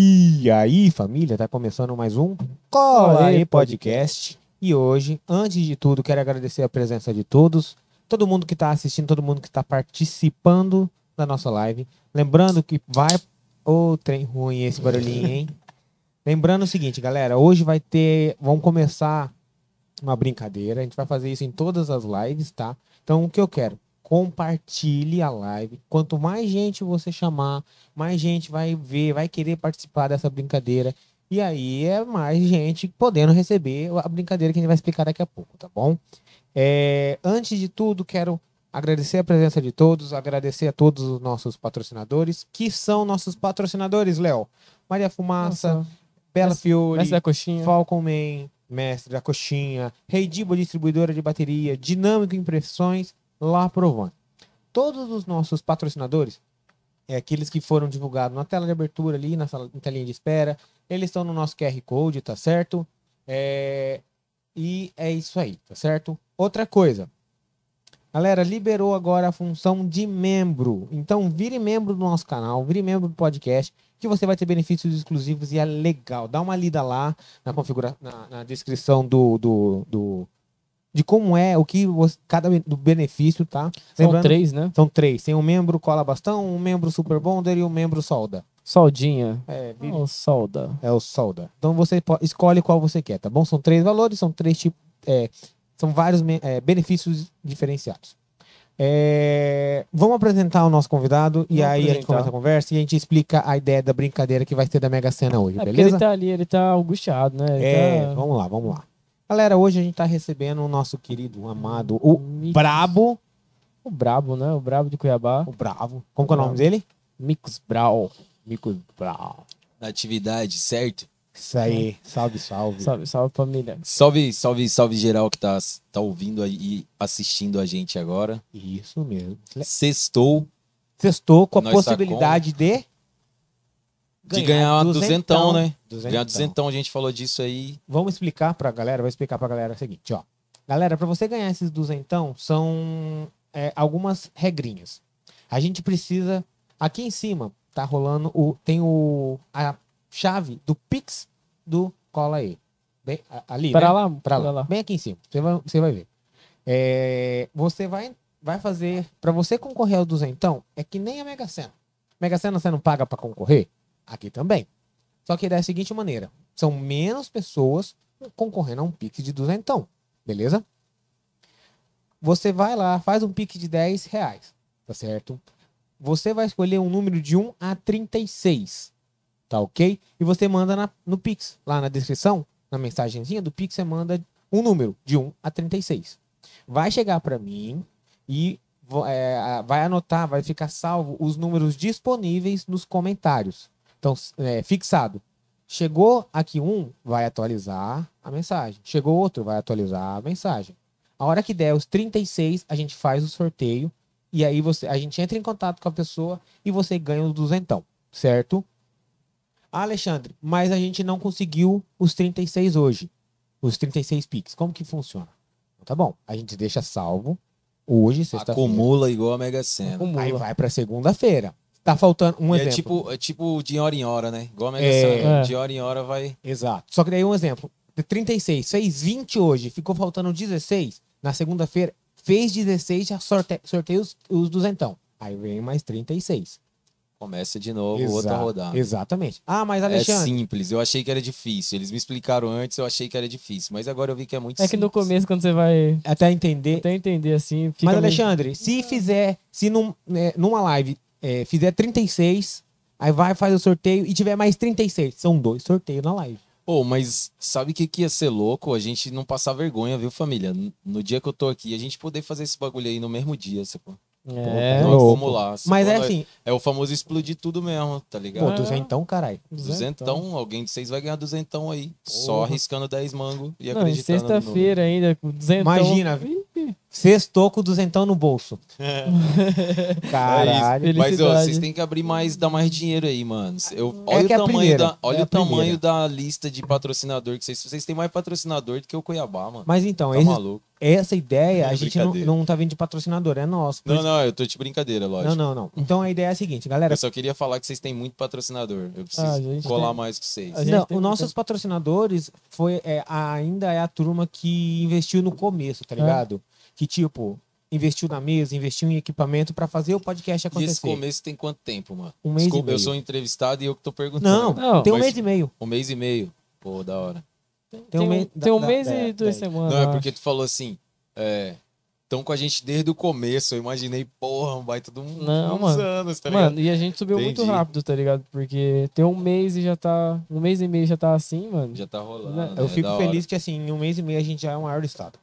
E aí, família, tá começando mais um Cola aí Podcast. E hoje, antes de tudo, quero agradecer a presença de todos, todo mundo que tá assistindo, todo mundo que tá participando da nossa live. Lembrando que vai. Ô, trem ruim esse barulhinho, hein? Lembrando o seguinte, galera, hoje vai ter. Vamos começar uma brincadeira. A gente vai fazer isso em todas as lives, tá? Então, o que eu quero? Compartilhe a live. Quanto mais gente você chamar, mais gente vai ver, vai querer participar dessa brincadeira. E aí é mais gente podendo receber a brincadeira que a gente vai explicar daqui a pouco, tá bom? É, antes de tudo, quero agradecer a presença de todos, agradecer a todos os nossos patrocinadores, que são nossos patrocinadores, Léo. Maria Fumaça, Nossa. Bela Mestre- Fiore, Mestre da coxinha. Falcon Man, Mestre da Coxinha, Rei Dibo Distribuidora de Bateria, Dinâmico Impressões, La Provan. Todos os nossos patrocinadores, é aqueles que foram divulgados na tela de abertura ali, na, sala, na telinha de espera, eles estão no nosso QR Code, tá certo? É, E é isso aí, tá certo? Outra coisa. Galera, liberou agora a função de membro. Então, vire membro do nosso canal, vire membro do podcast, que você vai ter benefícios exclusivos e é legal. Dá uma lida lá na configura na, na descrição do, do, do- de como é, o que você- cada do benefício, tá? São Lembrando- três, né? São três. Tem um membro cola bastão, um membro super bonder e um membro solda. Soldinha. É, vire- Oh, solda. é o solda. Então você escolhe qual você quer, tá bom? São três valores, são três tipos, é, são vários é, benefícios diferenciados. É, vamos apresentar o nosso convidado e Vamos aí a gente apresentar. começa a conversa e a gente explica a ideia da brincadeira que vai ser da Mega Sena hoje, É beleza? ele tá ali, ele tá angustiado, né? Ele É, tá... vamos lá, vamos lá. Galera, hoje a gente tá recebendo o nosso querido, amado, o Mix- Brabo, O Brabo, né? O Brabo de Cuiabá. o Bravo. Como que é o nome dele? Mix Brau. Bravo. na atividade, certo? Isso aí, salve, salve. Salve, salve família. Salve, salve, salve geral que tá, tá ouvindo aí e assistindo a gente agora. Isso mesmo. Sextou Sextou com a Nós tá possibilidade de de ganhar uma duzentão, duzentão, né? Duzentão. Ganhar duzentão, a gente falou disso aí. Vamos explicar pra galera, vou explicar pra galera o seguinte, ó. Galera, pra você ganhar esses duzentão, são é, algumas regrinhas. A gente precisa, aqui em cima, tá rolando o, tem o, a chave do Pix do Cola aí. Bem, a- ali, Para né? lá, Pra para lá. lá. Bem aqui em cima. Você vai, você vai ver. É, você vai, vai fazer. Pra você concorrer ao duzentão, é que nem a Mega Sena. Mega Sena você não paga pra concorrer? Aqui também. Só que da seguinte maneira: são menos pessoas concorrendo a um Pix de duzentão. Beleza? Você vai lá, faz um Pix de 10 reais. Tá certo? Você vai escolher um número de 1 a 36. Tá ok? E você manda na- no Pix, lá na descrição, na mensagenzinha do Pix, você manda um número de 1 a 36. Vai chegar para mim e é, vai anotar, vai ficar salvo os números disponíveis nos comentários. Então, é, fixado. Chegou aqui um, vai atualizar a mensagem. Chegou outro, vai atualizar a mensagem. A hora que der os 36, a gente faz o sorteio e aí você, a gente entra em contato com a pessoa e você ganha os duzentão, certo? Ah, Alexandre, mas a gente não conseguiu os 36 hoje. Os 36 Pix. Como que funciona? Tá bom. A gente deixa salvo hoje, sexta-feira. Acumula igual a Mega Sena. Acumula. Aí vai pra segunda-feira. Tá faltando um E é exemplo. tipo, é tipo de hora em hora, né? Igual a Mega É. Sena. É. De hora em hora vai. Exato. Só que daí um exemplo. De 36, fez 20 hoje, ficou faltando 16. Na segunda-feira, fez 16, já sorte, sorteia os, os duzentão. Aí vem mais 36. Começa de novo, Exato. outra rodada. Exatamente. Ah, mas É Alexandre, simples, eu achei que era difícil. Eles me explicaram antes, eu achei que era difícil. Mas agora eu vi que é muito É que no simples. começo, quando você vai até entender. até entender assim, fica Mas, meio- Alexandre, se fizer, se num, né, numa live é, fizer 36, aí vai, faz o sorteio e tiver mais 36. São dois sorteios na live. Pô, mas sabe o que, que ia ser louco? A gente não passar vergonha, viu, família? No- dia que eu tô aqui, a gente poder fazer esse bagulho aí no mesmo dia, sacou? É, louco. acumular. sacou? Mas é assim, É o famoso explodir tudo mesmo, tá pô, ligado? duzentão, caralho. Duzentão, alguém de vocês vai ganhar duzentão aí. Só Porra. arriscando 10 mango e Não, acreditando sexta-feira ainda, com duzentão. Imagina, Sextou com duzentão no bolso. Caralho. Felicidade. Mas ó, vocês têm que abrir mais, dar mais dinheiro aí, mano. Eu, É olha que é o tamanho, da, olha é o tamanho primeira. da lista de patrocinador que vocês. Vocês têm mais patrocinador do que o Cuiabá, mano. Mas então, Tá esse- maluco. essa ideia É a gente não, não tá vindo de patrocinador, é nosso. Não, isso- não, eu tô de brincadeira, lógico. não, não, não. Então a ideia é a seguinte, galera. Eu só queria falar que vocês têm muito patrocinador. Eu preciso Ah, colar tem- mais que vocês. Não, os nossos patrocinadores foi, é, ainda é a turma que investiu no começo, tá ligado? Que tipo, investiu na mesa, investiu em equipamento pra fazer o podcast E esse acontecer. começo tem quanto tempo, mano? Um mês e Desculpa, eu meio. sou entrevistado e eu que tô perguntando. Não, Não, tem um mês e meio. Um mês e meio. Pô, da hora. Tem um mês, tem um da- mês da- e é, duas é. semanas. Não, é eu porque tu falou assim, é... Estão com a gente desde o começo. Eu imaginei, porra, um baita de um, Não, uns mano. anos, tá ligado? Mano, e a gente subiu muito Entendi. rápido, tá ligado? Porque tem um mês e já tá. Um mês e meio já tá assim, mano. Já tá rolando. Não, né? Eu fico Da hora. feliz que assim, em um mês e meio a gente já é o maior do estado.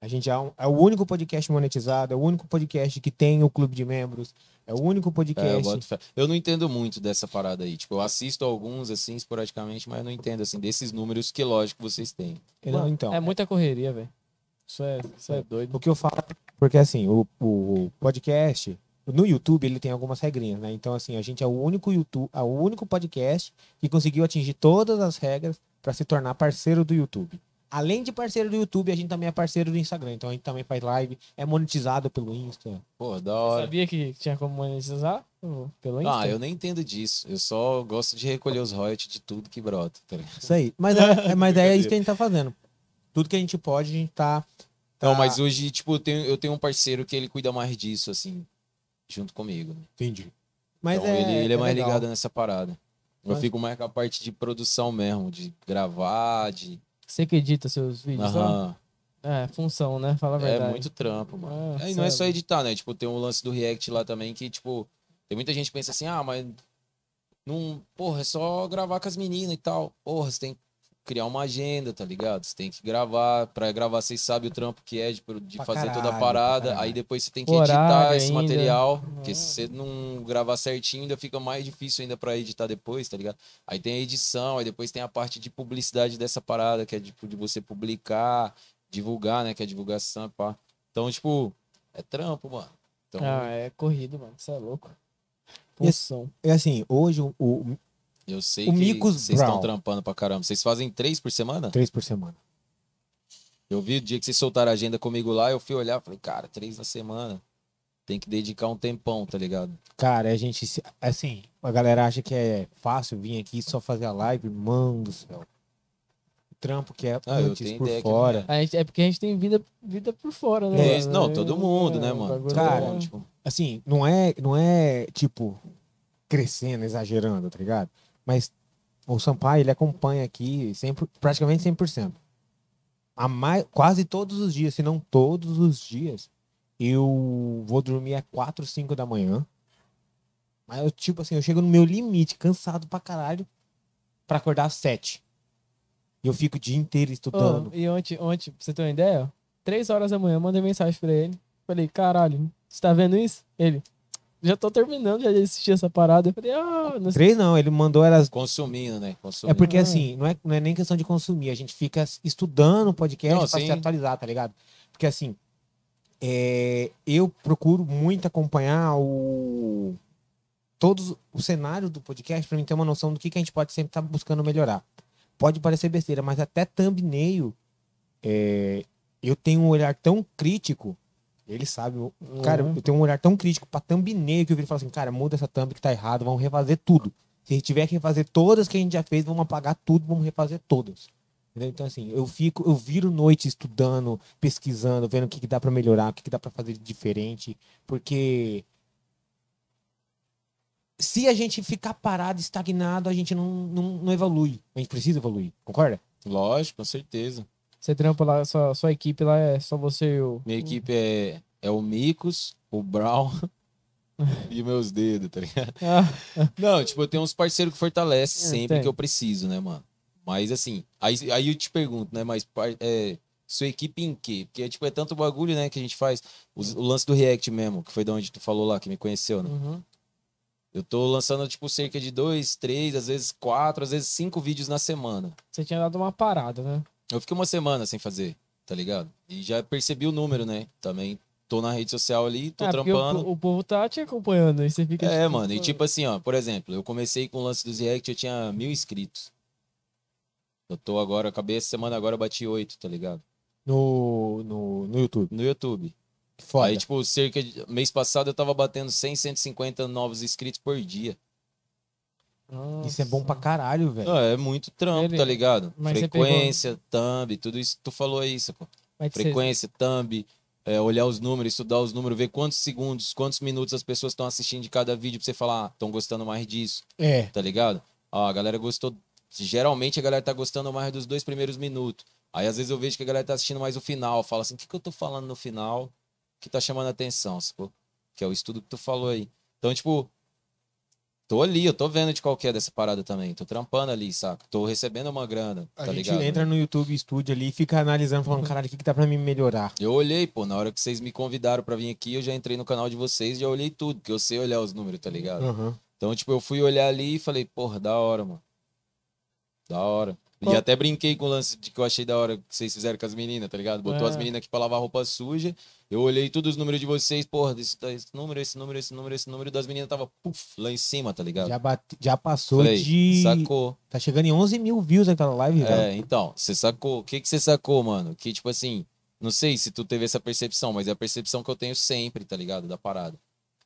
A gente é, um- é o único podcast monetizado, é o único podcast que tem o clube de membros, é o único É, eu, podcast. boto fé. Eu não entendo muito dessa parada aí. Tipo, eu assisto alguns, assim, esporadicamente, mas eu não entendo, assim, desses números que, lógico, vocês têm. Não, Mano, então, É muita correria, velho. Isso é, isso é doido. O que eu falo, porque assim, o, o podcast, no YouTube ele tem algumas regrinhas, né? Então, assim, a gente é o único YouTube, é o único podcast que conseguiu atingir todas as regras para se tornar parceiro do YouTube. Além de parceiro do YouTube, a gente também é parceiro do Instagram. Então a gente também faz live, é monetizado pelo Insta. Pô, da hora. Sabia que tinha como monetizar pelo- Insta? Ah, eu nem entendo disso. Eu só gosto de recolher os royalties de tudo que brota. tá? Isso aí. Mas é, é- mas é isso que a gente tá fazendo. Tudo que a gente pode, a gente tá. Não, tá- mas hoje, tipo, eu tenho, eu tenho um parceiro que ele cuida mais disso, assim, junto comigo. né? Entendi. Mas então, é, ele, ele é mais legal. ligado nessa parada. Eu Mas- fico mais com a parte de produção mesmo, de gravar, de. Você que edita seus vídeos? Aham. É, função, né? Fala a É verdade. muito trampo, mano. Ah, É, e não é só editar, né? Tipo, tem um lance do React lá também que, tipo, tem muita gente que pensa assim, ah, mas não. Porra, é só gravar com as meninas e tal. Porra, você tem que criar uma agenda, tá ligado? Você tem que gravar. Pra gravar, vocês sabem o trampo que é de, de Pra fazer toda a caralho, parada. caralho. Aí depois você tem que O editar horário esse ainda. material. Porque Ah. se você não gravar certinho, ainda fica mais difícil ainda pra editar depois, tá ligado? Aí tem a edição, aí depois tem a parte de publicidade dessa parada, que é tipo de você publicar, divulgar, né? Que é a divulgação, pá. Então, tipo, é trampo, mano. Então, Ah, é corrido, mano. Você é louco. E Função. É assim, hoje o eu sei o que Micos vocês estão Brown. trampando pra caramba. Vocês fazem três por semana? três por semana. Eu vi o dia que vocês soltaram a agenda comigo lá, eu fui olhar, falei, cara, três na semana. Tem que dedicar um tempão, tá ligado? Cara, a gente. Assim, a galera acha que é fácil vir aqui só fazer a live, mano do céu. O trampo que é Ah, eu antes tenho por que fora. A gente- é porque a gente tem vida, vida por fora, né? É, não, todo mundo, né, o mano? Cara, é- tipo, Assim, não é, não é tipo crescendo, exagerando, tá ligado? Mas o Sampaio, ele acompanha aqui sempre, praticamente 100%. A mais, quase todos os dias, se não todos os dias, eu vou dormir às 4, 5 da manhã. Mas eu, tipo assim, eu chego no meu limite, cansado pra caralho, pra acordar às 7. E eu fico o dia inteiro estudando. e ontem, ontem, pra você ter uma ideia, ó, três horas da manhã, eu mandei mensagem pra ele. Falei, caralho, você tá vendo isso? Ele, já tô terminando já de assistir essa parada. Eu falei, ah, não sei. Três não, ele mandou eras consumindo, né? É Consumindo. porque Ah. assim, não é, não é nem questão de consumir, a gente fica estudando o podcast Não, pra sim. se atualizar, tá ligado? Porque assim, é, eu procuro muito acompanhar o todos o cenário do podcast pra mim ter uma noção do que, que a gente pode sempre estar buscando melhorar. Pode parecer besteira, mas até thumbnail é, eu tenho um olhar tão crítico, ele sabe, eu- cara, eu tenho um olhar tão crítico pra thumbnail que eu viro e falo assim, cara, muda essa thumb que tá errado, vamos refazer tudo. Se a gente tiver que refazer todas que a gente já fez, vamos apagar tudo, vamos refazer todas. Entendeu? Então, assim, eu fico, eu viro noite estudando, pesquisando, vendo o que, que dá pra melhorar, o que, que dá pra fazer de diferente. Porque se a gente ficar parado, estagnado, a gente não, não, não evolui. A gente precisa evoluir, concorda? Lógico, com certeza. Você trampa lá, sua, sua equipe lá é só você e o. Minha equipe é, é o Micos, o Brown e meus dedos, tá ligado? Ah, Não, tipo, eu tenho uns parceiros que fortalecem É, sempre tem. que eu preciso, né, mano? Mas assim, aí, aí eu te pergunto, né, mas é, sua equipe em quê? Porque, tipo, é tanto bagulho, né, que a gente faz. Os- O, lance do React mesmo, que foi de onde tu falou lá, que me conheceu, né? uhum. Eu tô lançando, tipo, cerca de dois, três, às vezes quatro, às vezes cinco vídeos na semana. Você tinha dado uma parada, né? Eu fiquei uma semana sem fazer. tá ligado? E já percebi o número, né? Também tô na rede social ali, tô o, trampando. po- o povo tá te acompanhando, aí você fica. É, tipo, mano, e tipo assim, ó, por exemplo, eu comecei com o lance dos react, eu tinha mil inscritos. Eu tô agora, acabei essa semana agora, eu bati oito, tá ligado? No, no, no YouTube. No YouTube. Que Foda. Aí, tipo, cerca de. Mês passado eu tava batendo 100, 150 novos inscritos por dia. Isso é bom pra nossa. caralho, velho. Ah, é muito trampo, Ele- tá ligado? Mas você Frequência, thumb, tudo isso. Tu falou aí, sacou? Mas você- Frequência, thumb, é, olhar os números, estudar os números, ver quantos segundos, quantos minutos as pessoas estão assistindo de cada vídeo pra você falar, ah, estão gostando mais disso, É. tá ligado? Ó, a galera gostou. Geralmente a galera tá gostando mais dos dois primeiros minutos. Aí às vezes eu vejo que a galera tá assistindo mais o final. Fala assim, o que, que eu tô falando no final que tá chamando a atenção, sacou? Que é o estudo que tu falou aí. Então, tipo, tô ali, eu tô vendo de qual que é dessa parada também. Tô trampando ali, saca? Tô recebendo uma grana, A tá gente ligado? entra no YouTube Studio ali e fica analisando, falando, caralho, o que, que dá pra mim melhorar? Eu olhei, pô, na hora que vocês me convidaram pra vir aqui, eu já entrei no canal de vocês e já olhei tudo, porque eu sei olhar os números, tá ligado? Aham. Então, tipo, eu fui olhar ali e falei, porra, da hora, mano. Da hora. E até brinquei com o lance de que eu achei da hora que vocês fizeram com as meninas, tá ligado? Botou É. as meninas aqui pra lavar roupa suja. Eu olhei todos os números de vocês, porra, desse, esse número, esse número, esse número, esse número das meninas tava puf, lá em cima, tá ligado? Já, bate- já passou Falei, de. sacou. Tá chegando em 11 mil views aquela live, velho. É, então, você sacou. O que que você sacou, mano? Que, tipo assim, não sei se tu teve essa percepção, mas é a percepção que eu tenho sempre, tá ligado? Da parada.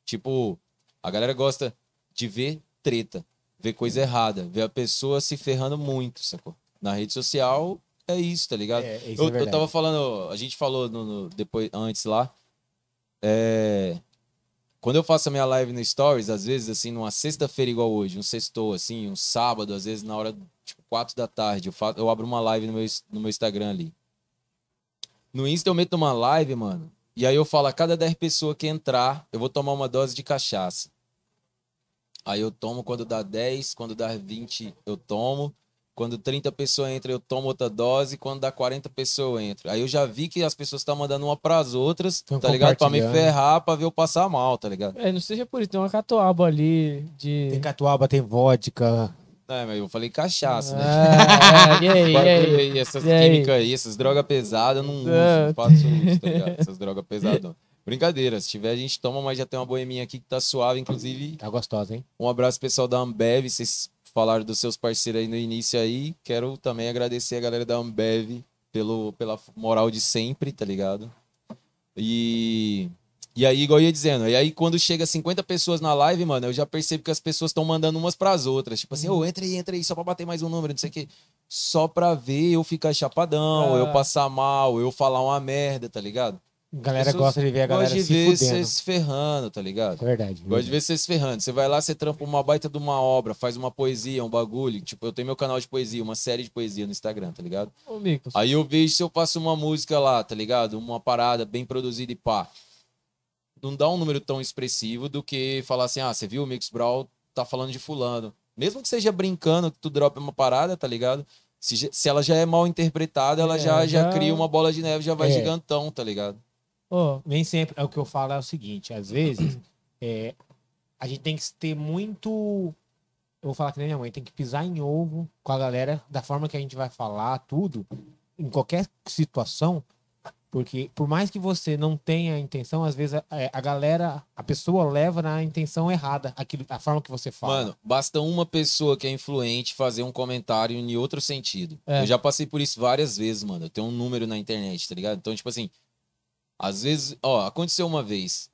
Tipo, a galera gosta de ver treta, ver coisa errada, ver a pessoa se ferrando muito, sacou? Na rede social é isso, tá ligado? É, isso é eu, eu verdade. tava falando, a gente falou no, no- depois, antes lá. É, quando eu faço a minha live no Stories, às vezes, assim, numa sexta-feira igual hoje, um sextou, assim, um sábado, às vezes na hora, tipo, quatro da tarde, eu, fa- eu abro uma live no meu, no meu Instagram ali. No Insta eu meto uma live, mano, e aí eu falo, a cada 10 pessoas que entrar, eu vou tomar uma dose de cachaça. Aí eu tomo quando dá 10, quando dá 20 eu tomo. Quando 30 pessoas entram, eu tomo outra dose. Quando dá 40 pessoas, eu entro. Aí eu já vi que as pessoas estão mandando uma pras outras, Tão tá ligado? Pra me ferrar, pra ver eu passar mal, tá ligado? É, não seja por isso, tem uma catuaba ali de. Tem catuaba, tem vodka. É, mas eu falei cachaça, né? Ah, e aí, e aí? essas químicas aí, essas drogas pesadas, eu não uso, É. não faço uso, tá ligado? Essas drogas pesadas. Brincadeira, se tiver a gente toma, mas já tem uma boeminha aqui que tá suave, inclusive Tá gostosa, hein? Um abraço pessoal da Ambev, vocês falaram dos seus parceiros aí no início aí. Quero também agradecer a galera da Ambev pelo, pela moral de sempre, tá ligado? E, e aí, igual eu ia dizendo, e aí quando chega 50 pessoas na live, mano, eu já percebo que as pessoas estão mandando umas pras outras. Tipo assim, ô, entra aí, entra aí, só pra bater mais um número, não sei o quê. Só pra ver eu ficar chapadão, Ah. eu passar mal, eu falar uma merda, tá ligado? A galera gosta de ver a galera de se ver fudendo. vocês se ferrando, tá ligado? É verdade. Gosto de ver vocês se ferrando. Você vai lá, você trampa uma baita de uma obra, faz uma poesia, um bagulho. Tipo, eu tenho meu canal de poesia, uma série de poesia no Instagram, tá ligado? Ô, Micos. Aí eu vejo se eu faço uma música lá, tá ligado? Uma parada bem produzida e pá. Não dá um número tão expressivo do que falar assim, ah, você viu o Mix Brawl tá falando de fulano. Mesmo que seja brincando, que tu dropa uma parada, tá ligado? Se, se ela já é mal interpretada, ela É, já, já já- cria uma bola de neve, já vai É. gigantão, tá ligado? Ô, Nem sempre. É o que eu falo é o seguinte: às vezes, é, a gente tem que ter muito. Eu vou falar que nem minha mãe, tem que pisar em ovo com a galera, da forma que a gente vai falar, tudo, em qualquer situação. Porque por mais que você não tenha a intenção, às vezes a, é, a galera, a pessoa leva na intenção errada aquilo, a forma que você fala. Mano, basta uma pessoa que é influente fazer um comentário em outro sentido. É. Eu já passei por isso várias vezes, mano. Eu tenho um número na internet, tá ligado? Então, tipo assim, às vezes, ó, aconteceu uma vez.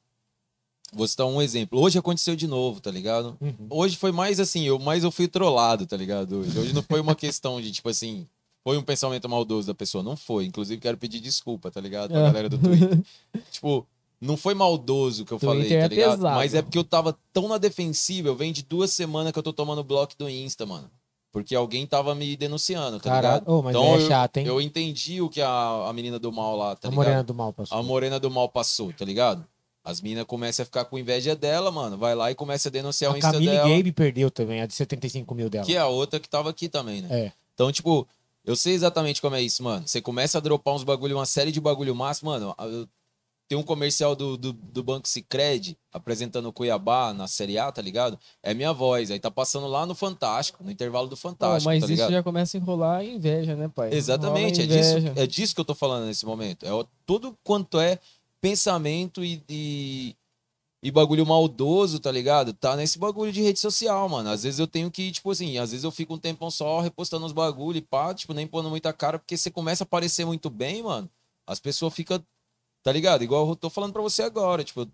Vou citar um exemplo. Hoje aconteceu de novo, tá ligado? Uhum. Hoje foi mais assim, eu mais eu fui trollado, tá ligado? Hoje, Hoje não foi uma questão de, tipo assim, foi um pensamento maldoso da pessoa. Não foi. Inclusive, quero pedir desculpa, tá ligado? Pra É. galera do Twitter. tipo, não foi maldoso o que eu Twitter falei, é tá ligado? pesado. Mas é porque eu tava tão na defensiva, eu venho de duas semanas que eu tô tomando bloco do Insta, mano. Porque alguém tava me denunciando, tá Caralho, ligado? Ô, mas Então, é chato, hein? Eu entendi o que a, a menina do mal lá, tá a ligado? morena do mal, pastor. A morena do mal passou, tá ligado? As minas começam a ficar com inveja dela, mano. Vai lá e começa a denunciar o A Insta Camille dela. Gabe perdeu também, a de 75 mil dela. Que é a outra que tava aqui também, né? É. Então, tipo, eu sei exatamente como é isso, mano. Você começa a dropar uns bagulho, uma série de bagulho massa, mano. eu- tem um comercial do, do, do Banco Cicred apresentando o Cuiabá na Série A, tá ligado? É minha voz. Aí tá passando lá no Fantástico, no intervalo do Fantástico, mas tá isso ligado? já começa a enrolar inveja, né, pai? Exatamente, é disso, é disso que eu tô falando nesse momento. É tudo quanto é pensamento e, e, e bagulho maldoso, tá ligado? Tá nesse bagulho de rede social, mano. Às vezes eu tenho que, tipo assim, às vezes eu fico um tempão só repostando os bagulho e pá, tipo, nem pondo muita cara, porque você começa a aparecer muito bem, mano. As pessoas ficam, tá ligado? Igual eu tô falando pra você agora, tipo,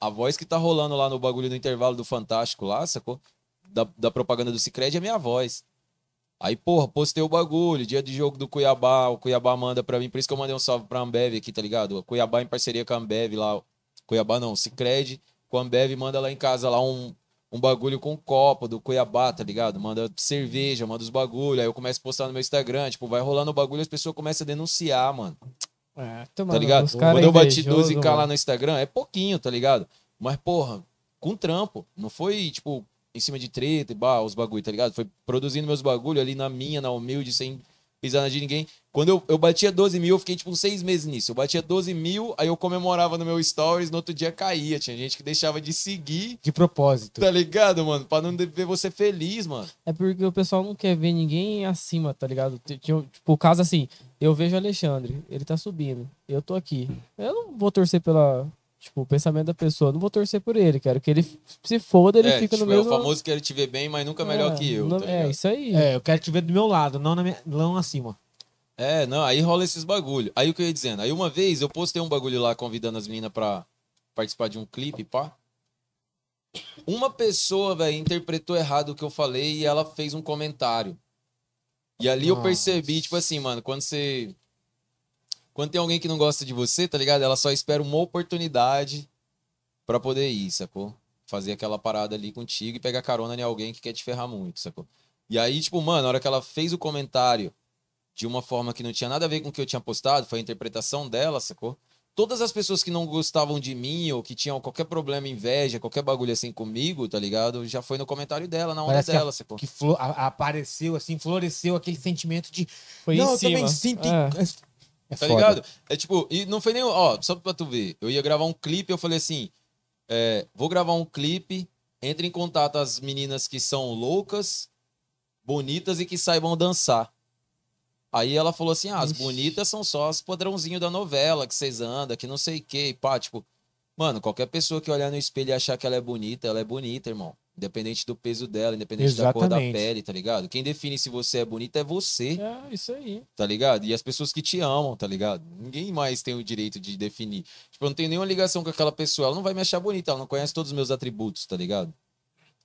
a voz que tá rolando lá no bagulho do intervalo do Fantástico lá, sacou? Da, da propaganda do Cicred é minha voz. Aí, porra, postei o bagulho, dia de jogo do Cuiabá, o Cuiabá manda pra mim, por isso que eu mandei um salve pra Ambev aqui, tá ligado? O Cuiabá em parceria com a Ambev lá, Cuiabá não, Cicred, com a Ambev, manda lá em casa lá um, um bagulho com copo do Cuiabá, tá ligado? Manda cerveja, manda os bagulho, aí eu começo a postar no meu Instagram, tipo, vai rolando o bagulho, as pessoas começam a denunciar, mano. É, toma Tá ligado? Quando eu bati invejoso, 12k lá no Instagram, é pouquinho, tá ligado? Mas, porra, com trampo. Não foi, tipo, em cima de treta e bah, os bagulho, tá ligado? Foi produzindo meus bagulho ali na minha, na humilde, sem pisar na de ninguém. Quando eu, eu batia 12 mil, eu fiquei, tipo, uns seis meses nisso. Eu batia 12 mil, aí eu comemorava no meu stories, no outro dia caía. Tinha gente que deixava de seguir, De propósito. tá ligado, mano? Pra não ver você feliz, mano. É porque o pessoal não quer ver ninguém acima, tá ligado? Tipo, o caso assim, eu vejo o Alexandre, ele tá subindo, eu tô aqui. Eu não vou torcer pela, tipo, o pensamento da pessoa, não vou torcer por ele, quero que ele se foda, ele é, fica tipo, no é o famoso quero te ver bem, mas nunca melhor É, que eu, não- tá É, ligado? isso aí. É, eu quero te ver do meu lado, não, na minha, não acima. É, não, aí rola esses bagulho. Aí o que eu ia dizendo? Aí uma vez eu postei um bagulho lá convidando as meninas pra participar de um clipe, pá. Uma pessoa, velho, interpretou errado o que eu falei e ela fez um comentário. E ali eu Nossa. percebi, tipo assim, mano, quando você. Quando tem alguém que não gosta de você, tá ligado? Ela só espera uma oportunidade pra poder ir, sacou? Fazer aquela parada ali contigo e pegar carona em alguém que quer te ferrar muito, sacou? E aí, tipo, mano, na hora que ela fez o comentário de uma forma que não tinha nada a ver com o que eu tinha postado, foi a interpretação dela, sacou? Todas as pessoas que não gostavam de mim ou que tinham qualquer problema, inveja, qualquer bagulho assim comigo, tá ligado? Já foi no comentário dela, na onda Parece que a- dela, sacou? Que a- apareceu, assim, floresceu aquele sentimento de. Foi não, em eu cima. também sinto. É. É Tá foda. ligado? É tipo, e não foi nem. Ó, só pra tu ver. Eu ia gravar um clipe, eu falei assim: é, vou gravar um clipe, entre em contato as meninas que são loucas, bonitas e que saibam dançar. Aí ela falou assim: ah, as bonitas são só as padrãozinho da novela, que vocês andam, que não sei o que, pá, tipo. Mano, qualquer pessoa que olhar no espelho e achar que ela é bonita, ela é bonita, irmão. Independente do peso dela, independente da cor da Exatamente. pele, tá ligado? Quem define se você é bonita é você É, isso aí. tá ligado? E as pessoas que te amam, tá ligado? Ninguém mais tem o direito de definir. Tipo, eu não tenho nenhuma ligação com aquela pessoa, ela não vai me achar bonita, ela não conhece todos os meus atributos, tá ligado?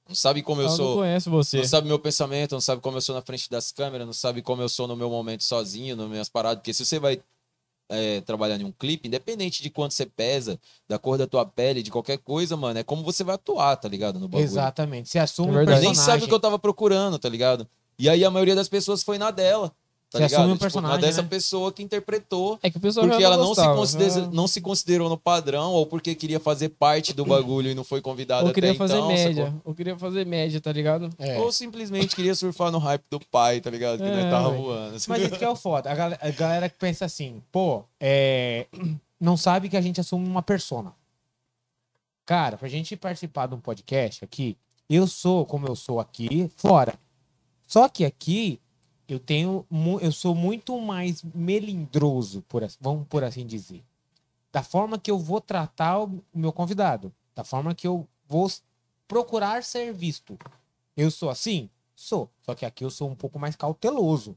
Não sabe como eu Ela não sou, conhece você. não sabe meu pensamento, não sabe como eu sou na frente das câmeras, não sabe como eu sou no meu momento sozinho, nas minhas paradas, porque se você vai é, trabalhar em um clipe, independente de quanto você pesa, da cor da tua pele, de qualquer coisa, mano, é como você vai atuar, tá ligado? No bagulho. Exatamente. Você assume É um verdade. Nem personagem. sabe o que eu tava procurando, tá ligado? E aí a maioria das pessoas foi na dela. Tá Você ligado? assume um Tipo, na personagem, dessa né? pessoa que interpretou É que o pessoal porque ela não, gostava, se já- não se considerou no padrão ou porque queria fazer parte do bagulho e não foi convidada Ou queria até fazer então, média. sacou? Ou queria fazer média, tá ligado? É. Ou simplesmente queria surfar no hype do pai, tá ligado? Que É, nós tava voando. Mas isso que é o foda. A galera, a galera que pensa assim, pô, é, não sabe que a gente assume uma persona. Cara, pra gente participar de um podcast aqui, eu sou como eu sou aqui, fora. Só que aqui eu tenho, eu sou muito mais melindroso, por, vamos por assim dizer. Da forma que eu vou tratar o meu convidado, da forma que eu vou procurar ser visto. Eu sou assim? Sou. Só que aqui eu sou um pouco mais cauteloso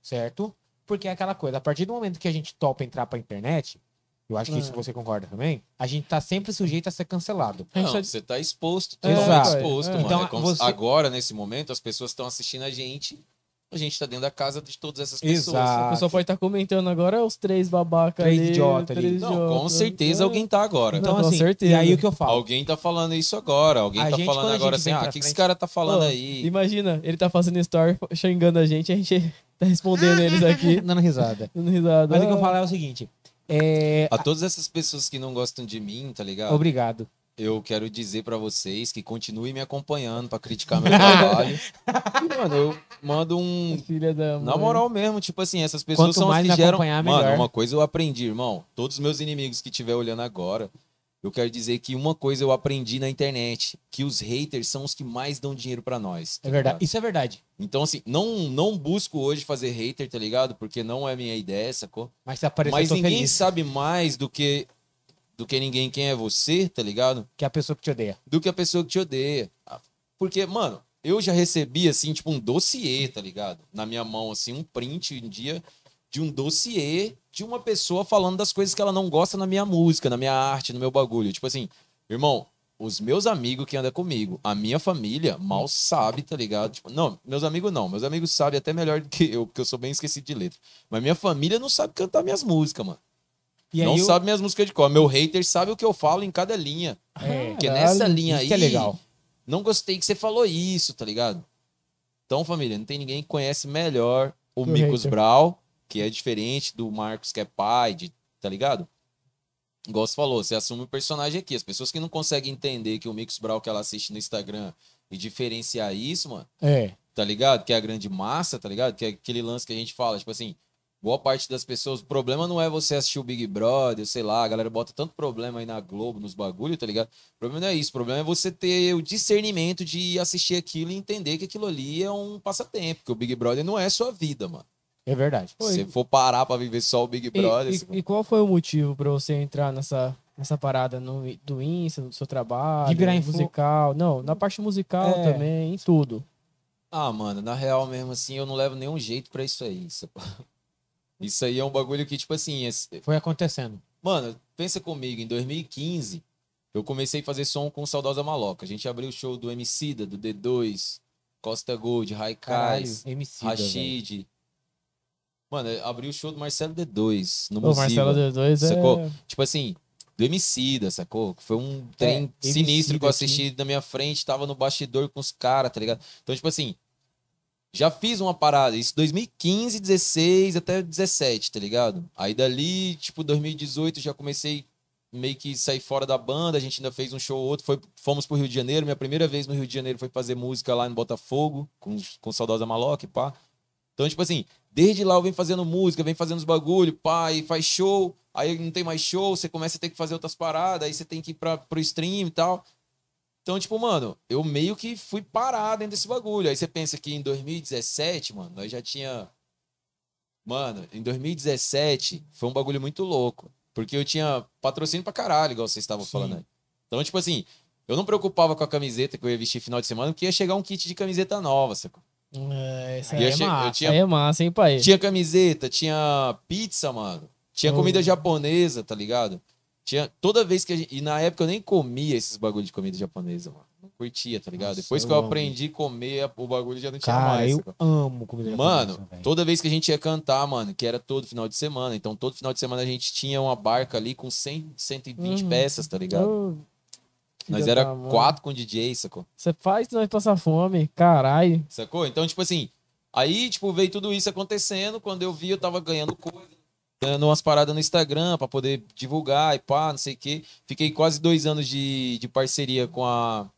certo? Porque é aquela coisa, a partir do momento que a gente topa entrar pra internet, eu acho que isso É. você concorda também, a gente tá sempre sujeito a ser cancelado. Não, você tá exposto, É, totalmente exato. exposto, É. mano. Então, É como você- agora, nesse momento, as pessoas estão assistindo a gente, a gente tá dentro da casa de todas essas pessoas. Exato. O pessoal pode estar comentando agora os três babacas Três ali. idiota ali. três Não, com idiotas. certeza É. alguém tá agora. Então, com assim, certeza. e aí o que eu falo? Alguém tá falando isso agora. Alguém A tá gente, falando agora assim, ah, o que, que esse cara tá falando Pô, aí? Imagina, ele tá fazendo story xingando a gente, a gente tá respondendo eles aqui, Dando risada. dando risada. Mas o que eu falo é o seguinte, é... A todas essas pessoas que não gostam de mim, tá ligado? Obrigado. Eu quero dizer pra vocês que continuem me acompanhando pra criticar meu trabalho. E, mano, eu mando um. Filha da Na mãe. moral mesmo, tipo assim, essas pessoas Quanto são as mais que me geram. Mano, melhor. uma coisa eu aprendi, irmão. Todos os meus inimigos que estiver olhando agora, eu quero dizer que uma coisa eu aprendi na internet: que os haters são os que mais dão dinheiro pra nós. tá É verdade. ligado? Isso é verdade. Então, assim, não, não busco hoje fazer hater, tá ligado? Porque não é minha ideia, sacou? Mas Mas ninguém feliz. sabe mais do que do que ninguém quem é você, tá ligado? Que é a pessoa que te odeia. Do que a pessoa que te odeia. Porque, mano, eu já recebi, assim, tipo, um dossiê, tá ligado? Na minha mão, assim, um print um dia de um dossiê de uma pessoa falando das coisas que ela não gosta na minha música, na minha arte, no meu bagulho. Tipo assim, irmão, os meus amigos que andam comigo, a minha família mal sabe, tá ligado? Tipo, não, meus amigos não. Meus amigos sabem até melhor do que eu, porque eu sou bem esquecido de letra. Mas minha família não sabe cantar minhas músicas, mano. E não eu- sabe minhas músicas de cor. Meu hater sabe o que eu falo em cada linha. É, Porque Caralho, nessa linha aí. que é legal. Não gostei que você falou isso, tá ligado? Então, família, não tem ninguém que conhece melhor o O Micos. Brau, que é diferente do Marcos, que é pai, de, tá ligado? Igual você falou, você assume o personagem aqui. As pessoas que não conseguem entender que o Micos Brau que ela assiste no Instagram e diferenciar isso, mano, É. tá ligado? Que é a grande massa, tá ligado? Que é aquele lance que a gente fala, tipo assim, boa parte das pessoas, o problema não é você assistir o Big Brother, sei lá, a galera bota tanto problema aí na Globo, nos bagulho, tá ligado? O problema não é isso, o problema é você ter o discernimento de assistir aquilo e entender que aquilo ali é um passatempo, que o Big Brother não é sua vida, mano. É verdade. Pô, Se você for parar pra viver só o Big E, Brother, e- você- e qual foi o motivo pra você entrar nessa, nessa parada no, do Insta, do seu trabalho, De virar influ- musical? Não, na parte musical É. também, em tudo. Ah, mano, na real mesmo assim, eu não levo nenhum jeito pra isso aí. Isso aí é um bagulho que, tipo assim, esse- Foi acontecendo. Mano, pensa comigo, em 2015, eu comecei a fazer som com o Saudosa Maloca. A gente abriu o show do Emicida, do D2, Costa Gold, Raikais, MC. Rashid. Mano, abriu o show do Marcelo D2 no O Musiva. Marcelo D2 sacou? é... Tipo assim, do Emicida, sacou? Que Foi um trem Emicida, sinistro que eu assisti na minha frente, tava no bastidor com os caras, tá ligado? Então, tipo assim, já fiz uma parada, isso 2015, 16 até 17, tá ligado? Aí dali, tipo, 2018 já comecei meio que sair fora da banda, a gente ainda fez um show ou outro, foi, fomos pro Rio de Janeiro, minha primeira vez no Rio de Janeiro foi fazer música lá em Botafogo, com, com Saudosa Maloca e pá. Então, tipo assim, desde lá eu venho fazendo música, venho fazendo os bagulho, pá, e faz show, aí não tem mais show, você começa a ter que fazer outras paradas, aí você tem que ir pra, pro stream e tal. Então, tipo, mano, eu meio que fui parar dentro desse bagulho. Aí você pensa que em 2017, mano, nós já tinha. Mano, em 2017 foi um bagulho muito louco. Porque eu tinha patrocínio pra caralho, igual vocês estavam falando aí. Então, tipo assim, eu não preocupava com a camiseta que eu ia vestir final de semana, porque ia chegar um kit de camiseta nova, sacou? É, E aí é che- massa. tinha- Aí é massa, hein, pai? Tinha camiseta, tinha pizza, mano. Tinha Oh. comida japonesa, tá ligado? Tinha toda vez que a gente. E na época eu nem comia esses bagulho de comida japonesa, mano. Não curtia, tá ligado? Nossa, Depois que eu aprendi a comer, o bagulho já não tinha Cara, mais. eu amo comida Mano, japonesa, velho. toda vez que a gente ia cantar, mano, que era todo final de semana. Então, todo final de semana a gente tinha uma barca ali com 100, 120 Uhum. peças, tá ligado? Ô, Nós era mãe. quatro com DJ, sacou? Você faz nós passar fome, caralho. Sacou? Então, tipo assim, aí, tipo, veio tudo isso acontecendo. Quando eu vi, eu tava ganhando coisa, ganhando umas paradas no Instagram pra poder divulgar e pá, não sei o quê. Fiquei quase dois anos de, de parceria com a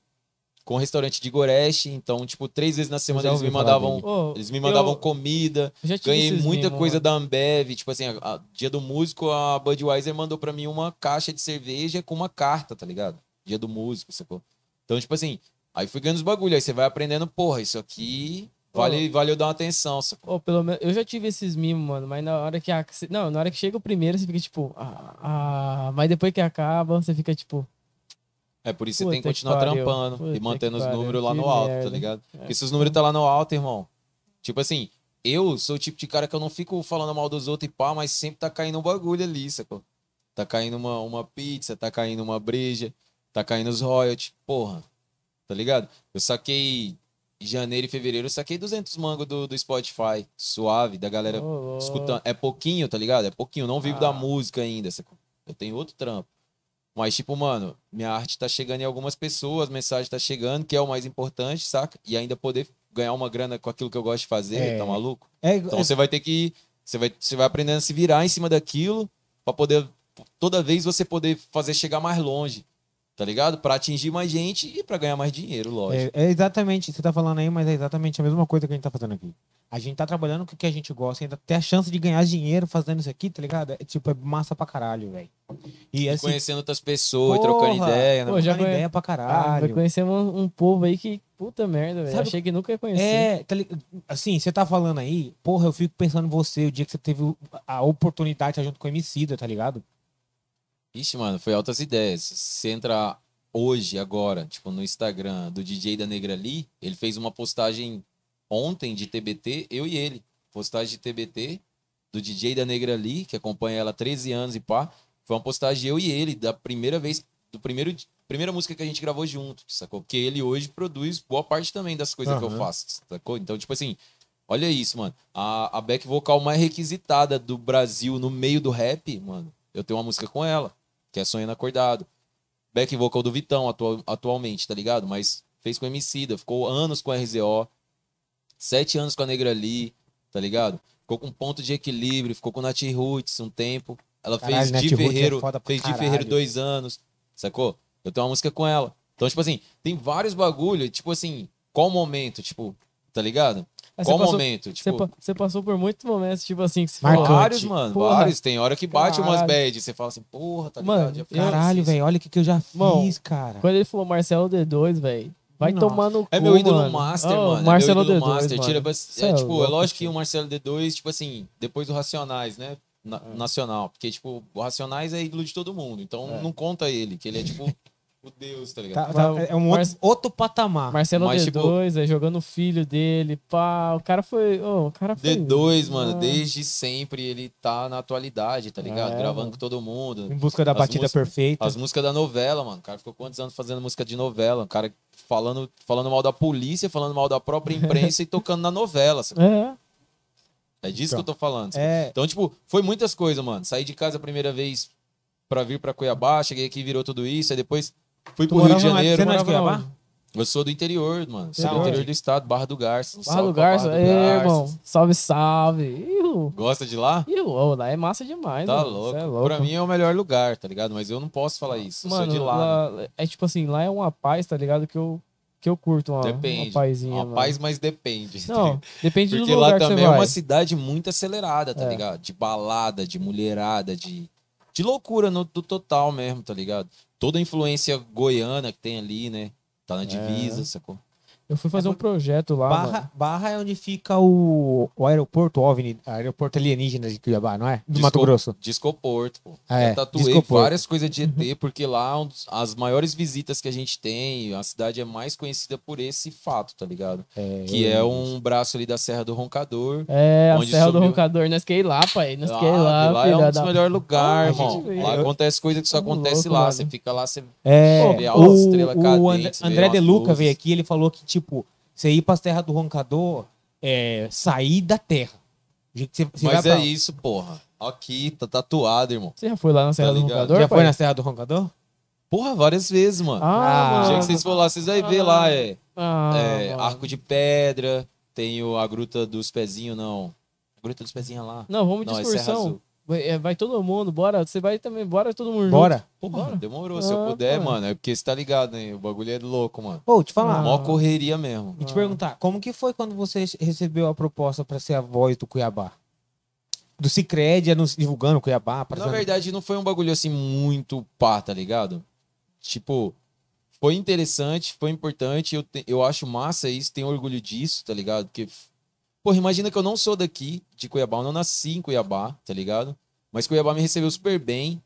com o restaurante de Goreste. Então, tipo, três vezes na semana eles me mandavam. Ô, Eles me mandavam eu comida. Ganhei muita mimos, coisa mano. da Ambev. Tipo assim, a, a- dia do músico, a Budweiser mandou pra mim uma caixa de cerveja com uma carta, tá ligado? Dia do músico, sacou? Então, tipo assim, aí fui ganhando os bagulho. Aí você vai aprendendo, porra, isso aqui vale, vale eu dar uma atenção? Ô, pelo menos, eu já tive esses mimos, mano, mas na hora que a- não, na hora que chega o primeiro, você fica tipo, ah, ah, mas depois que acaba, você fica tipo, É por isso que você tem que que continuar pariu. trampando Puta e mantendo que os números lá Que no alto, merda. tá ligado? É. Porque se os números tá lá no alto, irmão. Tipo assim, eu sou o tipo de cara que eu não fico falando mal dos outros e pá, mas sempre tá caindo um bagulho ali, sacou? Tá caindo uma, uma pizza, tá caindo uma breja, tá caindo os royalties, porra. Tá ligado? Eu saquei janeiro e fevereiro, eu saquei 200 mangos do, do Spotify, suave, da galera louco. escutando. É pouquinho, tá ligado? É pouquinho. Não vivo da Ah. música ainda, sacou? Eu tenho outro trampo. Mas, tipo, mano, minha arte tá chegando em algumas pessoas, mensagem tá chegando, que é o mais importante, saca? E ainda poder ganhar uma grana com aquilo que eu gosto de fazer, É. tá maluco? É, Então é- você vai ter que. Você vai, você vai aprendendo a se virar em cima daquilo pra poder. Toda vez você poder fazer chegar mais longe. Tá ligado? Pra atingir mais gente e pra ganhar mais dinheiro, lógico. É, é exatamente, você tá falando aí, mas é exatamente a mesma coisa que a gente tá fazendo aqui. A gente tá trabalhando com o que a gente gosta, ainda tem a chance de ganhar dinheiro fazendo isso aqui, tá ligado? É tipo, é massa pra caralho, velho. E E assim, conhecendo outras pessoas, trocando Porra! ideia, né? Pô, já trocando conhe- ideia pra Ah, caralho. conhecer um, um povo aí que. Puta merda, velho. Achei que nunca ia conhecer. É, tá li- assim, você tá falando aí, porra, eu fico pensando em você, o dia que você teve a oportunidade de estar junto com o Emicida, tá ligado? Ixi, mano, foi altas ideias. Se você entrar hoje, agora, tipo, no Instagram do DJ da Negra Lee, ele fez uma postagem ontem de TBT, eu e ele. Postagem de TBT do DJ da Negra Lee, que acompanha ela há 13 anos e pá. Foi uma postagem eu e ele, da primeira vez, do primeiro, primeira música que a gente gravou junto, sacou? Porque ele hoje produz boa parte também das coisas que eu faço, sacou? Então, tipo assim, olha isso, mano. A, a back vocal mais requisitada do Brasil no meio do rap, mano, eu tenho uma música com ela que é Sonhando Acordado. Back vocal do Vitão atual- atualmente, tá ligado? Mas fez com Emicida, ficou anos com a RZO, sete anos com a Negra Lee, tá ligado? Ficou com ponto de equilíbrio, ficou com Nath Roots um tempo. Ela Caralho, fez de é Ferreiro, pra fez de. Ferreiro dois anos, sacou? Eu tenho uma música com ela. Então, tipo assim, tem vários bagulho, tipo assim, qual momento, tipo, tá ligado? Aí qual você passou- momento? Você, Tipo, você passou por muitos momentos, tipo assim, que você Marcante. vários, mano, Porra. vários. Tem hora que bate umas Caralho. bad, você fala assim, porra, tá ligado? Mano, Caralho, isso. velho, olha o que, que eu já fiz, Bom, cara. Quando ele falou Marcelo D2, velho, vai Nossa. tomar no cu, É meu ídolo mano. master, Oh, mano. é Marcelo meu ídolo D2, master. mano. Tira, é, é tipo, é lógico que o Marcelo D2, tipo assim, depois do Racionais, né? Na- É. Nacional. Porque, tipo, o Racionais é ídolo de todo mundo. Então É. não conta ele, que ele é tipo Deus, tá ligado? Tá- tá- Mas- é um Mar- outro, patamar. Marcelo Mas, tipo- D2, aí jogando o filho dele, pá. O cara foi. ô, o cara foi. D2, mano, Ah. desde sempre ele tá na atualidade, tá ligado? É, Gravando mano. com todo mundo. Em busca da As batida perfeita. As músicas da novela, mano. O cara ficou quantos anos fazendo música de novela? O cara falando, falando mal da polícia, falando mal da própria imprensa e tocando na novela. sabe? É. É disso que eu tô falando. É, Então, tipo, foi muitas coisas, mano. Saí de casa a primeira vez pra vir pra Cuiabá, cheguei aqui, virou tudo isso, aí depois fui pro Rio de? Janeiro. Você não é de morava Cuiabá? Eu sou do interior, mano. Sou do interior do estado, Barra do Garça. Barra salve do Garça. Barra do Garça. irmão. Salve, salve. Iu. Gosta de lá? Iu, ô, lá é massa demais, Tá mano. louco. É louco. Pra mim é o melhor lugar, tá ligado? Mas eu não posso falar isso. Eu Mano, sou de lá. né? lá- é tipo assim, lá é uma paz, tá ligado? Que eu, que eu curto uma, Depende. uma pazinha. Uma mano. paz, mas depende. Não, depende Porque do lá lugar que você também é vai. uma cidade muito acelerada, tá É. ligado? De balada, de mulherada, de, de loucura no, do total mesmo, tá ligado? Toda a influência goiana que tem ali, né? Tá na divisa, sacou? Eu fui fazer É um projeto lá, mano. Barra, Barra é onde fica o, o aeroporto OVNI, aeroporto alienígena de Cuiabá, não é? Do Disco- Mato Grosso. Discoporto, pô. É, eu tatuei Discoporto. várias coisas de ET, porque lá é um dos- as maiores visitas que a gente tem, a cidade é mais conhecida por esse fato, tá ligado? É, Que é um braço ali da Serra do Roncador. É, a Serra do subiu- Roncador. Nós quer ir lá, pai. Nós Ah, quer ir lá, lá é um dos da- melhores lugares, Ah, irmão. Lá eu- acontece coisa que só Tamo acontece louco, lá. mano. Você fica lá, você É, Vê a o, estrela o cadente, André, De Luca luzes. veio aqui, ele falou que, tipo, você ir pra terra do Roncador é sair da terra. O jeito que Você, você Mas é pra- isso, porra. Aqui, tá tatuado, irmão. Você já foi lá na Serra do ligado? Roncador? Já foi pai? na Serra do Roncador? Porra, várias vezes, mano. Ah, Ah, O dia que vocês for lá, vocês vão ver Ah. lá, é, Ah, é. Arco de Pedra, tem a Gruta dos Pezinhos, não. A Gruta dos Pezinhos é lá. Não, vamos de Não, é excursão. Vai, é, vai todo mundo, bora. Você vai também, bora todo mundo Bora. Porra, Bora. demorou. Se eu Ah, puder, mano. mano, é porque você tá ligado, né? O bagulho é louco, mano. Ô, te falar. Ah. Mó correria mesmo. E te perguntar, como que foi quando você recebeu a proposta pra ser a voz do Cuiabá? Do Cicred, divulgando o Cuiabá. Na verdade, não foi um bagulho assim muito pá, tá ligado? Tipo, foi interessante, foi importante. Eu, te- eu acho massa isso, tenho orgulho disso, tá ligado? Porque, porra, imagina que eu não sou daqui, de Cuiabá, eu não nasci em Cuiabá, tá ligado? Mas Cuiabá me recebeu super bem.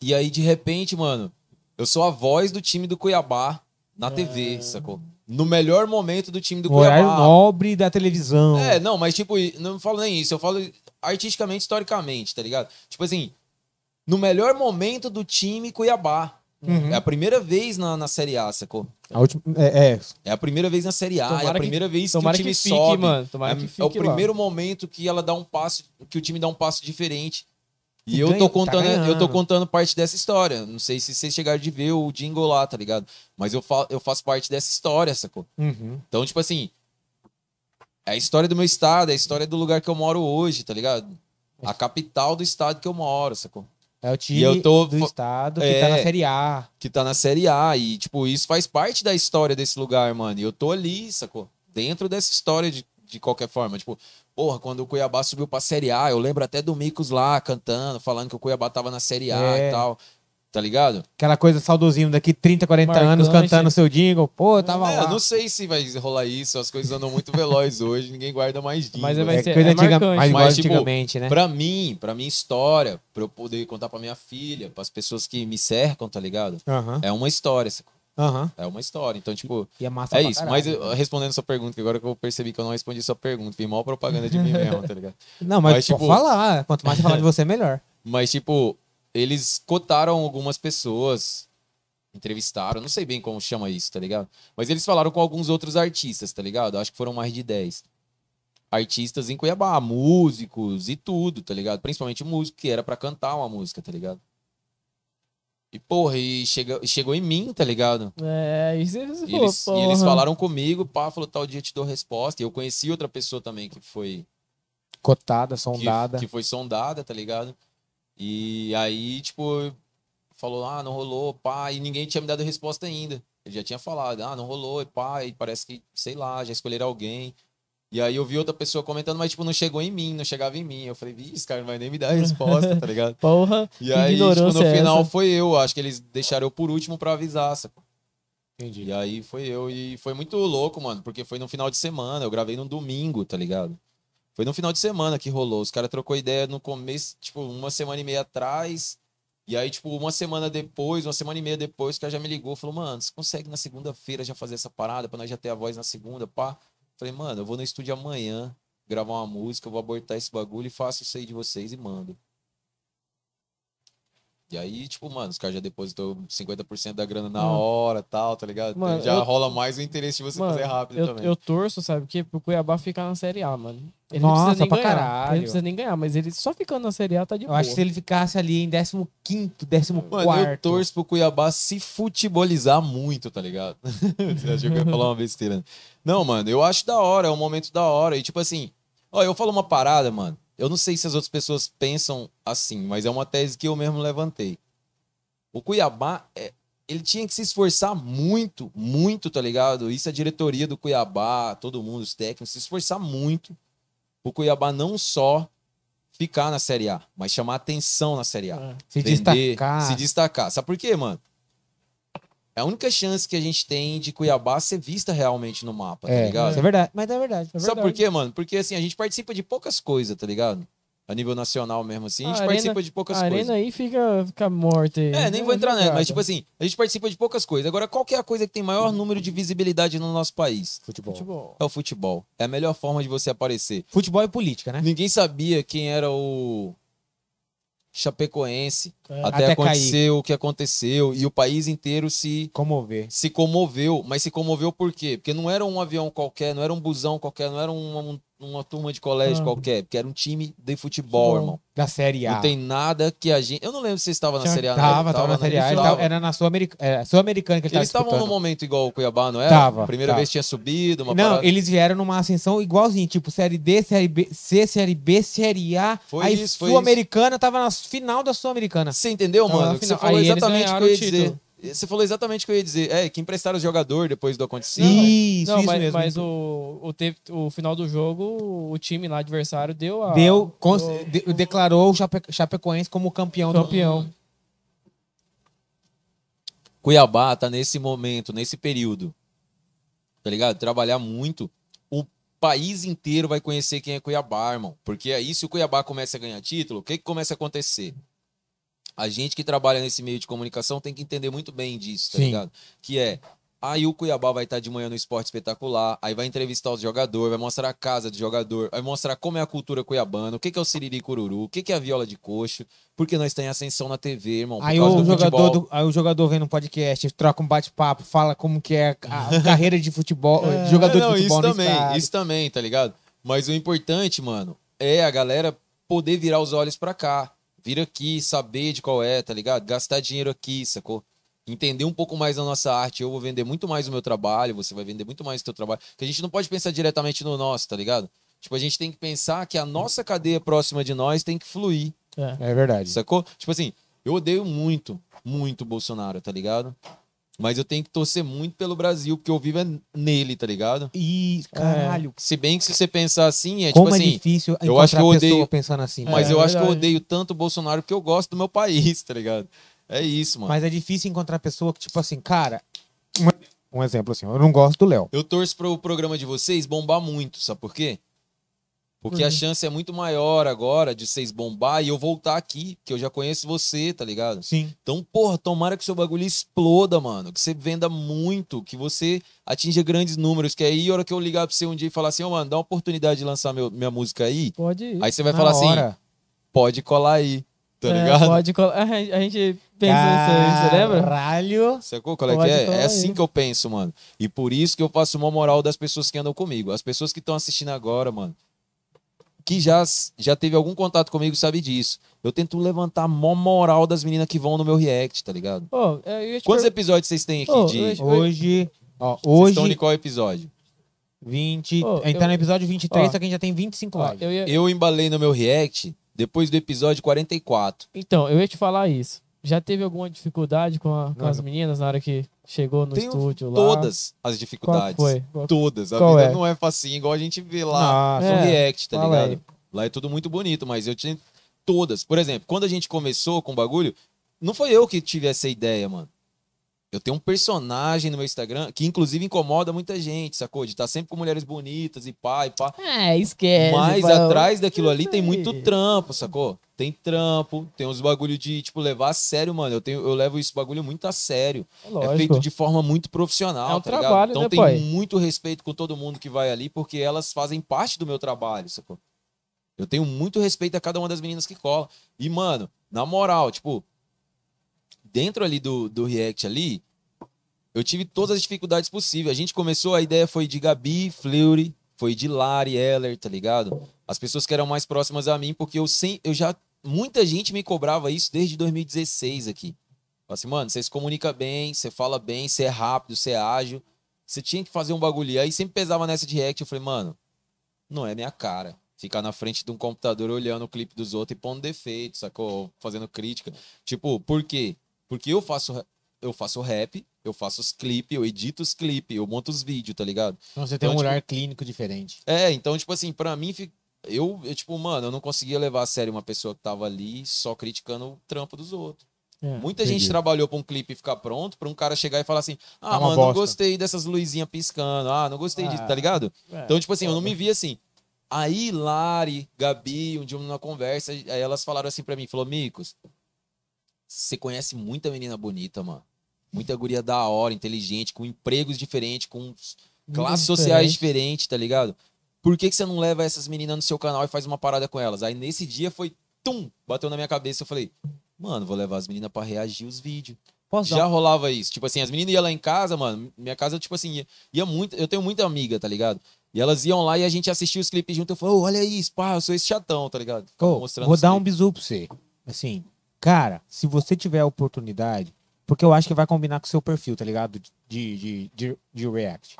E aí, de repente, mano, eu sou a voz do time do Cuiabá na TV, sacou? No melhor momento do time do o horário Cuiabá. nobre da televisão. É, não, mas tipo, não falo nem isso, eu falo artisticamente, historicamente, tá ligado? Tipo assim, no melhor momento do time Cuiabá. Uhum. É a primeira vez na, na Série A, sacou? A última, é, é. É a primeira vez na Série A, é Tomara a que- primeira vez que o Tomara time que fique, sobe. mano. Tomara é, que é fique o lá. primeiro momento que ela dá um passo, que o time dá um passo diferente. E eu tô tá contando, eu tô contando parte dessa história. Não sei se vocês chegaram de ver o jingle lá, tá ligado? Mas eu, fa eu faço parte dessa história, sacou? Uhum. Então, tipo assim, é a história do meu estado, é a história do lugar que eu moro hoje, tá ligado? A capital do estado que eu moro, sacou? É o time E eu tô do estado que É. tá na Série A. que tá na Série A. E, tipo, isso faz parte da história desse lugar, mano. E eu tô ali, sacou? Dentro dessa história de, de qualquer forma. Tipo, porra, quando o Cuiabá subiu pra Série A, eu lembro até do Micos lá cantando, falando que o Cuiabá tava na Série A É. e tal. Tá ligado? Aquela coisa saudosinho daqui 30, 40 anos Marcante. cantando seu jingle. Pô, eu tava É, lá. eu não sei se vai rolar isso, as coisas andam muito velozes hoje, ninguém guarda mais jingle. Mas vai É ser- coisa é antiga, Mas, tipo, antigamente, né? Pra mim, pra minha história, pra eu poder contar pra minha filha, pras pessoas que me cercam, tá ligado? Aham, É uma história, sacou? aham. É uma história. Então, tipo, E é massa É pra isso, caralho. mas eu- respondendo sua pergunta, que agora que eu percebi que eu não respondi sua pergunta, fiz mal propaganda de mim mesmo, tá ligado? Não, mas, mas, pode tipo- falar. Quanto mais você falar de você, melhor. Mas, tipo, eles cotaram algumas pessoas, entrevistaram, não sei bem como chama isso, tá ligado? Mas eles falaram com alguns outros artistas, tá ligado? Acho que foram mais de 10. Artistas em Cuiabá, músicos e tudo, tá ligado? Principalmente músico que era pra cantar uma música, tá ligado? E, porra, e chega, chegou em mim, tá ligado? É, isso é E eles, e eles falaram comigo, pá, falou, tal dia eu te dou resposta. E eu conheci outra pessoa também que foi Cotada, que- sondada. Que, foi sondada, tá ligado? E aí, tipo, falou, ah, não rolou, pá, e ninguém tinha me dado resposta ainda. Ele já tinha falado, ah, não rolou, e pá, e parece que, sei lá, já escolheram alguém. E aí eu vi outra pessoa comentando, mas, tipo, não chegou em mim, não chegava em mim. Eu falei, vixe, esse cara não vai nem me dar a resposta, tá ligado? Porra, E aí, tipo, no é final essa? foi eu, acho que eles deixaram eu por último pra avisar, sacou? Entendi. E aí foi eu. E foi muito louco, mano, porque foi no final de semana. Eu gravei no domingo, tá ligado? Foi no final de semana que rolou. Os caras trocou ideia no começo, tipo, uma semana e meia atrás. E aí, tipo, uma semana depois, uma semana e meia depois, o cara já me ligou. Falou, mano, você consegue na segunda-feira já fazer essa parada pra nós já ter a voz na segunda, pá? Falei, mano, eu vou no estúdio amanhã gravar uma música, eu vou abortar esse bagulho e faço isso aí de vocês e mando. E aí, tipo, mano, os caras já depositou 50% da grana na Mano. hora tal, tá ligado? Mano, já eu- rola mais o interesse de você Mano, fazer rápido eu, também. eu torço, sabe o quê? Pro Cuiabá ficar na Série A, mano. Ele não Nossa, precisa nem pra ganhar. caralho. Ele não precisa nem ganhar, mas ele só ficando na Série A tá de Eu boa. acho que se ele ficasse ali em 15º, 14 Mano, eu torço pro Cuiabá se futebolizar muito, tá ligado? Você achou que eu ia falar uma besteira? Não, mano, eu acho da hora, é um momento da hora. E tipo assim, ó, eu falo uma parada, mano. Eu não sei se as outras pessoas pensam assim, mas é uma tese que eu mesmo levantei. O Cuiabá, é, ele tinha que se esforçar muito, muito, tá ligado? Isso a diretoria do Cuiabá, todo mundo, os técnicos, se esforçar muito o Cuiabá não só ficar na Série A, mas chamar atenção na Série A. É. Se Vender, destacar. Se destacar. Sabe por quê, mano? É a única chance que a gente tem de Cuiabá ser vista realmente no mapa, tá É, ligado? isso é verdade. Mas é verdade. É Sabe verdade. por quê, mano? Porque assim, a gente participa de poucas coisas, tá ligado? A nível nacional mesmo, assim, a gente A arena- participa de poucas A coisas. arena aí fica, fica morta. aí. É, nem vou entrar nela, mas tipo assim, a gente participa de poucas coisas. Agora, qual que é a coisa que tem maior número de visibilidade no nosso país? Futebol. Futebol. É o futebol. É a melhor forma de você aparecer. Futebol e política, né? Ninguém sabia quem era o Chapecoense É. até, Até acontecer o que aconteceu e o país inteiro se Comover. se comoveu, mas se comoveu por quê? Porque não era um avião qualquer, não era um busão qualquer, não era uma, um- uma turma de colégio Ah. qualquer, porque era um time de futebol, Futebol. irmão. Da Série A. Não tem nada que a gente. Eu não lembro se você estava na Série A, não. Tava, Eu tava na Série A. Ele tava. era na Sul-Americana é, Sul-Americana que ele tava Eles estavam num momento igual o Cuiabá, não era? Tava, Primeira tava. vez tinha subido, uma Não, parada. eles vieram numa ascensão igualzinho, tipo Série D, Série B, C, Série B, Série A. Foi aí isso, foi Sul-Americana tava na final da Sul-Americana. Você entendeu, Tava mano? Você falou Aí exatamente o que eu ia dizer. Você falou exatamente o que eu ia dizer. É, que emprestaram o jogador depois do acontecido. Isso, Não, isso mas, mesmo. mas o, o, teve- o final do jogo, o time lá adversário deu a. Deu, cons- o- de- declarou o Chape- Chapecoense como campeão, do campeão. Cuiabá tá nesse momento, nesse período. Tá ligado? Trabalhar muito. O país inteiro vai conhecer quem é Cuiabá, irmão. Porque aí, se o Cuiabá começa a ganhar título, o que, que começa a acontecer? A gente que trabalha nesse meio de comunicação tem que entender muito bem disso, tá Sim. ligado? Que é. Aí o Cuiabá vai estar de manhã no esporte espetacular, aí vai entrevistar os jogadores, vai mostrar a casa do jogador, vai mostrar como é a cultura cuiabana, o que é o siriri cururu, o que é a viola de coxo, porque nós tem ascensão na TV, irmão. Aí o, do jogador do- aí o jogador vem no podcast, troca um bate-papo, fala como que é a, carreira de futebol, de jogador É, não, de futebol isso no também, estado. isso também, tá ligado? Mas o importante, mano, é a galera poder virar os olhos pra cá. Vir aqui, saber de qual é, tá ligado? Gastar dinheiro aqui, sacou? Entender um pouco mais da nossa arte. Eu vou vender muito mais o meu trabalho, você vai vender muito mais o teu trabalho. Que a gente não pode pensar diretamente no nosso, tá ligado? Tipo, a gente tem que pensar que a nossa cadeia próxima de nós tem que fluir. É. É verdade. Sacou? Tipo assim, Eu odeio muito, muito o Bolsonaro, tá ligado? Mas eu tenho que torcer muito pelo Brasil, porque eu vivo é nele, tá ligado? E, caralho, Se bem que se você pensar assim, é como tipo é assim. difícil eu acho que eu odeio- pensando assim. Mas É, eu acho que eu odeio tanto o Bolsonaro porque eu gosto do meu país, tá ligado? É isso, mano. Mas é difícil encontrar pessoa que, tipo assim, cara. Um exemplo assim, eu não gosto do Léo. Eu torço pro programa de vocês bombar muito, sabe por quê? Porque a Uhum. chance é muito maior agora de vocês bombar e eu voltar aqui, que eu já conheço você, tá ligado? Sim. Então, porra, tomara que seu bagulho exploda, mano. Que você venda muito, que você atinja grandes números. Que aí, a hora que eu ligar pra você um dia e falar assim, ô, mano, dá uma oportunidade de lançar meu- minha música aí. Pode ir. Aí você vai Na falar assim, hora. pode colar aí, tá É, ligado? Pode colo- A gente a gente pensa nisso aí, você lembra? Caralho. Sacou qual é Pode que é? colar É assim aí. que eu penso, mano. E por isso que eu faço uma moral das pessoas que andam comigo. As pessoas que estão assistindo agora, mano, que já, já teve algum contato comigo sabe disso. Eu tento levantar a mó moral das meninas que vão no meu react, tá ligado? Te Quantos per- episódios vocês têm aqui Ô, de... te- Hoje, ó, Vocês estão hoje, de qual episódio? 20. Ô, a gente eu- tá no episódio 23, Ó. só que a gente já tem 25 Ó, lives. eu ia- Eu embalei no meu react depois do episódio 44. Então, eu ia te falar isso. Já teve alguma dificuldade com, a- com as meninas na hora que chegou no Tenho estúdio lá? Todas as Qual dificuldades. foi? Qual- Todas. A Qual vida é? não é facinho, igual a gente vê lá Nossa, no É, react, tá fala ligado? aí. Lá é tudo muito bonito, mas eu tinha todas. Por exemplo, quando a gente começou com o bagulho, não foi eu que tive essa ideia, mano. Eu tenho um personagem no meu Instagram que, inclusive, incomoda muita gente, sacou? De estar sempre com mulheres bonitas e pá e pá. É, esquece. Mas atrás daquilo ali tem muito trampo, sacou? Tem trampo, tem uns bagulho de, tipo, levar a sério, mano. Eu, tenho, eu levo esse bagulho muito a sério. É É feito de forma muito profissional, É um tá ligado? trabalho, Então né, tem pai? muito respeito com todo mundo que vai ali, porque elas fazem parte do meu trabalho, sacou? Eu tenho muito respeito a cada uma das meninas que cola. E, mano, na moral, tipo, dentro ali do, do React ali, eu tive todas as dificuldades possíveis. A gente começou, a ideia foi de Gabi, Fleury, foi de Lari, Eller, tá ligado? As pessoas que eram mais próximas a mim, porque eu, sem, eu já. Muita gente me cobrava isso desde 2016 aqui. Fala assim, mano, você se comunica bem, você fala bem, você é rápido, você é ágil. Você tinha que fazer um bagulho. E aí sempre pesava nessa de react. Eu falei, mano, não é minha cara. Ficar na frente de um computador olhando o clipe dos outros e pondo defeito, sacou? Fazendo crítica. Tipo, por quê? Porque eu faço, eu faço rap, eu faço os clipes, eu edito os clipes, eu monto os vídeos, tá ligado? Então você tem Então, um tipo- olhar clínico diferente. É, então, tipo assim, pra mim, eu, eu, tipo, mano, eu não conseguia levar a sério uma pessoa que tava ali só criticando o trampo dos outros. É. Muita entendi. gente trabalhou pra um clipe ficar pronto, pra um cara chegar e falar assim: ah, Tá mano, não bosta. gostei dessas luzinhas piscando, ah, não gostei disso, Ah. tá ligado? É. Então, tipo assim, eu não me vi assim. Aí, Lari, Gabi, um dia numa conversa, aí elas falaram assim pra mim: falou, Micos, você conhece muita menina bonita, mano. Muita guria da hora, inteligente, com empregos diferentes, com Muito classes sociais diferente. diferentes, tá ligado? Por que, que você não leva essas meninas no seu canal e faz uma parada com elas? Aí nesse dia foi, tum, bateu na minha cabeça. Eu falei, mano, vou levar as meninas pra reagir os vídeos. Posso Já dar rolava isso. Tipo assim, as meninas iam lá em casa, mano. Minha casa, tipo assim, ia, ia muito. Eu tenho muita amiga, tá ligado? E elas iam lá e a gente assistia os clipes junto. Eu falei, "Ô, olha isso, pá, eu sou esse chatão, tá ligado? Mostrando vou dar um clipes. bisu pra você. Assim, cara, se você tiver a oportunidade, porque eu acho que vai combinar com o seu perfil, tá ligado? De, de, de, de React.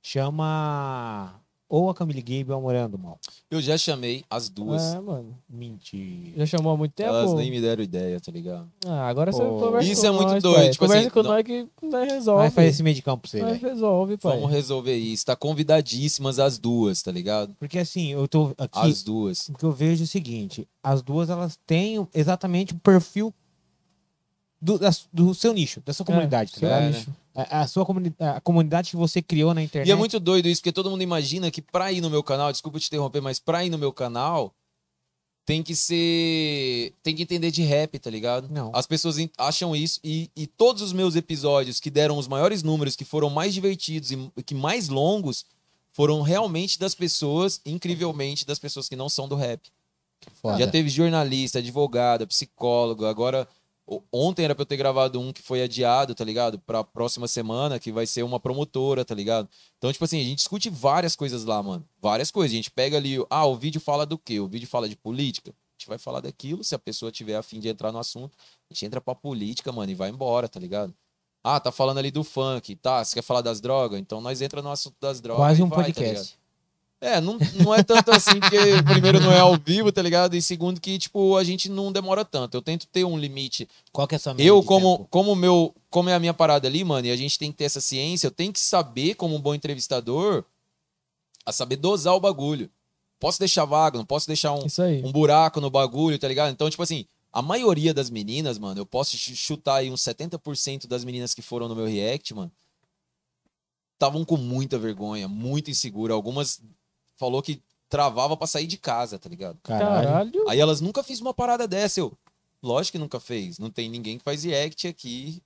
Chama ou a Camille Gabe ou a Morando Mal. Eu já chamei as duas. É, mano. Mentira. Já chamou há muito tempo? Elas nem me deram ideia, tá ligado? Ah, agora você Pô. conversa Isso com é muito nós, doido, tipo conversa assim, com não- nós que nós resolve. Vai fazer esse meio de campo pra você, Nós velho. resolve, pai. Vamos resolver isso. Tá convidadíssimas as duas, tá ligado? Porque assim, eu tô aqui. As duas. O que eu vejo é o seguinte: as duas elas têm exatamente o perfil do, da- do seu nicho, da sua comunidade, tá seu ligado? É, nicho. A, a sua comuni a comunidade que você criou na internet. E é muito doido isso, porque todo mundo imagina que pra ir no meu canal, desculpa te interromper, mas pra ir no meu canal, tem que ser. Tem que entender de rap, tá ligado? Não. As pessoas acham isso, e, e todos os meus episódios que deram os maiores números, que foram mais divertidos e que mais longos, foram realmente das pessoas, incrivelmente, das pessoas que não são do rap. Foda. Já teve jornalista, advogada, psicólogo. Agora, ontem era pra eu ter gravado um que foi adiado, tá ligado? Pra próxima semana, que vai ser uma promotora, tá ligado? Então, tipo assim, a gente discute várias coisas lá, mano. Várias coisas. A gente pega ali, ah, o vídeo fala do quê? O vídeo fala de política. A gente vai falar daquilo. Se a pessoa tiver a fim de entrar no assunto, a gente entra pra política, mano, e vai embora, tá ligado? Ah, tá falando ali do funk, tá? Você quer falar das drogas? Então nós entra no assunto das drogas. Quase um vai, tá podcast. ligado? É, não, não é tanto assim, porque primeiro não é ao vivo, tá ligado? E segundo que, tipo, a gente não demora tanto. Eu tento ter um limite. Qual que é a sua média Eu, como, tempo? como meu, como é a minha parada ali, mano, e a gente tem que ter essa ciência, eu tenho que saber, como um bom entrevistador, a saber dosar o bagulho. Posso deixar vago, não posso deixar um, um buraco no bagulho, tá ligado? Então, tipo assim, a maioria das meninas, mano, eu posso ch- chutar aí uns 70% das meninas que foram no meu react, mano, estavam com muita vergonha, muito insegura. Algumas falou que travava pra sair de casa, tá ligado? Caralho. Aí elas nunca fiz uma parada dessa, eu. Lógico que nunca fez. Não tem ninguém que faz react aqui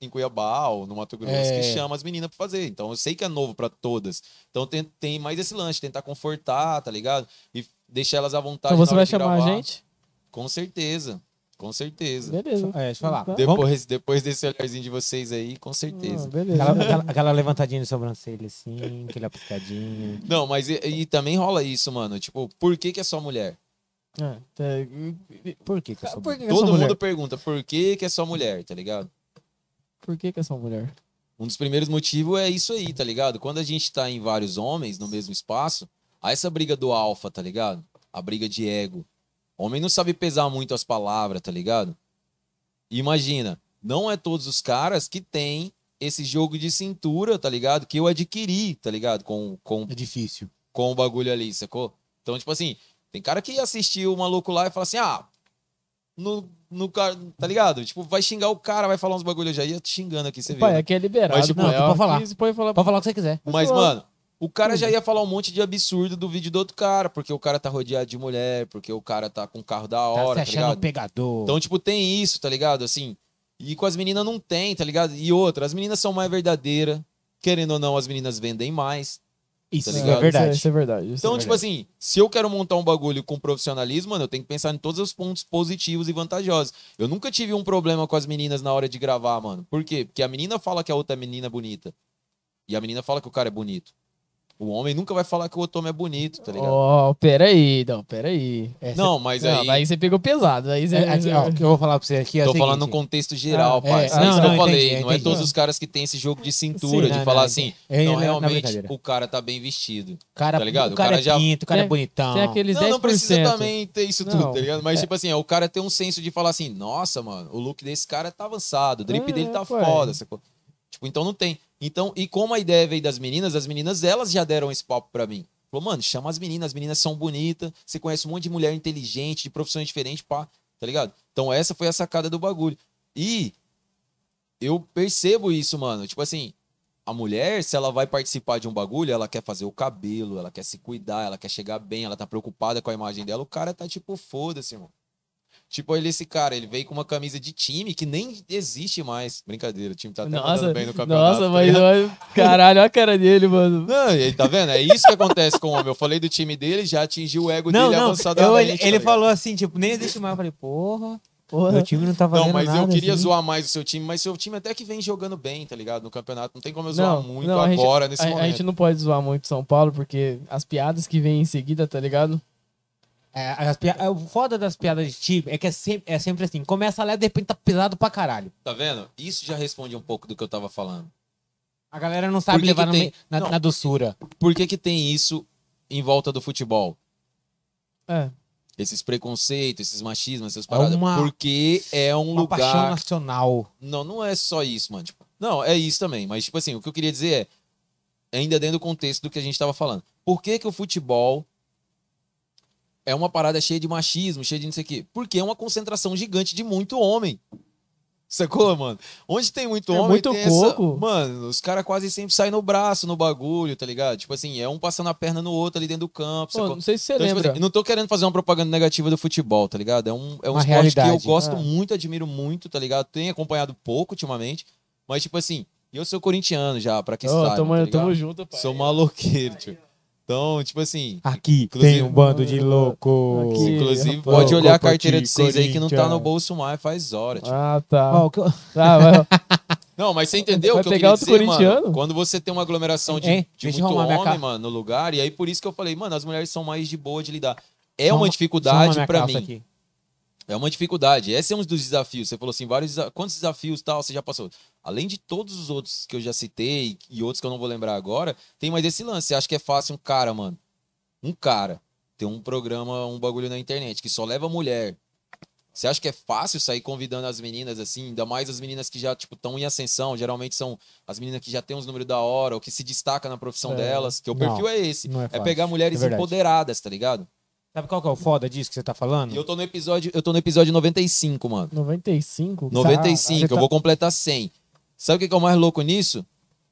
em Cuiabá ou no Mato Grosso É. que chama as meninas pra fazer. Então eu sei que é novo pra todas. Então tem, tem mais esse lance, tentar confortar, tá ligado? E deixar elas à vontade. Então você na hora vai de chamar a gravar. gente? Com certeza. Com certeza. Beleza. É, deixa eu falar. Vamos- Depois, depois desse olharzinho de vocês aí, com certeza. Ah, beleza. Aquela, aquela- aquela levantadinha de sobrancelha assim, aquela piscadinha. Não, mas e, e também rola isso, mano. Tipo, por que, que é só mulher? Ah, tá. Por que, que eu sou Por que, que é Todo só mundo mulher? pergunta por que, que é só mulher, tá ligado? Por que, que é só mulher? Um dos primeiros motivos é isso aí, tá ligado? Quando a gente tá em vários homens no mesmo espaço, há essa briga do alfa, tá ligado? A briga de ego. Homem não sabe pesar muito as palavras, tá ligado? Imagina, não é todos os caras que têm esse jogo de cintura, tá ligado? Que eu adquiri, tá ligado? Com, com, É difícil. com o bagulho ali, sacou? Então, tipo assim, tem cara que assistiu o maluco lá e fala assim, ah, no, no cara, tá ligado? Tipo, vai xingar o cara, vai falar uns bagulho, eu já ia te xingando aqui, você viu. Pai, né? aqui é liberado. Mas, tipo, não, é pode falar. Pode falar. Pode falar o que você quiser. Mas, mano, o cara já ia falar um monte de absurdo do vídeo do outro cara, porque o cara tá rodeado de mulher, porque o cara tá com um carro da Tá hora, se tá, achando um ligado? pegador. Então, tipo, tem isso, tá ligado? Assim, e com as meninas não tem, tá ligado? E outra, as meninas são mais verdadeiras, querendo ou não, as meninas vendem mais. isso tá é verdade. Isso é, isso é verdade. isso Então, é tipo verdade. assim, se eu quero montar um bagulho com profissionalismo, mano, eu tenho que pensar em todos os pontos positivos e vantajosos. Eu nunca tive um problema com as meninas na hora de gravar, mano. Por quê? Porque a menina fala que a outra menina é bonita. E a menina fala que o cara é bonito. O homem nunca vai falar que o outro homem é bonito, tá ligado? Ó, peraí, não, peraí. Essa- Não, mas Não, aí. daí você pegou pesado. Aí você... É, aqui, ó, o que eu vou falar pra você aqui é Tô falando no seguinte. contexto geral, Ah, é, pai. É, não, isso que não, eu falei. entendi, não é entendi. todos os caras que têm esse jogo de cintura, Sim, de não, falar não, assim. É, Não, realmente, o cara tá bem vestido. cara, tá ligado? O cara, O cara é já- pinto, o cara é Tem- bonitão. Tem aqueles Não, 10%. não precisa também ter isso tudo, Não, tá ligado? Mas, é- tipo assim, é, o cara tem um senso de falar assim, nossa, mano, o look desse cara tá avançado, o drip É, dele tá foda, é. Tipo, então não tem. Então, e como a ideia veio das meninas, as meninas, elas já deram esse papo pra mim. Falou, mano, chama as meninas, as meninas são bonitas, você conhece um monte de mulher inteligente, de profissões diferentes, pá, tá ligado? Então essa foi a sacada do bagulho. E eu percebo isso, mano. Tipo assim, a mulher, se ela vai participar de um bagulho, ela quer fazer o cabelo, ela quer se cuidar, ela quer chegar bem, ela tá preocupada com a imagem dela. O cara tá tipo, foda-se, irmão. Tipo, ele, esse cara, ele veio com uma camisa de time que nem existe mais. Brincadeira, o time tá até Nossa, bem no campeonato. nossa, tá mas ligado? olha- caralho, olha a cara dele, mano. Não, e aí, tá vendo? É isso que acontece com o homem. Eu falei do time dele, já atingiu o ego Não, dele não. avançadamente. eu- ele tá ele falou assim, tipo, nem existe mais. Eu falei, porra, Porra. meu time não tá fazendo Não, mas nada. eu queria assim. zoar mais o seu time, mas seu time até que vem jogando bem, tá ligado? No campeonato. Não tem como eu zoar Não, muito não, a gente- agora, nesse a, a momento. gente não pode zoar muito São Paulo, porque as piadas que vêm em seguida, tá ligado? É, as pia- é, O foda das piadas de time é que é sempre, é sempre assim. Começa a ler, de repente tá pesado pra caralho. Tá vendo? Isso já responde um pouco do que eu tava falando. A galera não sabe que levar que tem- na, Não. na doçura. Por que que tem isso em volta do futebol? É. Esses preconceitos, esses machismos, essas paradas. uma- Porque é um Uma paixão lugar... nacional. Não, não é só isso, mano. Tipo, não, é isso também. Mas, tipo assim, o que eu queria dizer é, ainda dentro do contexto do que a gente tava falando. Por que que o futebol é uma parada cheia de machismo, cheia de não sei o quê? Porque é uma concentração gigante de muito homem. Sacou, mano? Onde tem muito É homem, muito tem coco. essa... Mano, os caras quase sempre saem no braço, no bagulho, tá ligado? Tipo assim, é um passando a perna no outro ali dentro do campo, Pô, não sei se você Então, tipo lembra. assim, não tô querendo fazer uma propaganda negativa do futebol, tá ligado? É um, é um Uma esporte que eu realidade. gosto É. muito, admiro muito, tá ligado? Tenho acompanhado pouco ultimamente, mas tipo assim, eu sou corintiano já, pra que Ô, saibam, tamo, tá ligado? tamo junto, pai. Sou maloqueiro, tio. Então, tipo assim, Aqui Inclusive- tem um bando de louco. Aqui. inclusive, pode olhar a carteira de vocês aí que não tá no bolso mais faz hora, tio. Ah, tá. Ó, o que eu- Tá, vai. Não, mas você entendeu Vai o que eu pegar queria outro dizer, mano? Quando você tem uma aglomeração de, Hein? de Deixa eu muito homem, mano, no lugar, e aí por isso que eu falei, mano, as mulheres são mais de boa de lidar. É uma uma- dificuldade calça mim. aqui. É uma dificuldade. Esse é um dos desafios. Você falou assim, vários desa- quantos desafios tal você já passou? Além de todos os outros que eu já citei e outros que eu não vou lembrar agora, tem mais esse lance. Você acha que é fácil um cara, mano, um cara tem um programa, um bagulho na internet que só leva mulher. Você acha que é fácil sair convidando as meninas assim, ainda mais as meninas que já tipo estão em ascensão, geralmente são as meninas que já têm os números da hora ou que se destacam na profissão É. delas, que o Não, perfil é esse, não é é, pegar mulheres É empoderadas, tá ligado? Sabe qual que é o foda disso que você tá falando? Eu tô no episódio, eu tô no episódio 95, mano. 95? 95, você eu tá- vou completar 100. Sabe o que que é o mais louco nisso?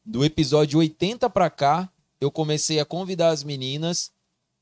Do episódio 80 pra cá, eu comecei a convidar as meninas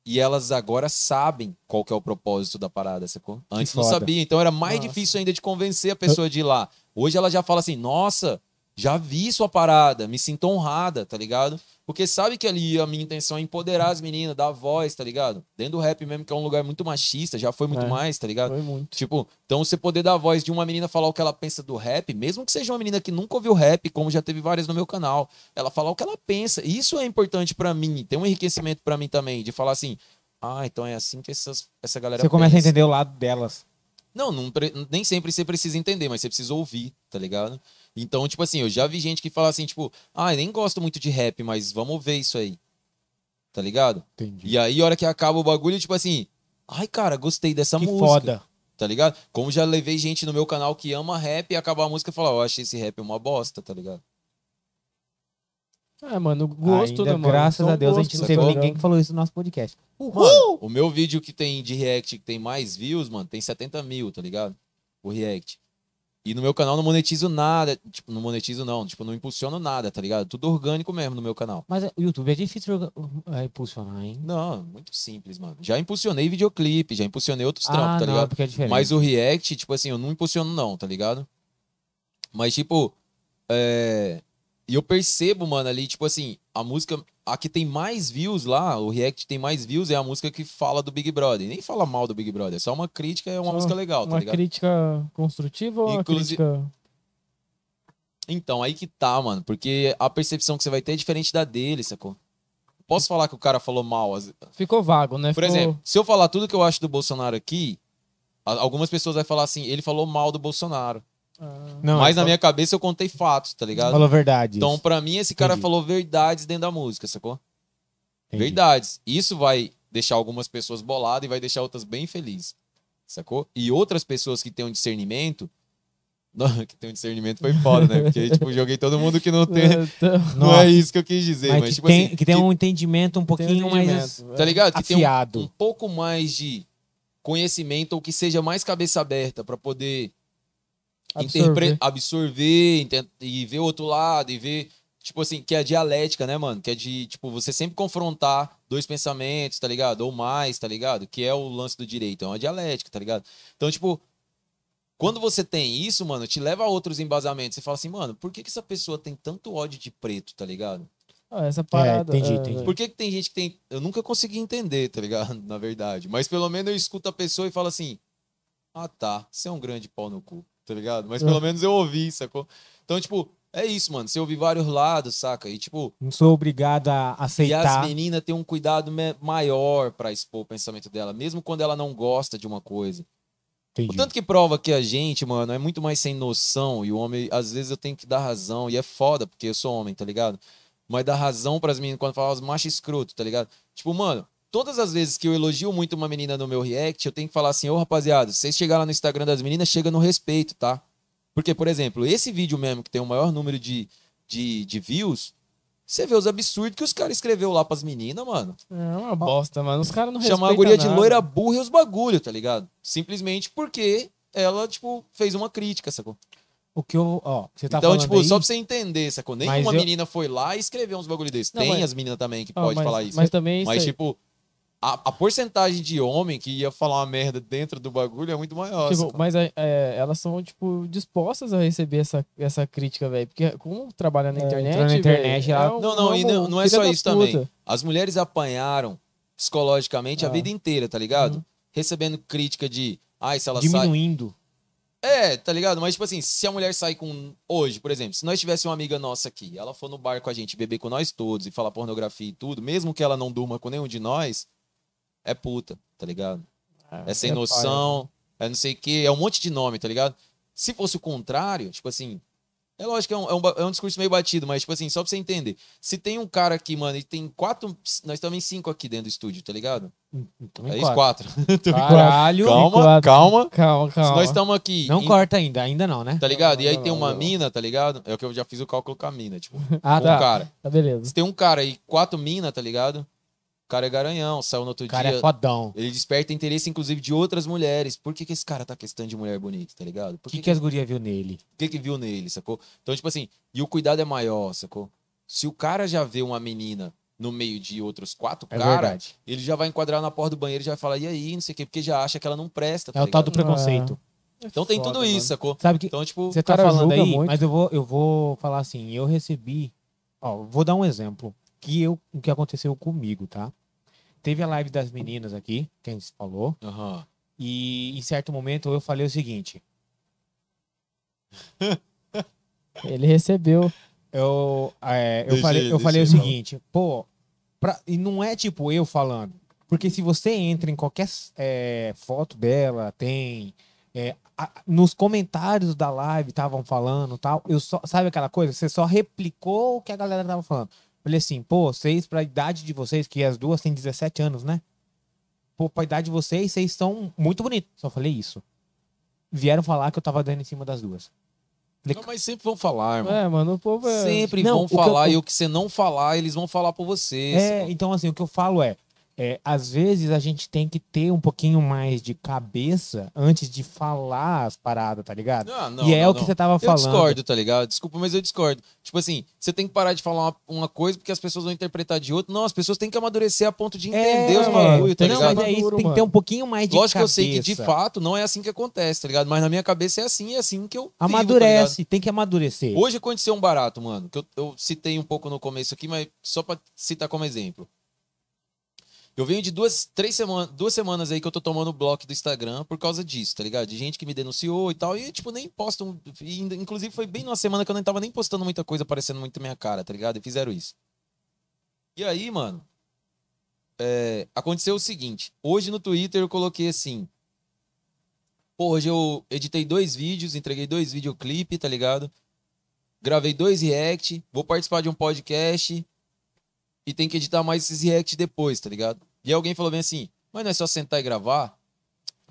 e elas agora sabem qual que é o propósito da parada, sacou? Antes não sabia, então era mais Nossa. difícil ainda de convencer a pessoa de ir lá. Hoje ela já fala assim: "Nossa, já vi sua parada, me sinto honrada", tá ligado? Porque sabe que ali a minha intenção é empoderar as meninas, dar voz, tá ligado? Dentro do rap mesmo, que é um lugar muito machista, já foi muito É. mais, tá ligado? Foi muito. Tipo, então você poder dar a voz de uma menina falar o que ela pensa do rap, mesmo que seja uma menina que nunca ouviu rap, como já teve várias no meu canal, ela falar o que ela pensa. Isso é importante pra mim, tem um enriquecimento pra mim também, de falar assim: "Ah, então é assim que essas, essa galera Você começa a pensa." entender o lado delas. Não, não nem sempre você precisa entender, mas você precisa ouvir, tá ligado? Então, tipo assim, eu já vi gente que fala assim, tipo, ah, eu nem gosto muito de rap, mas vamos ver isso aí. Tá ligado? Entendi. E aí, a hora que acaba o bagulho, tipo assim, ai, cara, gostei dessa que música foda. tá ligado? Como já levei gente no meu canal que ama rap e acabar a música e falar, eu achei esse rap uma bosta, tá ligado? É, mano, gosto, Ainda, né, mano? graças São a Deus, a gente não teve ninguém ligado? que falou isso no nosso podcast. Mano, o meu vídeo que tem de react, que tem mais views, mano, tem 70 mil, tá ligado? O react. E no meu canal não monetizo nada, tipo, não monetizo não, tipo, não impulsiono nada, tá ligado? Tudo orgânico mesmo no meu canal. Mas é, o YouTube é difícil é, impulsionar, hein? Não, muito simples, mano. Já impulsionei videoclipe, já impulsionei outros trampos, ah, tá não, ligado? porque é diferente. Mas o React, tipo assim, eu não impulsiono não, tá ligado? Mas, tipo, é... E eu percebo, mano, ali, tipo assim, a música... A que tem mais views lá, o React tem mais views, é a música que fala do Big Brother. Nem fala mal do Big Brother, é só uma crítica, é uma Só música legal, tá Uma ligado? crítica construtiva ou uma Inclusive- crítica... Então, aí que tá, mano, porque a percepção que você vai ter é diferente da dele, sacou? Posso falar que o cara falou mal, Ficou vago, né? Por Ficou- exemplo, se eu falar tudo que eu acho do Bolsonaro aqui, algumas pessoas vão falar assim, ele falou mal do Bolsonaro. Não, Mas na minha cabeça eu contei fatos, tá ligado? Falou verdade. Então, pra mim, esse cara Entendi. falou verdades dentro da música, sacou? Entendi. Verdades. Isso vai deixar algumas pessoas boladas e vai deixar outras bem felizes, sacou? E outras pessoas que têm um discernimento. Não, que tem um discernimento foi foda, né? Porque, tipo, joguei todo mundo que não tem. então, Não é isso que eu quis dizer, Mas, mas, que, tipo tem, assim. que tem que- um entendimento um tem um pouquinho mais entendimento, Tá ligado? Que tem um, afiado. um pouco mais de conhecimento ou que seja mais cabeça aberta pra poder Absorver. absorver e ver o outro lado e ver, tipo assim, que é a dialética, né, mano? Que é de, tipo, você sempre confrontar dois pensamentos, tá ligado? Ou mais, tá ligado? Que é o lance do direito, é uma dialética, tá ligado? Então, tipo, quando você tem isso, mano, te leva a outros embasamentos. Você fala assim, mano, por que, que essa pessoa tem tanto ódio de preto, tá ligado? Ah, essa parada. entendi, é, entendi. Por que, que tem gente que tem. Eu nunca consegui entender, tá ligado? Na verdade. Mas pelo menos eu escuto a pessoa e falo assim: Ah, tá, você é um grande pau no cu, tá ligado? Mas pelo menos eu ouvi, sacou? Então, tipo, é isso, mano. Você ouve vários lados, saca? E, tipo, Não sou obrigado a e as aceitar. meninas têm um cuidado maior pra expor o pensamento dela, mesmo quando ela não gosta de uma coisa. O Entendi. tanto que prova que a gente, mano, é muito mais sem noção. E o homem, às vezes, eu tenho que dar razão. E é foda, porque eu sou homem, tá ligado? Mas dar razão pras meninas quando falam os machos escroto, tá ligado? Tipo, mano, todas as vezes que eu elogio muito uma menina no meu react, eu tenho que falar assim, ô rapaziada, se vocês chegarem lá no Instagram das meninas, chega no respeito, tá? Porque, por exemplo, esse vídeo mesmo, que tem o maior número de, de, de views, você vê os absurdos que os caras escreveu lá pras meninas, mano. É uma bosta, mano. Os caras não Chamar a guria de nada. loira burra e os bagulho, tá ligado? Simplesmente porque ela, tipo, fez uma crítica, sacou? O que eu. Ó, você tá então, falando tipo, aí, só pra você entender, sacou? Nenhuma eu- menina foi lá e escreveu uns bagulho desses. Não, Tem mas- as meninas também que Ah, pode mas, falar isso. Mas também isso Mas, aí, tipo, a, a porcentagem de homem que ia falar uma merda dentro do bagulho é muito maior. tipo, mas é, é, elas são, tipo, dispostas a receber essa, essa crítica, velho. Porque como trabalha na É, internet. na internet, velho, ela- é Não, não, e não, não é só isso puta. também. As mulheres apanharam psicologicamente a Ah. vida inteira, tá ligado? Uhum. Recebendo crítica de. Ai, se ela sai. diminuindo. É, tá ligado? Mas, tipo assim, se a mulher sair com. Hoje, por exemplo, se nós tivesse uma amiga nossa aqui, ela for no bar com a gente, beber com nós todos e falar pornografia e tudo, mesmo que ela não durma com nenhum de nós, é puta, tá ligado? É sem é noção, é não sei o quê, é um monte de nome, tá ligado? Se fosse o contrário, tipo assim, É lógico que é um, é, um, é um discurso meio batido, mas, tipo assim, só pra você entender. Se tem um cara aqui, mano, e tem quatro. Nós estamos em cinco aqui dentro do estúdio, tá ligado? Então, É em isso, quatro. quatro. Caralho. calma, quatro. calma. Calma, Se calma. nós estamos aqui. Não em- corta ainda, ainda não, né? Tá ligado? E aí tem uma mina, tá ligado? É o que eu já fiz o cálculo com a mina, tipo. Ah, um tá. cara. Tá beleza. Se tem um cara e quatro minas, tá ligado? O cara é garanhão, saiu no outro O cara dia. é fodão. Ele desperta interesse, inclusive, de outras mulheres. Por que, que esse cara tá questão de mulher bonita, tá ligado? O que, que as gurias viu nele? o que, que viu nele, sacou? Então, tipo assim, e o cuidado é maior, sacou? Se o cara já vê uma menina no meio de outros quatro É caras, ele já vai enquadrar na porta do banheiro e já vai falar, e aí, não sei o quê, porque já acha que ela não presta, tá É o tal ligado? do preconceito. Então tem Foda, tudo mano. isso, sacou? Sabe que Então, tipo, você tá cara falando aí, muito. mas eu vou, eu vou falar assim, eu recebi, ó, vou dar um exemplo que eu, o que aconteceu comigo, tá? Teve a live das meninas aqui, quem falou, aham. e em certo momento eu falei o seguinte, Ele recebeu. eu, é, eu Deixa falei, ele, eu falei o seguinte, pô, pra- e não é tipo eu falando, porque se você entra em qualquer é, foto dela, tem é, a- nos comentários da live estavam falando tal, eu só sabe aquela coisa, você só replicou o que a galera tava falando. Falei assim, pô, vocês pra idade de vocês, que as duas têm 17 anos, né? Pô, pra idade de vocês, vocês são muito bonitos. Só falei isso. Vieram falar que eu tava dando em cima das duas. Falei, Não, mas sempre vão falar, irmão. É, mano, o povo é. Sempre Não, vão eu- falar, o- e o que você não falar, eles vão falar por você. É, então assim, o que eu falo é, é, às vezes a gente tem que ter um pouquinho mais de cabeça antes de falar as paradas, tá ligado? Não, não, e é não, o que você tava Eu falando. discordo, tá ligado? Desculpa, mas eu discordo. Tipo assim, você tem que parar de falar uma, uma coisa porque as pessoas vão interpretar de outra. Não, as pessoas têm que amadurecer a ponto de entender os é, bagulho, tá não, ligado? mas é isso, tem que ter um pouquinho mais de Lógico que eu cabeça. sei que de fato não é assim que acontece, tá ligado? Mas na minha cabeça é assim e é assim que eu vivo, tá? Amadurece, tem que amadurecer. Hoje aconteceu um barato, mano, que eu, eu citei um pouco no começo aqui, mas só pra citar como exemplo. Eu venho de duas, três semanas, duas semanas aí que eu tô tomando bloco do Instagram por causa disso, tá ligado? De gente que me denunciou e tal, e tipo, nem postam. Inclusive foi bem numa semana que eu nem tava nem postando muita coisa aparecendo muito na minha cara, tá ligado? E fizeram isso. E aí, mano, é, aconteceu o seguinte. Hoje no Twitter eu coloquei assim. Pô, hoje eu editei dois vídeos, entreguei dois videoclipes, tá ligado? Gravei dois react, vou participar de um podcast e tem que editar mais esses react depois, tá ligado? E alguém falou bem assim, mas não é só sentar e gravar?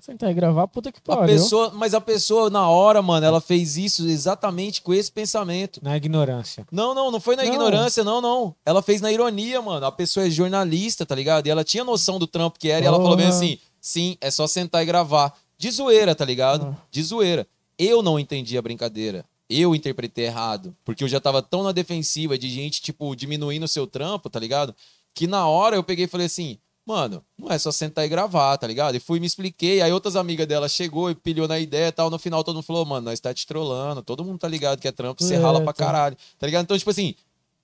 Sentar e gravar, puta que A pariu. pessoa, mas a pessoa na hora, mano, ela fez isso exatamente com esse pensamento. Na ignorância. Não, não, não foi na Não. ignorância, não, não. Ela fez na ironia, mano. A pessoa é jornalista, tá ligado? E ela tinha noção do trampo que era e ela falou bem assim: sim, é só sentar e gravar. De zoeira, tá ligado? De zoeira. Eu não entendi a brincadeira. Eu interpretei errado. Porque eu já tava tão na defensiva de gente, tipo, diminuindo o seu trampo, tá ligado? Que na hora eu peguei e falei assim. Mano, não é só sentar e gravar, tá ligado? E fui me expliquei. Aí outras amigas dela chegou e pilhou na ideia e tal. No final todo mundo falou, mano, nós tá te trollando. Todo mundo tá ligado que é trampo, você É, rala pra tá. caralho. Tá ligado? Então, tipo assim,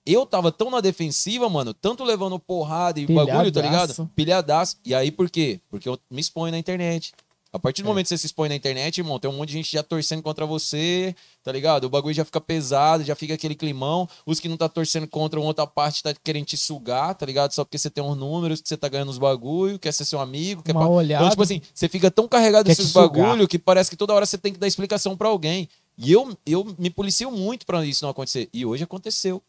eu tava tão na defensiva, mano, tanto levando porrada e bagulho, tá ligado? Pilhadaço. Pilhadaço. E aí por quê? Porque eu me exponho na internet. A partir do É. momento que você se expõe na internet, irmão, tem um monte de gente já torcendo contra você, tá ligado? O bagulho já fica pesado, já fica aquele climão. Os que não tá torcendo contra uma outra parte tá querendo te sugar, tá ligado? Só porque você tem uns números, que você tá ganhando os bagulho, quer ser seu amigo, quer Mal pa- olhado. Então, tipo assim, você fica tão carregado desses bagulho que parece que toda hora você tem que dar explicação pra alguém. E eu, eu me policio muito pra isso não acontecer. E hoje aconteceu.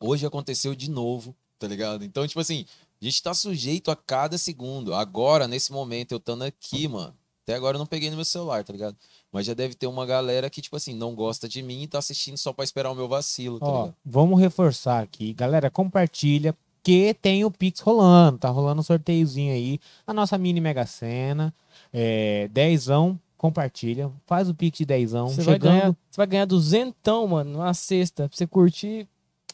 Hoje aconteceu de novo, tá ligado? Então, tipo assim, a gente tá sujeito a cada segundo. Agora, nesse momento, eu estando aqui, mano. Até agora eu não peguei no meu celular, tá ligado? Mas já deve ter uma galera que, tipo assim, não gosta de mim e tá assistindo só pra esperar o meu vacilo, tá Ó, ligado? vamos reforçar aqui. Galera, compartilha, que tem o Pix rolando. Tá rolando um sorteiozinho aí. A nossa mini Mega Sena. É, dezão, compartilha. Faz o Pix de dezão. Você vai, Chegando, ganhar, você vai ganhar duzentão, mano, numa sexta. Pra você curtir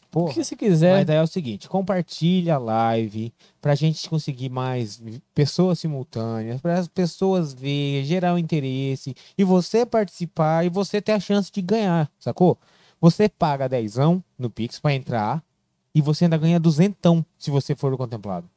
o porra. que você quiser. Mas daí é o seguinte, compartilha a live pra gente conseguir mais pessoas simultâneas, para as pessoas verem, gerar o interesse e você participar e você ter a chance de ganhar, sacou? Você paga dezão no Pix pra entrar e você ainda ganha duzentão se você for o contemplado.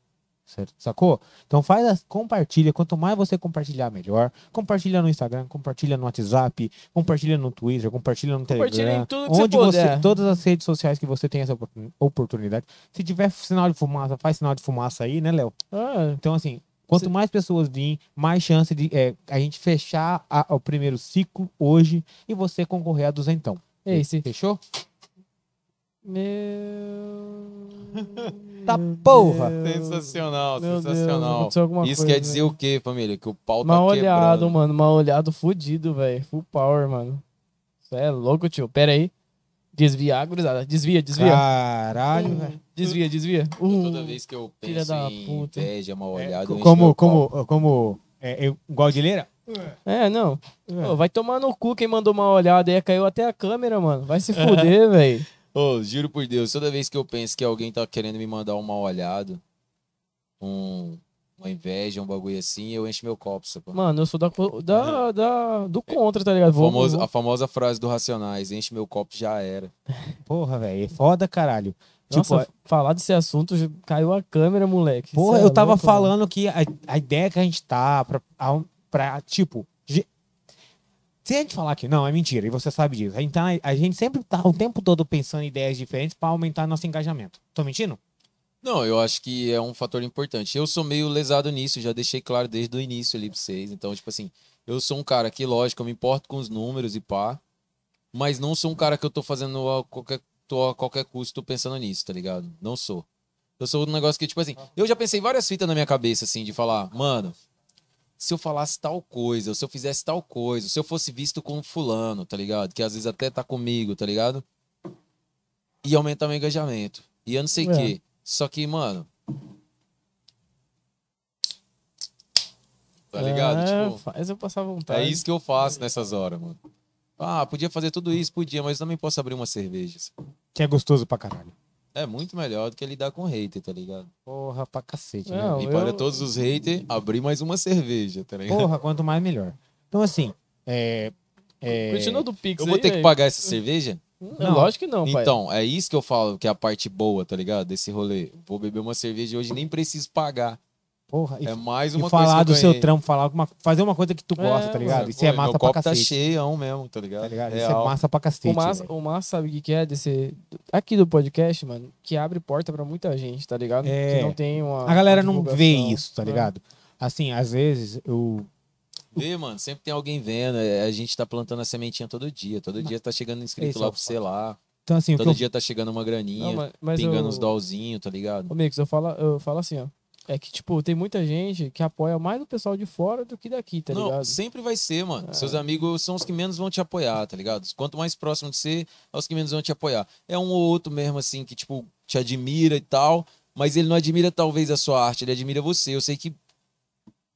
Certo? Sacou? Então faz as, compartilha, quanto mais você compartilhar, melhor. Compartilha no Instagram, compartilha no WhatsApp, compartilha no Twitter, compartilha no Compartilha Telegram. em tudo que você onde puder. todas as redes sociais que você tem essa oportun- oportunidade. Se tiver sinal de fumaça, faz sinal de fumaça aí, né, Léo? Ah, Então, assim, quanto mais pessoas virem, mais chance de é, a gente fechar a- o primeiro ciclo hoje e você concorrer a duzentão. Ei, se... Fechou? Meu... Tá Meu porra. Deus. Sensacional, Meu Deus, sensacional. alguma Isso coisa, quer dizer velho. o quê, família? Que o pau tá Mal olhado, quebrando. mano. Mal olhado fudido, velho. Full power, mano. Isso é louco, tio. Pera aí. Desvia, gurizada. Desvia, desvia. Caralho, velho. Desvia, desvia. Toda Uh, vez que eu penso da em puta. inveja, mal É, olhado, encho como, meu como, como, é, igual de leira? É, não. Ô, vai tomar no cu quem mandou mal olhada aí. Caiu até a câmera, mano. Vai se fuder, velho. Ô, juro por Deus, toda vez que eu penso que alguém tá querendo me mandar um mal olhado, um, uma inveja, um bagulho assim, eu encho meu copo, sacou? Mano, eu sou da, da, da- do contra, tá ligado? Vou, Famoso- vou- a famosa frase do Racionais, enche meu copo já era. Porra, velho, é foda, caralho. Nossa, tipo, falar desse assunto, caiu a câmera, moleque. Porra, Cê é eu tava louco, mano. falando que a, a ideia que a gente tá pra, a- pra, tipo. Se a gente falar que não, é mentira, e você sabe disso. Tá- a gente sempre tá o tempo todo pensando em ideias diferentes pra aumentar nosso engajamento. Tô mentindo? Não, eu acho que é um fator importante. Eu sou meio lesado nisso, já deixei claro desde o início ali pra vocês. Então, tipo assim, eu sou um cara que, lógico, eu me importo com os números e pá, mas não sou um cara que eu tô fazendo a qualquer, tô a qualquer custo pensando nisso, tá ligado? Não sou. Eu sou um negócio que, tipo assim, eu já pensei várias fitas na minha cabeça, assim, de falar, mano, se eu falasse tal coisa, ou se eu fizesse tal coisa, ou se eu fosse visto como fulano, tá ligado? Que às vezes até tá comigo, tá ligado? E aumentar meu engajamento. E eu não sei o É. quê. Só que, mano. Tá ligado? É, tipo, faz eu passar vontade. é isso que eu faço nessas horas, mano. Ah, podia fazer tudo isso, podia, mas também posso abrir uma cerveja. Que é gostoso pra caralho. É muito melhor do que lidar com hater, tá ligado? Porra, pra cacete, Não, né? E eu- para todos os haters, abrir mais uma cerveja, tá ligado? Porra, quanto mais melhor. Então, assim, é. é... Continua do Pix eu vou aí, ter que velho. pagar essa cerveja? É lógico que não, pai. Então, é isso que eu falo, que é a parte boa, tá ligado? Desse rolê. Vou beber uma cerveja hoje, nem preciso pagar. Porra, e, É mais e uma falar coisa que do eu seu trampo, falar alguma, fazer uma coisa que tu gosta, É, tá ligado? mano. Isso é Pô, massa meu pra copo tá cacete. cheião mesmo, tá ligado? Tá ligado? Isso é massa pra cacete. O Massa, o Massa sabe o que que é desse. Aqui do podcast, mano, que abre porta pra muita gente, tá ligado? É. Que não tem uma. A galera uma não vê isso, tá É. ligado? Assim, às vezes eu. Vê, mano, sempre tem alguém vendo. é, A gente tá plantando a sementinha todo dia. Todo dia tá chegando inscrito Esse é lá o pra você lá. Então, assim, Todo eu dia tá chegando uma graninha, Não, mas, mas pingando eu, uns dolzinhos, tá ligado? Ô, Mix, eu falo, eu falo assim, ó. É que, tipo, tem muita gente que apoia mais o pessoal de fora do que daqui, tá não, ligado? sempre vai ser, mano. É. Seus amigos são os que menos vão te apoiar, tá ligado? Quanto mais próximo de você, é os que menos vão te apoiar. É um ou outro mesmo, assim, que, tipo, te admira e tal, mas ele não admira, talvez, a sua arte, ele admira você. Eu sei que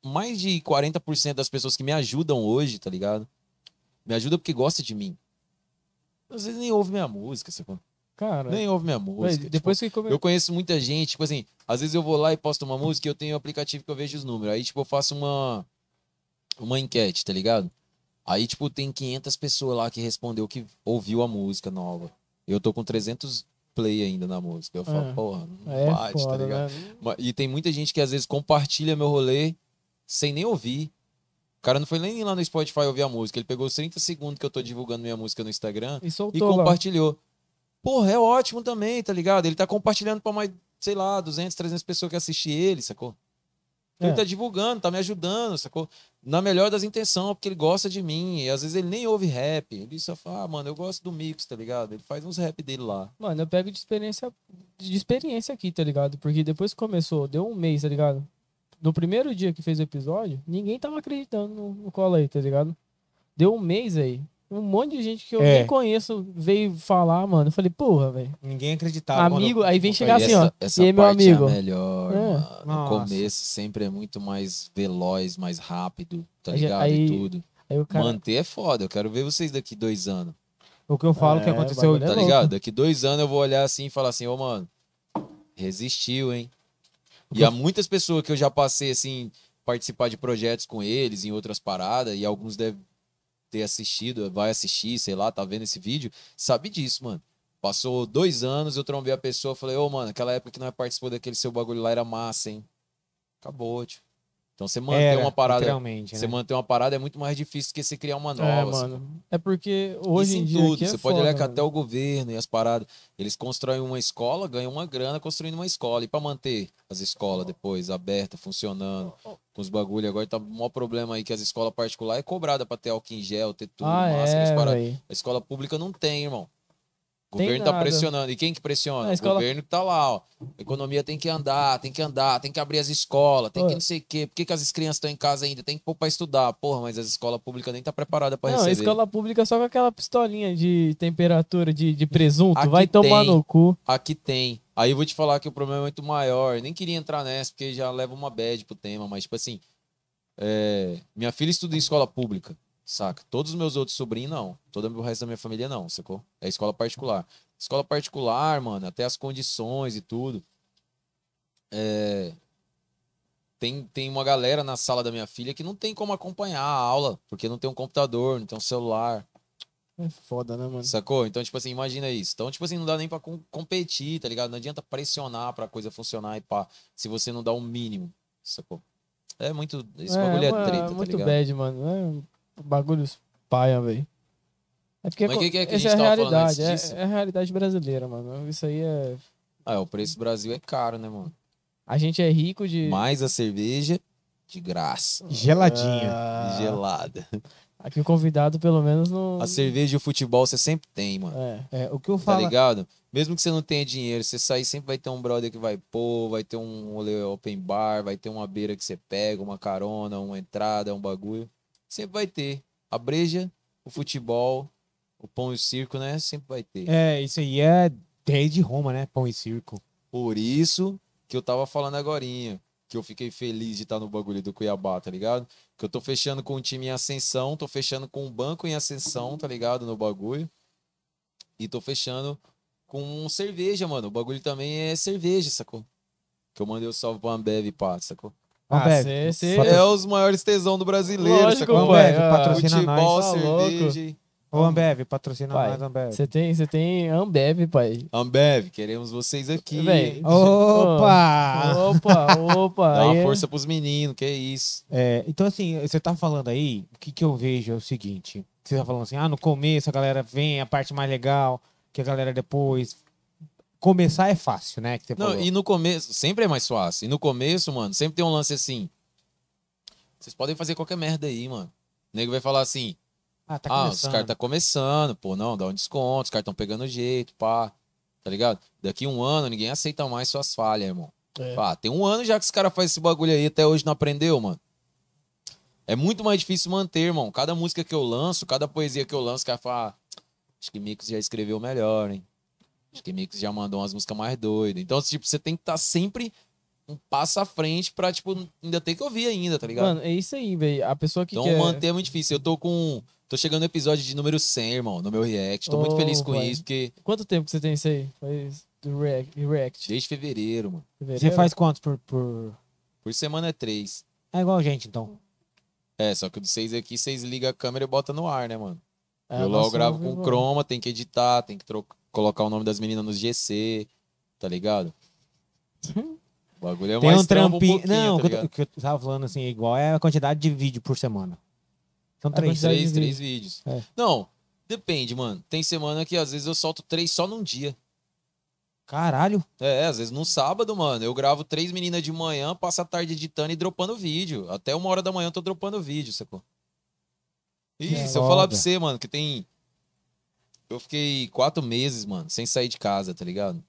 mais de 40% das pessoas que me ajudam hoje, tá ligado? Me ajudam porque gosta de mim. Às vezes nem ouve minha música, sacou? Cara, Nem ouve minha música. tipo, depois que come... eu conheço muita gente, tipo assim, às vezes eu vou lá e posto uma música e eu tenho um aplicativo que eu vejo os números. Aí, tipo, eu faço uma, uma enquete, tá ligado? Aí, tipo, tem 500 pessoas lá que respondeu que ouviu a música nova. Eu tô com 300 play ainda na música. Eu falo, É. porra, não é bate, tá foda, ligado? né? E tem muita gente que às vezes compartilha meu rolê sem nem ouvir. O cara não foi nem lá no Spotify ouvir a música. Ele pegou os 30 segundos que eu tô divulgando minha música no Instagram E e soltou lá. Porra, é ótimo também, tá ligado? Ele tá compartilhando pra mais, sei lá, 200, 300 pessoas que assistem ele, sacou? Ele É. tá divulgando, tá me ajudando, sacou? Na melhor das intenções, porque ele gosta de mim. E às vezes ele nem ouve rap. Ele só fala, ah, mano, eu gosto do mix, tá ligado? Ele faz uns rap dele lá. Mano, eu pego de experiência, de experiência aqui, tá ligado? Porque depois que começou, deu um mês, tá ligado? No primeiro dia que fez o episódio, ninguém tava acreditando no, no colo aí, tá ligado? Deu um mês aí. Um monte de gente que eu É. nem conheço veio falar, mano. Eu falei, porra, velho. Ninguém acreditava. Amigo, aí vem chegar E assim, ó. essa, essa e aí, meu parte amigo? é a melhor, É. mano. No começo sempre é muito mais veloz, mais rápido, tá ligado? aí- e tudo. Aí cara. Manter é foda. Eu quero ver vocês daqui dois anos. O que eu falo que É, aconteceu. bagulho é Tá louco. ligado? Daqui dois anos eu vou olhar assim e falar assim, ô, mano, resistiu, hein? E há muitas pessoas que eu já passei, assim, participar de projetos com eles em outras paradas, e alguns devem ter assistido, vai assistir, sei lá, tá vendo esse vídeo, sabe disso, mano. Passou dois anos, eu trombei a pessoa, falei, ô, mano, aquela época que nós participou daquele seu bagulho lá era massa, hein? Acabou, tio. Então você manter Era, uma parada. Você né? manter uma parada é muito mais difícil do que você criar uma nova. É, assim. mano. É porque Isso hoje em dia. tudo. é você pode olhar que até o governo e as paradas, eles constroem uma escola, ganham uma grana construindo uma escola. E pra manter as escolas depois abertas, funcionando, com os bagulho, agora tá um maior problema aí que as escolas particulares é cobrada pra ter álcool em gel, ter tudo, Ah, é. A escola pública não tem, irmão. O governo tá nada. pressionando. E quem que pressiona? A escola- O governo que tá lá, ó. A economia tem que andar, tem que andar, tem que abrir as escolas, tem que não sei o quê. Por que, que as crianças estão em casa ainda? Tem que pôr pra estudar. Porra, mas as escolas públicas nem tá preparada pra Não, a receber. escola pública só com aquela pistolinha de temperatura de, de presunto. Aqui vai tomar tem. no cu. Aqui tem. Aí eu vou te falar que o problema é muito maior. Nem queria entrar nessa, porque já leva uma bad pro tema, mas, tipo assim, é, minha filha estuda em escola pública, saca? Todos os meus outros sobrinhos, não. Todo o resto da minha família, não, sacou? É escola particular. Escola particular, mano, até as condições e tudo. É, Tem, tem uma galera na sala da minha filha que não tem como acompanhar a aula, porque não tem um computador, não tem um celular. É foda, né, mano? Sacou? Então, tipo assim, imagina isso. Então, tipo assim, não dá nem pra com- competir, tá ligado? Não adianta pressionar pra coisa funcionar e pá, se você não dá o mínimo, sacou? É muito. Esse bagulho é, mano, treta, tá muito ligado? bad, mano. É bagulhos paia, velho. É porque Mas que que é que a gente é a realidade, antes é, disso? é a realidade brasileira, mano. Isso aí é. Ah, o preço do Brasil é caro, né, mano? A gente é rico de. Mais a cerveja de graça. Geladinha. Ah, Gelada. Aqui o convidado, pelo menos, não. A cerveja e o futebol você sempre tem, mano. É. É, o que eu Tá falo. ligado? Mesmo que você não tenha dinheiro, você sair sempre vai ter um brother que vai pôr, vai ter um open bar, vai ter uma beira que você pega, uma carona, uma entrada, um bagulho. Sempre vai ter. A breja, o futebol, o pão e o circo, né? Sempre vai ter. É, isso aí é desde Roma, né? Pão e circo. Por isso que eu tava falando agorinha, que eu fiquei feliz de estar no bagulho do Cuiabá, tá ligado? Que eu tô fechando com um time em ascensão, tô fechando com um banco em ascensão, tá ligado? No bagulho. E tô fechando com cerveja, mano. O bagulho também é cerveja, sacou? Que eu mandei o salve pro Ambev, pá, sacou? Ah, Ambev, É os maiores tesão do brasileiro, Lógico, pai. Ambev, ah, patrocina Futebol, nós. Tá cerveja. Ô, Ambev, patrocina Pai, nós, Ambev. Você tem, você tem Ambev, pai. Ambev, queremos vocês aqui. Véi, Opa! Opa, opa. Dá uma é- força pros meninos, que é isso. É, então, assim, você tá falando aí, o que, que eu vejo é o seguinte: você tá falando assim, ah, no começo a galera vem, a parte mais legal, que a galera depois. Começar é fácil, né? Que você Não, falou. e no começo, sempre é mais fácil. E no começo, mano, sempre tem um lance assim. Vocês podem fazer qualquer merda aí, mano. O nego vai falar assim: Ah, tá ah, os caras tá começando, pô, não, dá um desconto, os caras tão pegando jeito, pá. Tá ligado? Daqui um ano ninguém aceita mais suas falhas, irmão. É. Ah, tem um ano já que os caras fazem esse bagulho aí, até hoje não aprendeu, mano. É muito mais difícil manter, irmão. Cada música que eu lanço, cada poesia que eu lanço, os caras falam, ah, acho que Mix já escreveu melhor, hein? Acho que Mix já mandou umas músicas mais doidas. Então, tipo, você tem que estar sempre um passo à frente pra, tipo, ainda ter que ouvir ainda, tá ligado? Mano, é isso aí, velho. A pessoa que então, quer... manter é muito difícil. Eu tô com... Tô chegando no episódio de número 100, irmão, no meu react. Tô muito Oh, feliz com vai. isso, porque Quanto tempo que você tem isso aí? Faz do react. desde fevereiro, mano. Você Fevereiro? faz quantos por. por... Por semana é três. É igual a gente, então. É, só que o de vocês aqui, vocês ligam a câmera e botam no ar, né, mano? Ah, eu logo gravo eu com vi, Chroma, tem que editar, tem que tro- colocar o nome das meninas nos GC, tá ligado? O bagulho é Tem mais um trampinho. pouquinho, não, tá o que eu- tava falando assim, é igual é a quantidade de vídeo por semana. São A três. Três, três vídeos. É. Não, depende, mano. Tem semana que às vezes eu solto três só num dia. Caralho. É, às vezes num sábado, mano. Eu gravo três meninas de manhã, passo a tarde editando e dropando vídeo. Até uma hora da manhã eu tô dropando vídeo, sacou? Que se eu falar pra você, mano, que tem. Eu fiquei quatro meses, mano, sem sair de casa, tá ligado?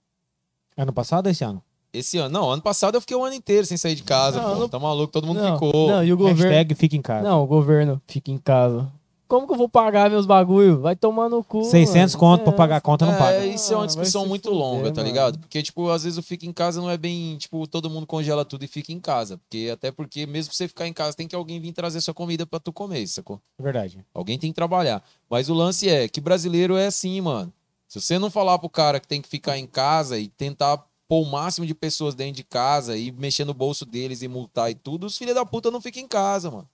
Ano passado ou esse ano? Esse ano. Não, ano passado eu fiquei um ano inteiro sem sair de casa, Não, pô. não- Tá maluco, todo mundo Não, ficou. Não, e o governo... Hashtag fica em casa. Não, o governo fica em casa. Como que eu vou pagar meus bagulho? Vai tomar no cu. 600 mano. conto pra É, pagar a conta, não É, paga. isso é uma Ah, discussão muito fuder, longa, tá mano. ligado? Porque, tipo, às vezes o fica em casa não é bem, tipo, todo mundo congela tudo e fica em casa. Porque, até porque, mesmo pra você ficar em casa, tem que alguém vir trazer sua comida pra tu comer, sacou? Verdade. Alguém tem que trabalhar. Mas o lance é que brasileiro é assim, mano. Se você não falar pro cara que tem que ficar em casa e tentar pôr o máximo de pessoas dentro de casa e mexer no bolso deles e multar e tudo, os filhos da puta não ficam em casa, mano.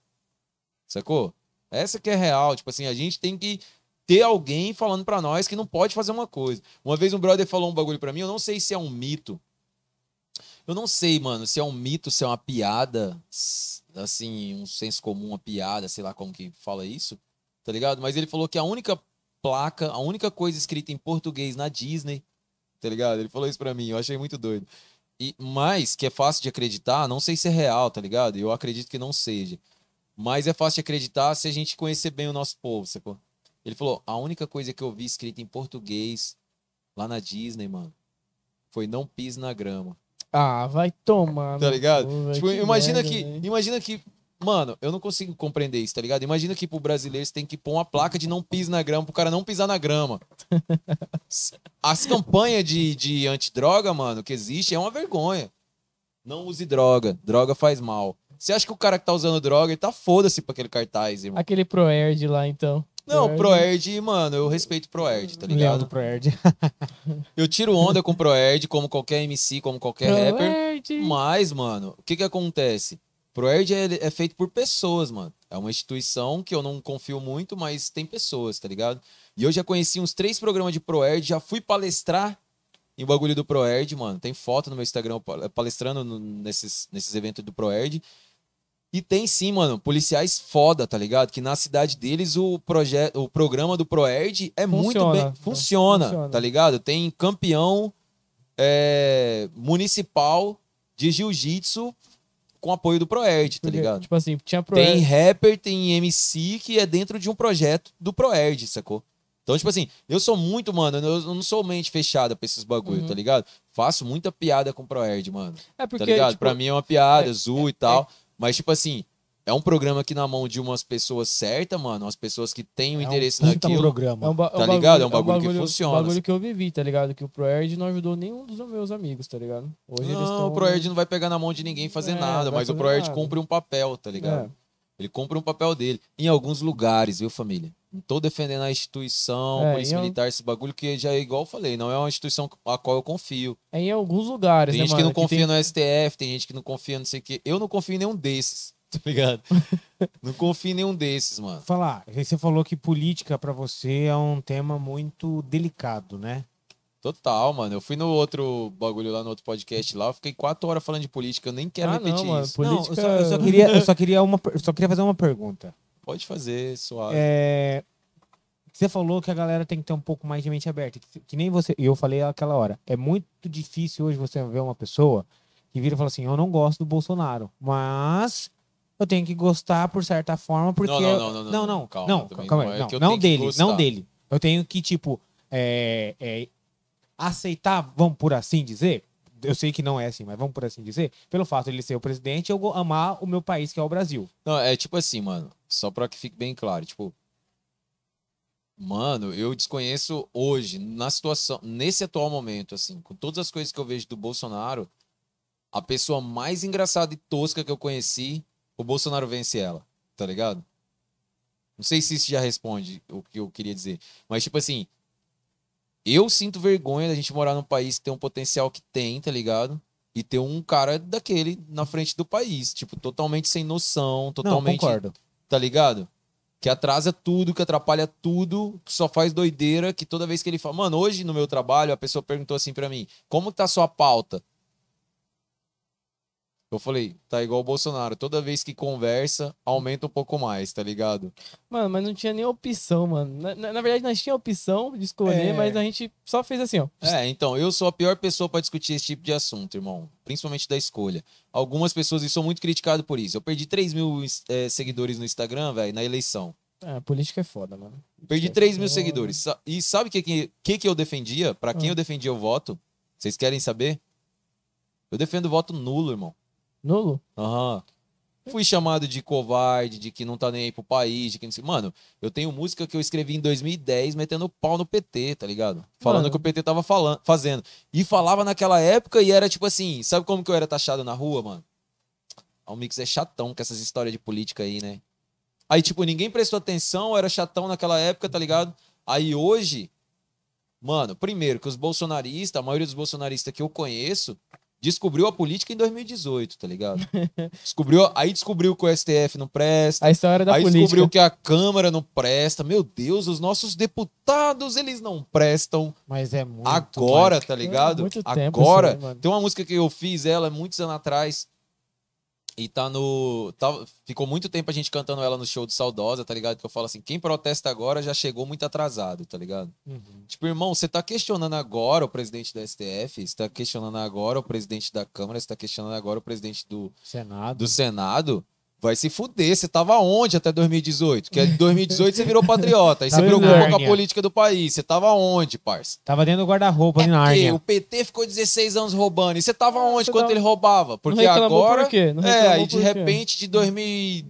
Sacou? Essa que é real. Tipo assim, a gente tem que ter alguém falando pra nós que não pode fazer uma coisa. Uma vez um brother falou um bagulho pra mim, eu não sei se é um mito. Eu não sei, mano, se é um mito, se é uma piada. Assim, um senso comum, uma piada, sei lá como que fala isso, tá ligado? Mas ele falou que a única placa, a única coisa escrita em português na Disney, tá ligado? Ele falou isso pra mim, eu achei muito doido. E, mas, que é fácil de acreditar, não sei se é real, tá ligado? Eu acredito que não seja. Mas é fácil de acreditar se a gente conhecer bem o nosso povo, sacou? Ele falou, a única coisa que eu vi escrita em português lá na Disney, mano, foi não pise na grama. Ah, vai tomar. Tá ligado? velho, Tipo, que imagina merda, que, imagina que, mano, eu não consigo compreender isso, tá ligado? Imagina que pro brasileiro você tem que pôr uma placa de não pise na grama pro cara não pisar na grama. As campanhas de, de antidroga, mano, que existe é uma vergonha. Não use droga, droga faz mal. Você acha que o cara que tá usando droga, ele tá foda-se pra aquele cartaz, irmão. Aquele Proerd lá, então. Não, Proerd, mano, eu respeito Proerd, tá ligado? do Proerd. Eu tiro onda com Proerd, como qualquer MC, como qualquer rapper. Proerd. Mas, mano, o que que acontece? Proerd é, é feito por pessoas, mano. É uma instituição que eu não confio muito, mas tem pessoas, tá ligado? E eu já conheci uns três programas de Proerd, já fui palestrar em bagulho do Proerd, mano. Tem foto no meu Instagram pa- palestrando nesses, nesses eventos do Proerd. E tem sim, mano, policiais foda, tá ligado? Que na cidade deles o, projeto, o programa do Proerd é muito Funciona. bem. Funciona, Funciona. tá ligado? Tem campeão é, municipal de jiu-jitsu com apoio do Proerd, tá ligado? Tipo assim, tinha Tem Proerd. rapper, tem MC que é dentro de um projeto do Proerd, sacou? Então, tipo assim, eu sou muito, mano, eu não sou mente fechada pra esses bagulho, Uhum. tá ligado? Faço muita piada com o Proerd, mano. É porque, tá ligado? tipo, pra mim é uma piada, é- zoom e tal. Mas, tipo assim, é um programa que na mão de umas pessoas certas, mano, umas pessoas que têm o interesse é um puta naquilo. programa. É um ba- Tá ligado? É um bagulho que funciona, bagulho que eu vivi, tá ligado? Que o Proerd não ajudou nenhum dos meus amigos, tá ligado? Hoje eles Não, estão. o Proerd não vai pegar na mão de ninguém fazer É, nada, mas o fazer Proerd nada. cumpre um papel, tá ligado? É. Ele cumpre um papel dele. Em alguns lugares, viu, família? Não tô defendendo a instituição, É, polícia militar, esse bagulho que já é igual eu falei, não é uma instituição a qual eu confio. É em alguns lugares, Tem né, gente mano? que não confia tem- no STF, tem gente que não confia não sei o quê. Eu não confio em nenhum desses, tá ligado? não confio em nenhum desses, mano. Falar, você falou que política pra você é um tema muito delicado, né? Total, mano. Eu fui no outro bagulho lá, no outro podcast lá, eu fiquei quatro horas falando de política, eu nem quero Ah, repetir não, mano. isso. Política- Não, eu só, eu só queria, eu só queria uma, só queria fazer uma pergunta. Pode fazer, suave. É, você falou que a galera tem que ter um pouco mais de mente aberta, que, que nem você, e eu falei aquela hora. É muito difícil hoje você ver uma pessoa que vira e fala assim: "Eu não gosto do Bolsonaro, mas eu tenho que gostar por certa forma porque Não, não, não, não, não, não, não, calma, não, calma não é não, não dele, não dele. Eu tenho que tipo é, é, aceitar, vamos por assim dizer. Eu sei que não é assim, mas vamos por assim dizer, pelo fato de ele ser o presidente, eu amar o meu país que é o Brasil. Não, é tipo assim, mano. Só pra que fique bem claro. Tipo, mano, eu desconheço hoje, na situação, nesse atual momento, assim, com todas as coisas que eu vejo do Bolsonaro, a pessoa mais engraçada e tosca que eu conheci, o Bolsonaro vence ela, tá ligado? Não sei se isso já responde o que eu queria dizer. Mas, tipo assim, eu sinto vergonha da gente morar num país que tem um potencial que tem, tá ligado? E ter um cara daquele na frente do país, tipo, totalmente sem noção, Não, totalmente concordo. tá ligado? Que atrasa tudo, que atrapalha tudo, que só faz doideira, que toda vez que ele fala. Mano, hoje no meu trabalho, a pessoa perguntou assim pra mim: como tá a sua pauta? Eu falei, tá igual o Bolsonaro. Toda vez que conversa, aumenta um pouco mais, tá ligado? Mano, mas não tinha nem opção, mano. Na, na- na verdade, nós tínhamos opção de escolher, É. mas a gente só fez assim, ó. É, então, eu sou a pior pessoa pra discutir esse tipo de assunto, irmão. Principalmente da escolha. Algumas pessoas, e sou muito criticado por isso. Eu perdi 3 mil eh, seguidores no Instagram, velho, na eleição. É, política é foda, mano. Perdi Política é 3 mil foda. seguidores. E sabe o que, que, que, eu defendia? Pra quem Ah. eu defendia o voto? Vocês querem saber? Eu defendo o voto nulo, irmão. Nulo? Aham. Fui chamado de covarde, de que não tá nem aí pro país, de que não sei. Mano, eu tenho música que eu escrevi em 2010 metendo pau no PT, tá ligado? Falando Mano. que o PT tava falando, fazendo. E falava naquela época e era tipo assim, sabe como que eu era taxado na rua, mano? Ah, O Mix é chatão com essas histórias de política aí, né? Aí, tipo, ninguém prestou atenção, eu era chatão naquela época, tá ligado? Aí hoje, mano, primeiro que os bolsonaristas, a maioria dos bolsonaristas que eu conheço, descobriu a política em 2018, tá ligado? Descobriu, aí descobriu que o STF não presta. A história da aí política. descobriu que a Câmara não presta. Meu Deus, os nossos deputados, eles não prestam. Mas é muito. Agora, tá ligado? muito tempo Agora. aí, mano. tem uma música que eu fiz ela muitos anos atrás. E tá no. Tá, ficou muito tempo a gente cantando ela no show do Saudosa, tá ligado? Que eu falo assim: quem protesta agora já chegou muito atrasado, tá ligado? Tipo, irmão, você tá questionando agora o presidente da STF, você tá questionando agora o presidente da Câmara, você tá questionando agora o presidente do, Senado. do Senado. Vai se fuder, você tava onde até 2018? Porque em 2018 você virou patriota, aí você preocupou com a política do país. Você tava onde, parça? Tava dentro do guarda-roupa É de porque Nárnia. o PT ficou 16 anos roubando. E você tava onde você quando tava- ele roubava? Porque agora. por quê? Não é, aí de repente, de 2000,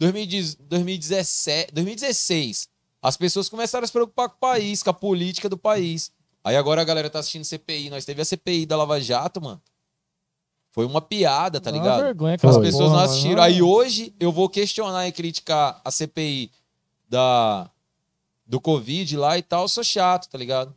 2010 2017, 2016, as pessoas começaram a se preocupar com o país, com a política do país. Aí agora a galera tá assistindo CPI. Nós teve a CPI da Lava Jato, mano. Foi uma piada, tá Dá uma ligado? vergonha As pessoas porra, não assistiram. Aí hoje eu vou questionar e criticar a CPI da, do Covid lá e tal. Eu sou chato, tá ligado?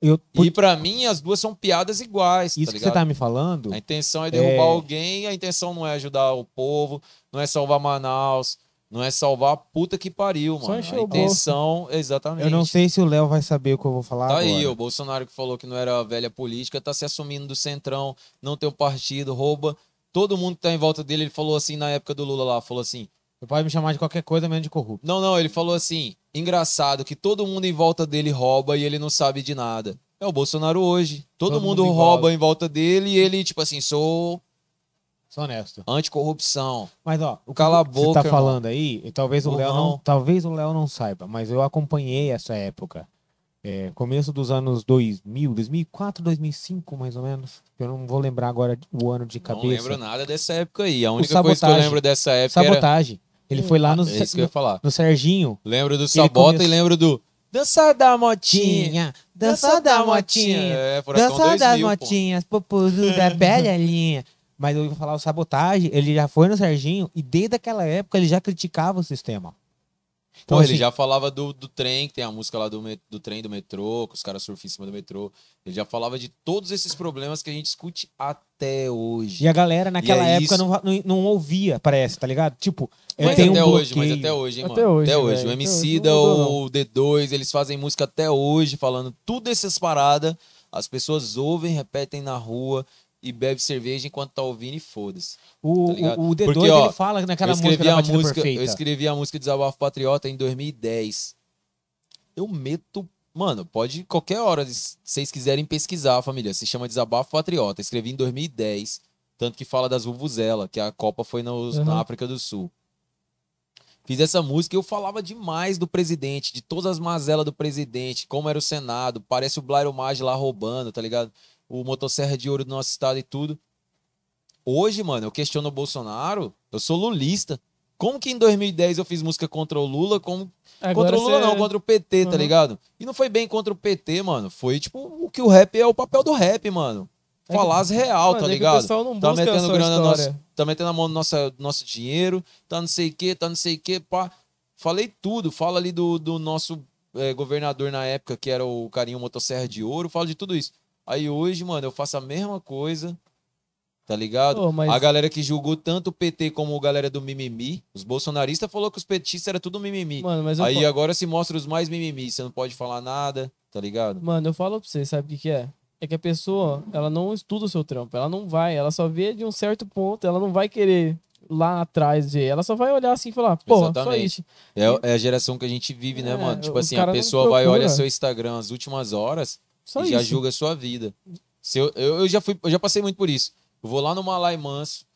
Eu, por- E pra mim, as duas são piadas iguais, isso tá que ligado? você tá me falando, A intenção é derrubar É. alguém, a intenção não é ajudar o povo, não é salvar Manaus, não é salvar a puta que pariu, Só mano. encher A bolso. intenção, exatamente. eu não sei se o Léo vai saber o que eu vou falar Tá agora. aí, o Bolsonaro que falou que não era velha política, tá se assumindo do centrão, não tem o partido, rouba. Todo mundo que tá em volta dele, ele falou assim na época do Lula lá, falou assim: Você pode me chamar de qualquer coisa menos de corrupto. Não, não, ele falou assim: engraçado que todo mundo em volta dele rouba e ele não sabe de nada. É o Bolsonaro hoje. Todo, Todo mundo, mundo rouba em volta dele e ele, tipo assim, Sou honesto. anticorrupção. Mas ó, o que Cala a você tá irmão. falando aí, e talvez o Léo não, talvez o Léo não saiba, mas eu acompanhei essa época. É, começo dos anos 2000, 2004, 2005, mais ou menos. Eu não vou lembrar agora o ano de cabeça. Não lembro nada dessa época aí. A única coisa que eu lembro dessa época era. Sabotagem. Ele foi lá no, É isso que eu ia falar. no Serginho. Lembro do Sabota começou- e lembro do. Dança da motinha. Tinha, dança da motinha. É, Furacão Dança das 2000, pô. motinhas, popuzu da velha linha. Mas eu ia falar o sabotagem, ele já foi no Serginho e desde aquela época ele já criticava o sistema. Então, Pô, ele assim, já falava do, do trem, que tem a música lá do, do trem do metrô, que os caras surfam em cima do metrô. Ele já falava de todos esses problemas que a gente discute até hoje. E a galera naquela é época não, não, não ouvia, parece, tá ligado? Tipo, Mas tem um até hoje, mas até hoje, hein, Até mano. hoje, até hoje. velho. O Até MC da o D2, eles fazem música até hoje, falando tudo essas paradas. As pessoas ouvem, repetem na rua e bebem cerveja enquanto tá ouvindo e foda-se. O, tá o, o D2 Porque, ó, ele fala naquela música a música, perfeita. eu escrevi a música Desabafo Patriota em 2010. Eu meto, mano, pode qualquer hora, se vocês quiserem pesquisar, família, se chama Desabafo Patriota. Escrevi em 2010, tanto que fala das vuvuzela, que a Copa foi nos- Uhum. na África do Sul. Fiz essa música e eu falava demais do presidente, de todas as mazelas do presidente, como era o Senado, parece o Blairo Maggi lá roubando, tá ligado? O motosserra de ouro do nosso estado e tudo. Hoje, mano, eu questiono o Bolsonaro, eu sou lulista. Como que em 2010 eu fiz música contra o Lula, como Agora contra o Lula não, contra o PT, tá Uhum. ligado? E não foi bem contra o PT, mano. Foi tipo o que o rap é o papel do rap, mano. É Falar as real, Mano, tá é ligado? Tá metendo grana nosso, tá metendo a mão no nosso, nosso dinheiro, tá não sei o que, tá não sei o que, pá. Falei tudo, fala ali do, do nosso eh, governador na época, que era o carinho motosserra de ouro, falo de tudo isso. Aí hoje, mano, eu faço a mesma coisa, tá ligado? Pô, mas- A galera que julgou tanto o PT como a galera do mimimi, os bolsonaristas falou que os petistas era tudo mimimi. Mano, mas Aí fa- agora se mostra os mais mimimi, você não pode falar nada, tá ligado? mano, eu falo pra você, sabe o que, que é? É que a pessoa, ela não estuda o seu trampo, ela não vai, ela só vê de um certo ponto, ela não vai querer lá atrás ver, ela só vai olhar assim e falar, porra, só isso. É, é a geração que a gente vive, né, É, mano? Tipo assim, a pessoa vai, olha seu Instagram as últimas horas Só e já julga a sua vida. Se eu, eu, eu já fui, eu já passei muito por isso. Eu vou lá no Malai Manso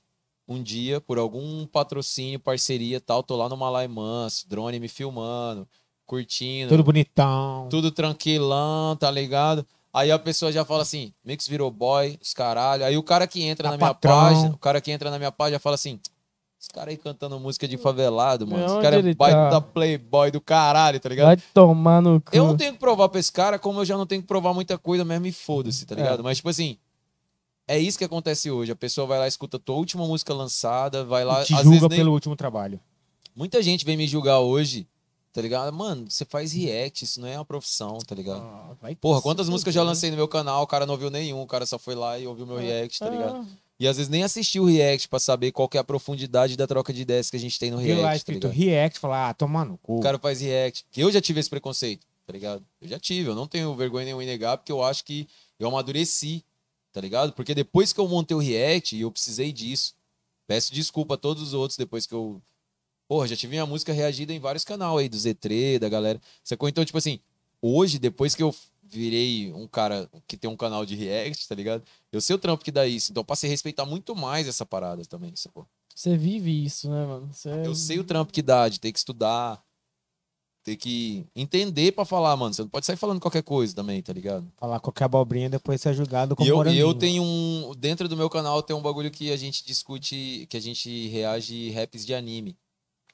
um dia, por algum patrocínio, parceria tal, tô lá no Malai Manso, drone me filmando, curtindo, Tudo bonitão. tudo tranquilão, tá ligado? Aí a pessoa já fala assim, Mix virou boy, os caralho. Aí o cara que entra Tá na minha patrão. página, o cara que entra na minha página fala assim, esse cara aí cantando música de favelado, mano. Esse cara é baita tá? playboy do caralho, tá ligado? Vai tomar no cu. Eu não tenho que provar pra esse cara, como eu já não tenho que provar muita coisa mesmo e foda-se, tá ligado? Mas, tipo assim, é isso que acontece hoje. A pessoa vai lá, escuta a tua última música lançada, vai lá. E te julga vezes nem- pelo último trabalho. Muita gente vem me julgar hoje, tá ligado? Mano, você faz react, isso não é uma profissão, tá ligado? Ah, Porra, quantas músicas eu já lancei no meu canal, o cara não ouviu nenhum, o cara só foi lá e ouviu meu react, tá ligado? Ah, E às vezes nem assistiu o react pra saber qual que é a profundidade da troca de ideias que a gente tem no lá react, tá escrito ligado? react, falar, ah, toma no cu. O cara faz react. Que eu já tive esse preconceito, tá ligado? Eu já tive, eu não tenho vergonha nenhuma em negar, porque eu acho que eu amadureci, tá ligado? Porque depois que eu montei o react, e eu precisei disso, Peço desculpa a todos os outros depois que eu. Porra, já tive minha música reagida em vários canais aí, do Z3, da galera. Sacou? Então, tipo assim, hoje, depois que eu virei um cara que tem um canal de react, tá ligado? Eu sei o trampo que dá isso. Então eu passei a respeitar muito mais essa parada também, sacou? Você vive isso, né, mano? Você... Eu sei o trampo que dá de ter que estudar, ter que entender pra falar, mano. Você não pode sair falando qualquer coisa também, tá ligado? Falar qualquer abobrinha depois ser julgado como E eu, e eu tenho um. Dentro do meu canal tem um bagulho que a gente discute, que a gente reage raps de anime.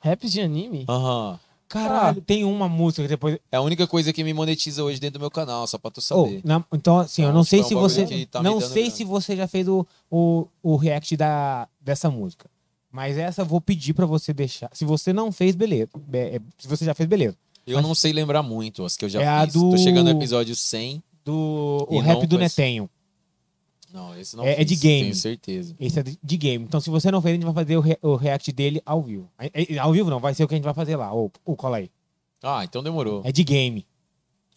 Raps de anime? Aham. Caralho, tem uma música que depois. É a única coisa que me monetiza hoje dentro do meu canal, só pra tu Oh, saber. na- então, assim, eu Então, não tipo, sei é um se você. tá não sei se você já fez o, o, o react da, dessa música. Mas essa eu vou pedir pra você deixar. Se você não fez, beleza. Be- é, Se você já fez, beleza. eu não sei lembrar muito as que eu já É a fiz. do- Tô chegando no episódio 100. Do o rap não do conheço. Netenho. Não, esse não É- é de fiz, game. Tenho certeza. Esse é de de game. Então, se você não fez, a gente vai fazer o, re- o react dele ao vivo. É- é- Ao vivo não, vai ser o que a gente vai fazer lá. Ô, ô, cola aí. Ah, então demorou. É de game.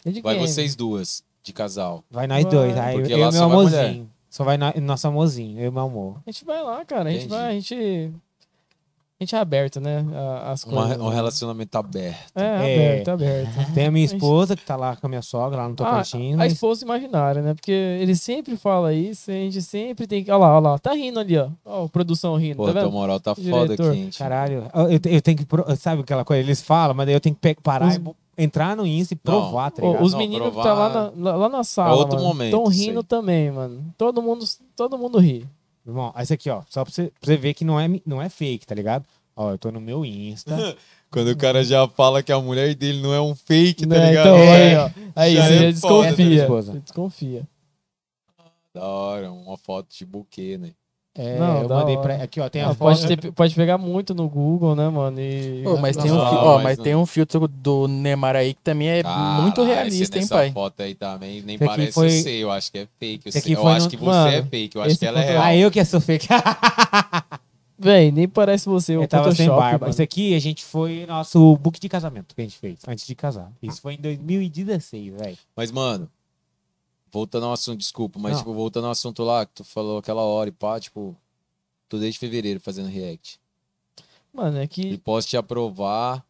É de Vai game. vocês duas, de casal. Vai nós Vai. dois. Aí, Porque eu e meu amorzinho. Só vai na- nosso amorzinho, eu e meu amor. A gente vai lá, cara. A gente Entendi. vai, a gente. A gente é aberto, né? a- As Uma- coisas. um relacionamento aberto. É, É. aberto, aberto. Tem a minha A gente- esposa que tá lá com a minha sogra, lá no Ah, Tocantins. a mas- esposa imaginária, né? Porque ele sempre fala isso, a gente sempre tem que. Olha lá, olha lá. Tá rindo ali, ó. Ó, a produção rindo, Pô, tá vendo? moral tá Diretor, foda aqui, tio. Caralho, eu, eu tenho que. Sabe aquela coisa? Eles falam, mas daí eu tenho que parar Os- e entrar no Insta e provar, tá Ô, ligado? os Não, meninos que provar- tá lá na, lá- na sala. outro momento, Estão isso rindo também, mano. Todo mundo, todo mundo ri. Irmão, esse aqui, ó. Só pra você, pra você ver que não é, mi- não é fake, tá ligado? Ó, eu tô no meu Insta. Quando o cara já fala que a mulher dele não é um fake, tá Né? ligado? Então, É. aí, ó. Aí, Já você é já foda, desconfia. né, esposa? Você desconfia. Da hora, uma foto de buquê, né? É, Não, eu mandei hora. pra. Aqui, ó, tem Ah, a pode, foto. ter- pode pegar muito no Google, né, mano? E... Ô, mas tem um, Não, ó, mas mas tem um filtro do Neymar aí que também é muito Caralho, realista, esse hein, pai? foto aí também nem Esse parece foi- eu sei, eu acho que é fake. Eu, Esse sei- eu acho no- que você Mano, é fake, eu acho esse que ela é real. Ah, eu que sou fake. Véi, nem parece você. O eu tava sem barba. mano. Isso aqui a gente foi nosso book de casamento que a gente fez antes de casar. Isso foi em 2016, velho. Mas, mano, voltando ao assunto, desculpa, mas, tipo, voltando ao assunto lá, que tu falou aquela hora e pá, tipo, tô desde fevereiro fazendo react. Mano, é E que posso te aprovar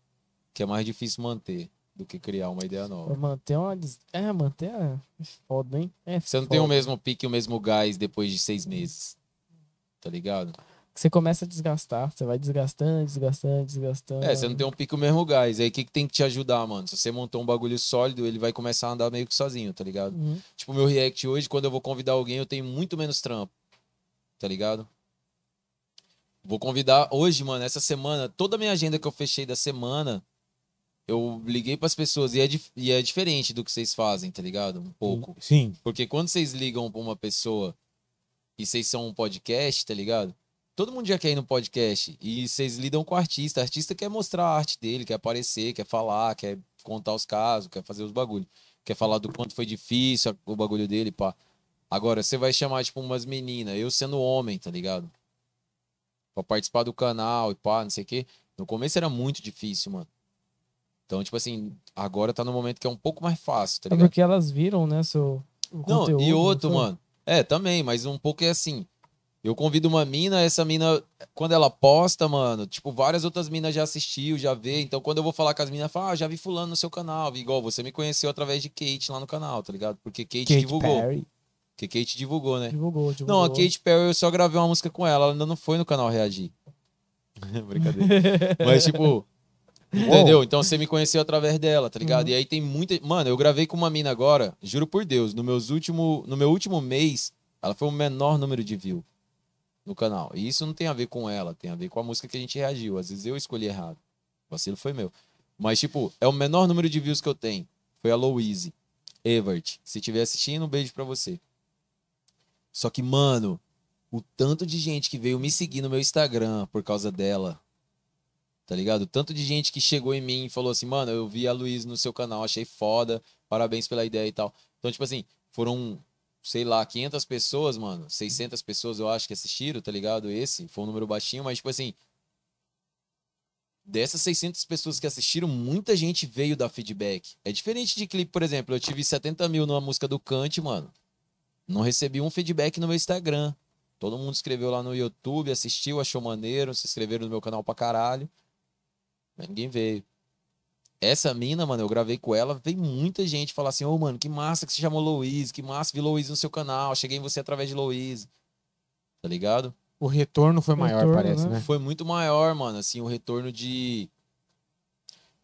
que é mais difícil manter do que criar uma ideia nova. manter uma. des- É, manter é foda, hein? É Você não tem o mesmo pique e o mesmo gás depois de seis meses. Tá ligado? Você começa a desgastar. Você vai desgastando, desgastando, desgastando. É, você não tem um pique e o mesmo gás. Aí o que, que tem que te ajudar, mano? Se você montou um bagulho sólido, ele vai começar a andar meio que sozinho, tá ligado? Uhum. Tipo, meu react hoje, quando eu vou convidar alguém, eu tenho muito menos trampo. Tá ligado? Vou convidar hoje, mano, essa semana, toda a minha agenda que eu fechei da semana, eu liguei pras pessoas e é, e é diferente do que vocês fazem, tá ligado? Um pouco. Sim. Porque quando vocês ligam pra uma pessoa e vocês são um podcast, tá ligado? Todo mundo já quer ir no podcast e vocês lidam com o artista. O artista quer mostrar a arte dele, quer aparecer, quer falar, quer contar os casos, quer fazer os bagulhos. Quer falar do quanto foi difícil o bagulho dele, pá. Agora, você vai chamar, tipo, umas meninas, eu sendo homem, tá ligado? Pra participar do canal e pá, não sei o quê. No começo era muito difícil, mano. Então, tipo assim, agora tá no momento que é um pouco mais fácil, tá É ligado? porque elas viram, né, seu. o Não, conteúdo, e outro, mano. É, também, mas um pouco é assim. Eu convido uma mina, essa mina, quando ela posta, mano, tipo, várias outras minas já assistiu, já vê. Então, quando eu vou falar com as minas, fala, ah, já vi fulano no seu canal. Igual, você me conheceu através de Kate lá no canal, tá ligado? Porque Kate, Kate divulgou. Perry. Porque Kate divulgou, né? Divulgou, divulgou. Não, a Kate Perry eu só gravei uma música com ela, ela ainda não foi no canal reagir. Brincadeira. Mas, tipo, entendeu? Então você me conheceu através dela, tá ligado? Uhum. E aí tem muita. Mano, eu gravei com uma mina agora, juro por Deus, no, meus último... no meu último mês, ela foi o menor número de view no canal. E isso não tem a ver com ela, tem a ver com a música que a gente reagiu. Às vezes eu escolhi errado. O vacilo foi meu. Mas, tipo, é o menor número de views que eu tenho. Foi a Louise. Evert. Se estiver assistindo, um beijo pra você. Só que, mano, o tanto de gente que veio me seguir no meu Instagram por causa dela. Tá ligado? O tanto de gente que chegou em mim e falou assim, mano, eu vi a Luiz no seu canal, achei foda, parabéns pela ideia e tal. Então, tipo assim, foram, sei lá, 500 pessoas, mano, 600 pessoas eu acho que assistiram, tá ligado? Esse foi um número baixinho, mas, tipo assim, dessas 600 pessoas que assistiram, muita gente veio dar feedback. É diferente de clipe, por exemplo, eu tive 70 mil numa música do Kant, mano. Não recebi um feedback no meu Instagram. Todo mundo se inscreveu lá no YouTube, assistiu, achou maneiro, se inscreveram no meu canal pra caralho. Mas ninguém veio. Essa mina, mano, eu gravei com ela, veio muita gente falar assim, ô, mano, que massa que você chamou Louise, que massa, vi Louise no seu canal, cheguei em você através de Louise. Tá ligado? O retorno foi maior, Retorno, parece, né? né? Foi muito maior, mano, assim, o retorno de...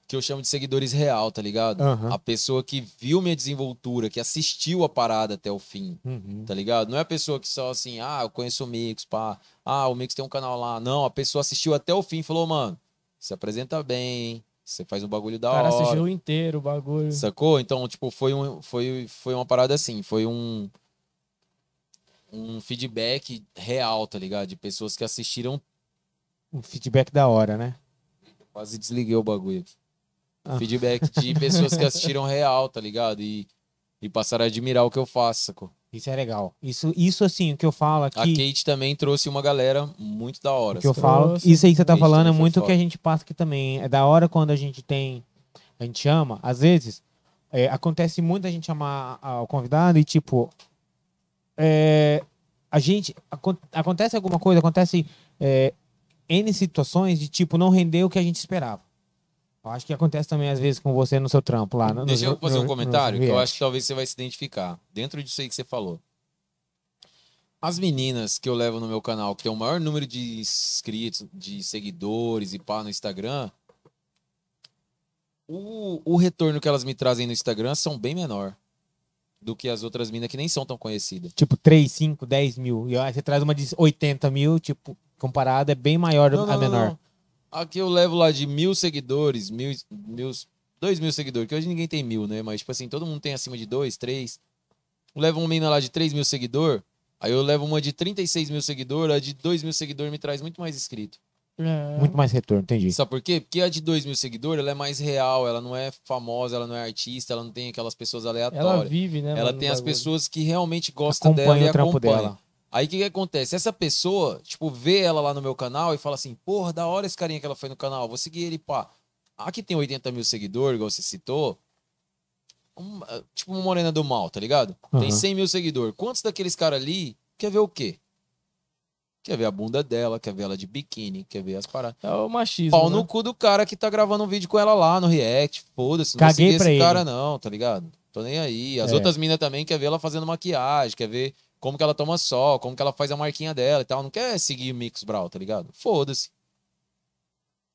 Que eu chamo de seguidores real, tá ligado? Aham. A pessoa que viu minha desenvoltura, que assistiu a parada até o fim, Uhum. tá ligado? Não é a pessoa que só assim, ah, eu conheço o Mix, pá. Ah, o Mix tem um canal lá. Não, a pessoa assistiu até o fim e falou, mano, você apresenta bem, hein? Você faz um bagulho da O cara hora. assistiu inteiro o bagulho. Sacou? Então, tipo, foi, um, foi, foi uma parada assim, foi um um feedback real, tá ligado? De pessoas que assistiram, Um feedback da hora, né? quase desliguei o bagulho aqui. Ah. Feedback de pessoas que assistiram real, tá ligado? E, e passaram a admirar o que eu faço, sacou? Isso é legal. Isso, isso assim, o que eu falo aqui. A Kate também trouxe uma galera muito da hora. O que eu sacou? falo, Trouxe. isso aí que você tá Isso falando é muito o que a gente passa aqui também. É da hora quando a gente tem. A gente chama, às vezes, é, acontece muito a gente chamar o convidado e, tipo. é, a gente. acon- acontece alguma coisa, acontece é, N situações de, tipo, não render o que a gente esperava. Eu acho que acontece também, às vezes, com você no seu trampo lá. no- Deixa eu fazer no- um comentário no que eu acho que talvez você vai se identificar. Dentro disso aí que você falou. As meninas que eu levo no meu canal, que tem o maior número de inscritos, de seguidores e pá no Instagram, o, o retorno que elas me trazem no Instagram são bem menor do que as outras minas que nem são tão conhecidas. Tipo, 3, 5, 10 mil. E aí você traz uma de 80 mil, tipo, comparado, é bem maior Não, a não, menor. não. Aqui eu levo lá de mil seguidores, mil, mil, dois mil seguidores, que hoje ninguém tem mil, né? Mas, tipo assim, todo mundo tem acima de dois, três. Eu levo uma mina lá de 3 mil seguidores, aí eu levo uma de 36 mil seguidores, a de 2 mil seguidores me traz muito mais inscrito. É. Muito mais retorno, entendi. Sabe por quê? Porque a de 2 mil seguidores, ela é mais real, ela não é famosa, ela não é artista, ela não tem aquelas pessoas Ela aleatórias. vive, né? Ela tem as pessoas que realmente gostam dela Acompanha e o trampo acompanham. dela. Aí o que, que acontece? Essa pessoa, tipo, vê ela lá no meu canal e fala assim, porra, da hora esse carinha que ela foi no canal, vou seguir ele, pá. Aqui tem 80 mil seguidores, igual você citou. Um, ah, tipo uma morena do mal, tá ligado? Tem Aham. 100 mil seguidores. Quantos daqueles caras ali quer ver o quê? Quer ver a bunda dela, quer ver ela de biquíni, quer ver as paradas. É o machismo. Pau né? no cu do cara que tá gravando um vídeo com ela lá no React. Foda-se, não Caguei pra esse ele. cara não, tá ligado? Tô nem aí. As É. outras minas também quer ver ela fazendo maquiagem, quer ver como que ela toma sol, como que ela faz a marquinha dela e tal. Não quer seguir Mix Brau, tá ligado? Foda-se.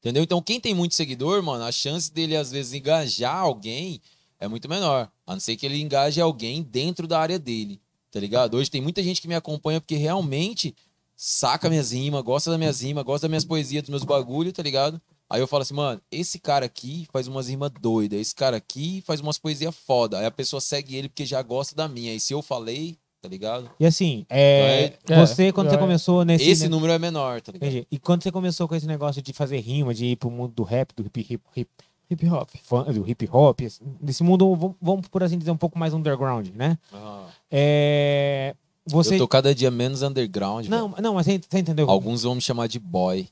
Entendeu? Então, quem tem muito seguidor, mano, a chance dele às vezes engajar alguém é muito menor. A não ser que ele engaje alguém dentro da área dele, tá ligado? Hoje tem muita gente que me acompanha porque realmente saca minhas rimas, gosta das minhas rimas, gosta das minhas poesias, dos meus bagulho, tá ligado? Aí eu falo assim, mano, esse cara aqui faz umas rimas doidas, esse cara aqui faz umas poesias foda. Aí a pessoa segue ele porque já gosta da minha. E se eu falei, tá ligado? E assim, é, É, você, quando você é. começou nesse. Esse número é menor, tá ligado? Entendi. E quando você começou com esse negócio de fazer rima, de ir pro mundo do rap, do hip hip, hip, Hip hop. fun- do hip hop, esse- desse mundo, vamos- por assim dizer, um pouco mais underground, né? Ah, É, você. Eu tô cada dia menos underground. Não, velho. não, mas você, entendeu? Alguns vão me chamar de boy.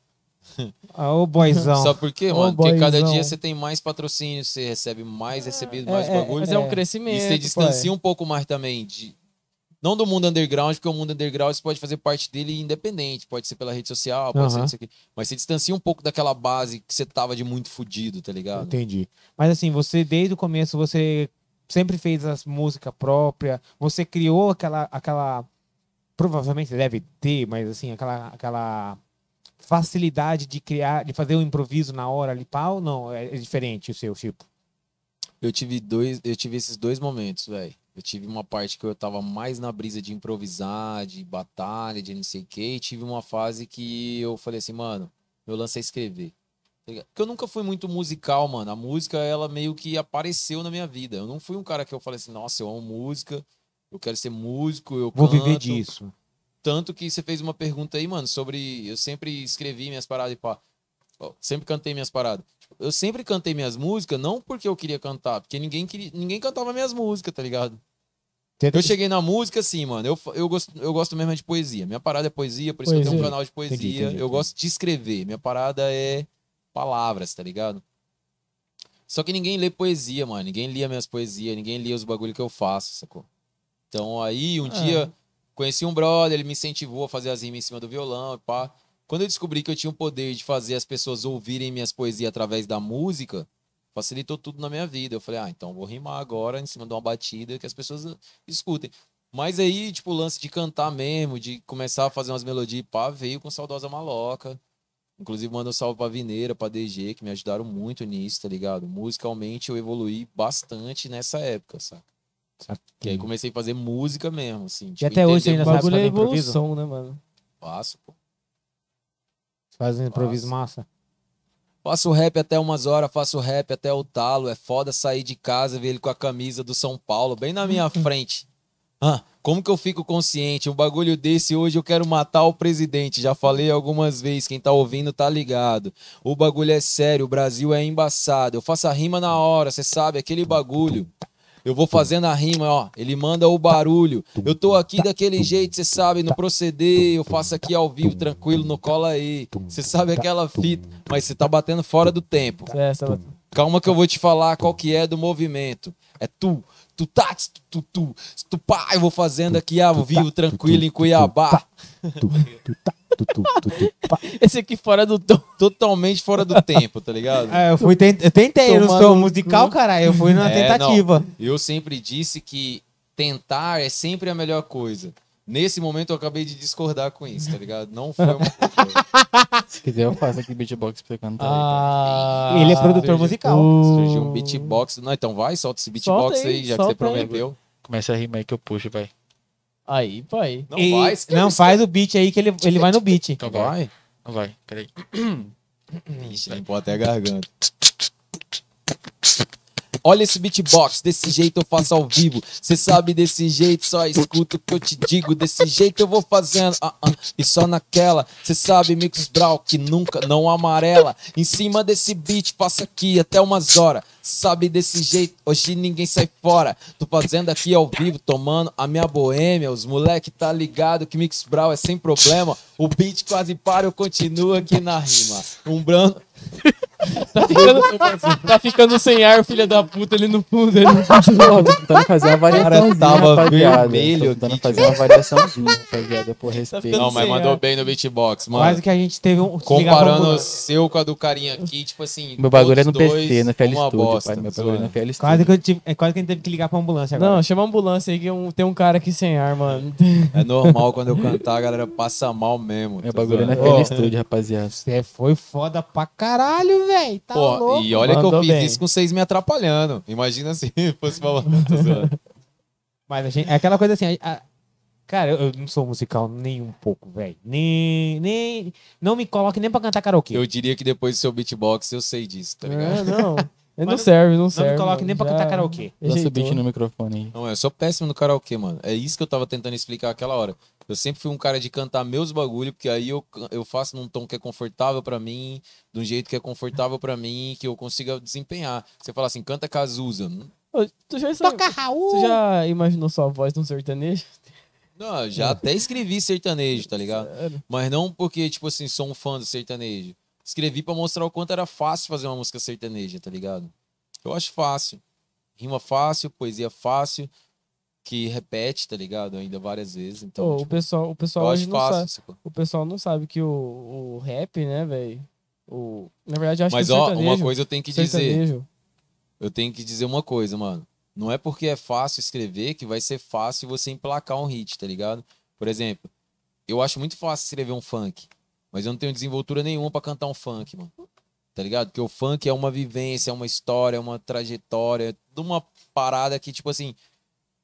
Ah, Ô, boyzão. Sabe por quê, Ô, mano? Porque cada dia você tem mais patrocínio, você recebe mais recebido, mais é, bagulho. Mas é um É. crescimento. E você distancia um pouco mais também de. Não do mundo underground, porque o mundo underground você pode fazer parte dele independente. Pode ser pela rede social, pode ser Aham. não sei o quê. Mas você distancia um pouco daquela base que você tava de muito fudido, tá ligado? Entendi. Mas assim, você desde o começo, você sempre fez as músicas próprias, você criou aquela, aquela. Provavelmente deve ter, mas assim, aquela, aquela facilidade de criar, de fazer o improviso na hora ali, pau, não, é, é diferente o seu tipo. Eu tive dois, eu tive esses dois momentos, velho. Eu tive uma parte que eu tava mais na brisa de improvisar, de batalha, de não sei o quê, e tive uma fase que eu falei assim, mano, meu lance é escrever. Tá? Porque eu nunca fui muito musical, mano. A música, ela meio que apareceu na minha vida. Eu não fui um cara que eu falei assim, nossa, eu amo música, eu quero ser músico, eu Vou canto. viver disso. Tanto que você fez uma pergunta aí, mano, sobre. Eu sempre escrevi minhas paradas e pá. Sempre cantei minhas paradas. Eu sempre cantei minhas músicas, não porque eu queria cantar, porque ninguém, queria, ninguém cantava minhas músicas, tá ligado? Eu cheguei na música assim, mano. Eu, eu, gosto, eu gosto mesmo de poesia. Minha parada é poesia, por isso que eu tenho um Poesia. canal de poesia. Entendi, entendi, eu entendi. gosto de escrever. Minha parada é palavras, tá ligado? Só que ninguém lê poesia, mano. Ninguém lia minhas poesias, ninguém lia os bagulho que eu faço, sacou? Então aí, um Ah. dia, conheci um brother, ele me incentivou a fazer as rimas em cima do violão e pá. Quando eu descobri que eu tinha o poder de fazer as pessoas ouvirem minhas poesias através da música, facilitou tudo na minha vida. Eu falei, ah, então vou rimar agora em cima de uma batida que as pessoas escutem. Mas aí, tipo, o lance de cantar mesmo, de começar a fazer umas melodias, pá, veio com Saudosa Maloca. Inclusive, manda um salve pra Vineira, pra DG, que me ajudaram muito nisso, tá ligado? Musicalmente, eu evoluí bastante nessa época, saca? Que aí comecei a fazer música mesmo, assim. E até hoje ainda sabe bagulho é fazer improviso? né, mano? Faço, pô. Faz um improviso Nossa. massa. Faço rap até umas horas, faço rap até o talo. É foda sair de casa ver ele com a camisa do São Paulo, bem na minha frente. Ah, como que eu fico consciente? Um bagulho desse hoje eu quero matar o presidente. Já falei algumas vezes, quem tá ouvindo tá ligado. O bagulho é sério, o Brasil é embaçado. Eu faço a rima na hora, cê sabe, aquele bagulho. Eu vou fazendo a rima, ó. Ele manda o barulho. Eu tô aqui daquele jeito, cê sabe, no proceder. Eu faço aqui ao vivo, tranquilo, no cola aí. Cê sabe aquela fita, mas cê tá batendo fora do tempo. É, essa... Calma que eu vou te falar qual que é do movimento. É tu, tu tá, tu, tu, tu, tu pá. Eu vou fazendo aqui ao vivo, tranquilo, em Cuiabá. Esse aqui fora do tom. Totalmente fora do tempo, tá ligado? É, eu, fui tent... eu tentei, eu não sou musical, caralho. Eu fui na É, tentativa. Eu sempre disse que tentar é sempre a melhor coisa. Nesse momento eu acabei de discordar com isso, tá ligado? Não foi uma. Se quiser, eu faço aqui beatbox pra você cantar. aí, Ah, Ele é produtor surgiu- musical. Surgiu um beatbox. Não, então vai, solta esse beatbox Solta aí, aí, já que você aí. prometeu. Começa a rimar aí que eu puxo, vai. Aí, pai. Não E- vai, escreve, não, faz o beat aí que ele, ele vai no beat. Então vai. Vai. Não vai, peraí. Ixi, limpou até a garganta. Olha esse beatbox, desse jeito eu faço ao vivo. Cê sabe desse jeito, só escuta o que eu te digo. Desse jeito eu vou fazendo, ah, ah, e só naquela. Cê sabe, Mix Brau, que nunca não amarela. Em cima desse beat, faço aqui até umas horas. Sabe desse jeito, hoje ninguém sai fora. Tô fazendo aqui ao vivo, tomando a minha boêmia. Os moleque tá ligado que Mix Brau é sem problema. O beat quase para, eu continuo aqui na rima. Um branco. Tá ficando, tá ficando sem ar, filha da puta, ali no fundo. ali. Tô tentando fazer uma variaçãozinha, tava rapaziada. vermelho Tô tentando fazer uma variaçãozinha, rapaziada, por respeito. ficando Não, mas mandou ar. bem no beatbox, mano. Quase que a gente teve um. Comparando o seu com a do carinha aqui, tipo assim. Meu bagulho é no PC, no FL Studio, bosta, pai. Meu bagulho é no zoando. FL Studio. Quase que, eu tive, é quase que a gente teve que ligar pra ambulância agora. Não, chama a ambulância aí que um- tem um cara aqui sem ar, mano. É normal quando eu cantar, a galera passa mal mesmo. Meu tá bagulho é no zoando. FL Studio, rapaziada. Você foi foda pra caralho, velho. Tá Pô, louco. e olha que eu Mandou fiz bem. isso com vocês me atrapalhando. Imagina se fosse tô zoando. Mas a gente, é aquela coisa assim. a- a- cara, eu, eu não sou musical nem um pouco, velho. Nem, nem. Não me coloque nem pra cantar karaokê. Eu diria que depois do seu beatbox eu sei disso, tá ligado? É, não. Ele não Mas serve, não não serve. me coloque nem pra cantar karaokê. Lança o rejeitou. beat no microfone aí. Não, eu sou péssimo no karaokê, mano. É isso que eu tava tentando explicar aquela hora. Eu sempre fui um cara de cantar meus bagulho, porque aí eu, eu faço num tom que é confortável pra mim, de um jeito que é confortável pra mim, que eu consiga desempenhar. Você fala assim, canta Cazuza. Ô, Tu já, Toca Raul. tu já imaginou sua voz num sertanejo? Não, eu já até escrevi sertanejo, tá ligado? Sério? Mas não porque, tipo assim, sou um fã do sertanejo. Escrevi pra mostrar o quanto era fácil fazer uma música sertaneja, tá ligado? Eu acho fácil. Rima fácil, poesia fácil, que repete, tá ligado? Ainda várias vezes. Então, Ô, o tipo, pessoal, o pessoal hoje não fácil. sabe. sacou? O pessoal não sabe que o, o rap, né, velho? O... Na verdade, eu acho Mas, que o ó, uma coisa eu tenho que dizer. Eu tenho que dizer uma coisa, mano. Não é porque é fácil escrever que vai ser fácil você emplacar um hit, tá ligado? Por exemplo, eu acho muito fácil escrever um funk, mas eu não tenho desenvoltura nenhuma pra cantar um funk, mano. Tá ligado? Porque o funk é uma vivência, é uma história, é uma trajetória, de uma parada que, tipo assim,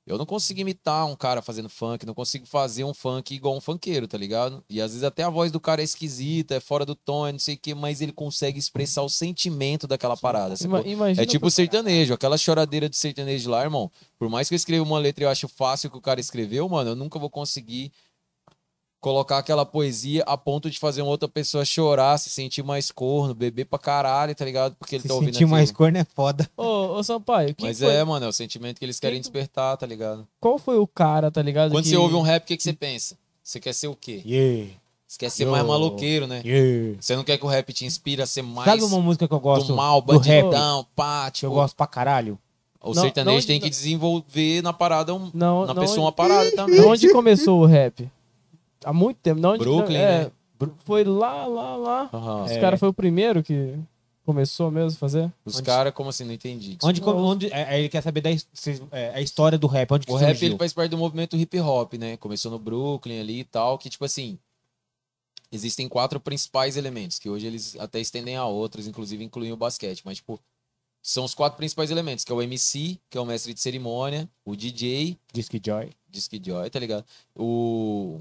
eu não consigo imitar um cara fazendo funk, não consigo fazer um funk igual um funkeiro, tá ligado? E às vezes até a voz do cara é esquisita, é fora do tom, é não sei o quê, mas ele consegue expressar o sentimento daquela parada. Ima- imagina É tipo o sertanejo, aquela choradeira de sertanejo lá, irmão. Por mais que eu escreva uma letra e eu acho fácil que o cara escreveu, mano, eu nunca vou conseguir colocar aquela poesia a ponto de fazer uma outra pessoa chorar, se sentir mais corno, beber pra caralho, tá ligado? Porque ele Se tá ouvindo sentir mais corno é foda. Ô, ô Sampaio, quem Mas foi- é, mano, é o sentimento que eles querem Quem- despertar, tá ligado? qual foi o cara, tá ligado? Quando que... você ouve um rap, o que, que você pensa? Você quer ser o quê? Yeah, Você quer ser Yo. mais maloqueiro, né? yeah. Você não quer que o rap te inspire a ser mais Sabe uma música que eu gosto do mal, do bandidão, pá, que tipo... eu gosto pra caralho? o Não, sertanejo não, tem que não. desenvolver na parada, um- Não, na não, pessoa uma parada também. De onde começou o rap? Há muito tempo. Não, Brooklyn, é, né? Foi lá, lá, lá. Aham. Os É. caras foi o primeiro que começou mesmo a fazer. Os caras, como assim? Não entendi. Onde, Não. onde, é, ele quer saber da é, a história do rap, onde que O rap surgiu. ele faz parte do movimento hip hop, né? Começou no Brooklyn ali e tal, que tipo assim, existem quatro principais elementos, que hoje eles até estendem a outros, inclusive incluem o basquete, mas tipo, são os quatro principais elementos, que é o MC, que é o mestre de cerimônia, o DJ, Disque Joy. Disc Joy, tá ligado? O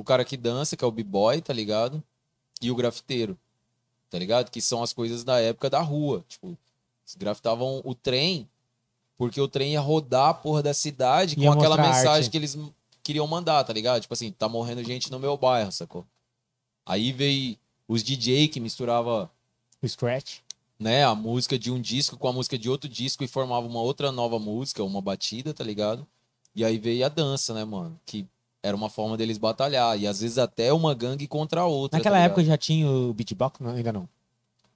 o cara que dança, que é o b-boy, tá ligado? E o grafiteiro, tá ligado? Que são as coisas da época da rua, tipo, eles grafitavam o trem porque o trem ia rodar a porra da cidade Ia com aquela mensagem arte. que eles queriam mandar, tá ligado? Tipo assim, tá morrendo gente no meu bairro, sacou? Aí veio os DJ que misturava O Scratch. né, a música de um disco com a música de outro disco e formava uma outra nova música, uma batida, tá ligado? E aí veio a dança, né, mano? Que era uma forma deles batalhar. E às vezes até uma gangue contra a outra. Naquela tá época já tinha o beatbox? Não, ainda não.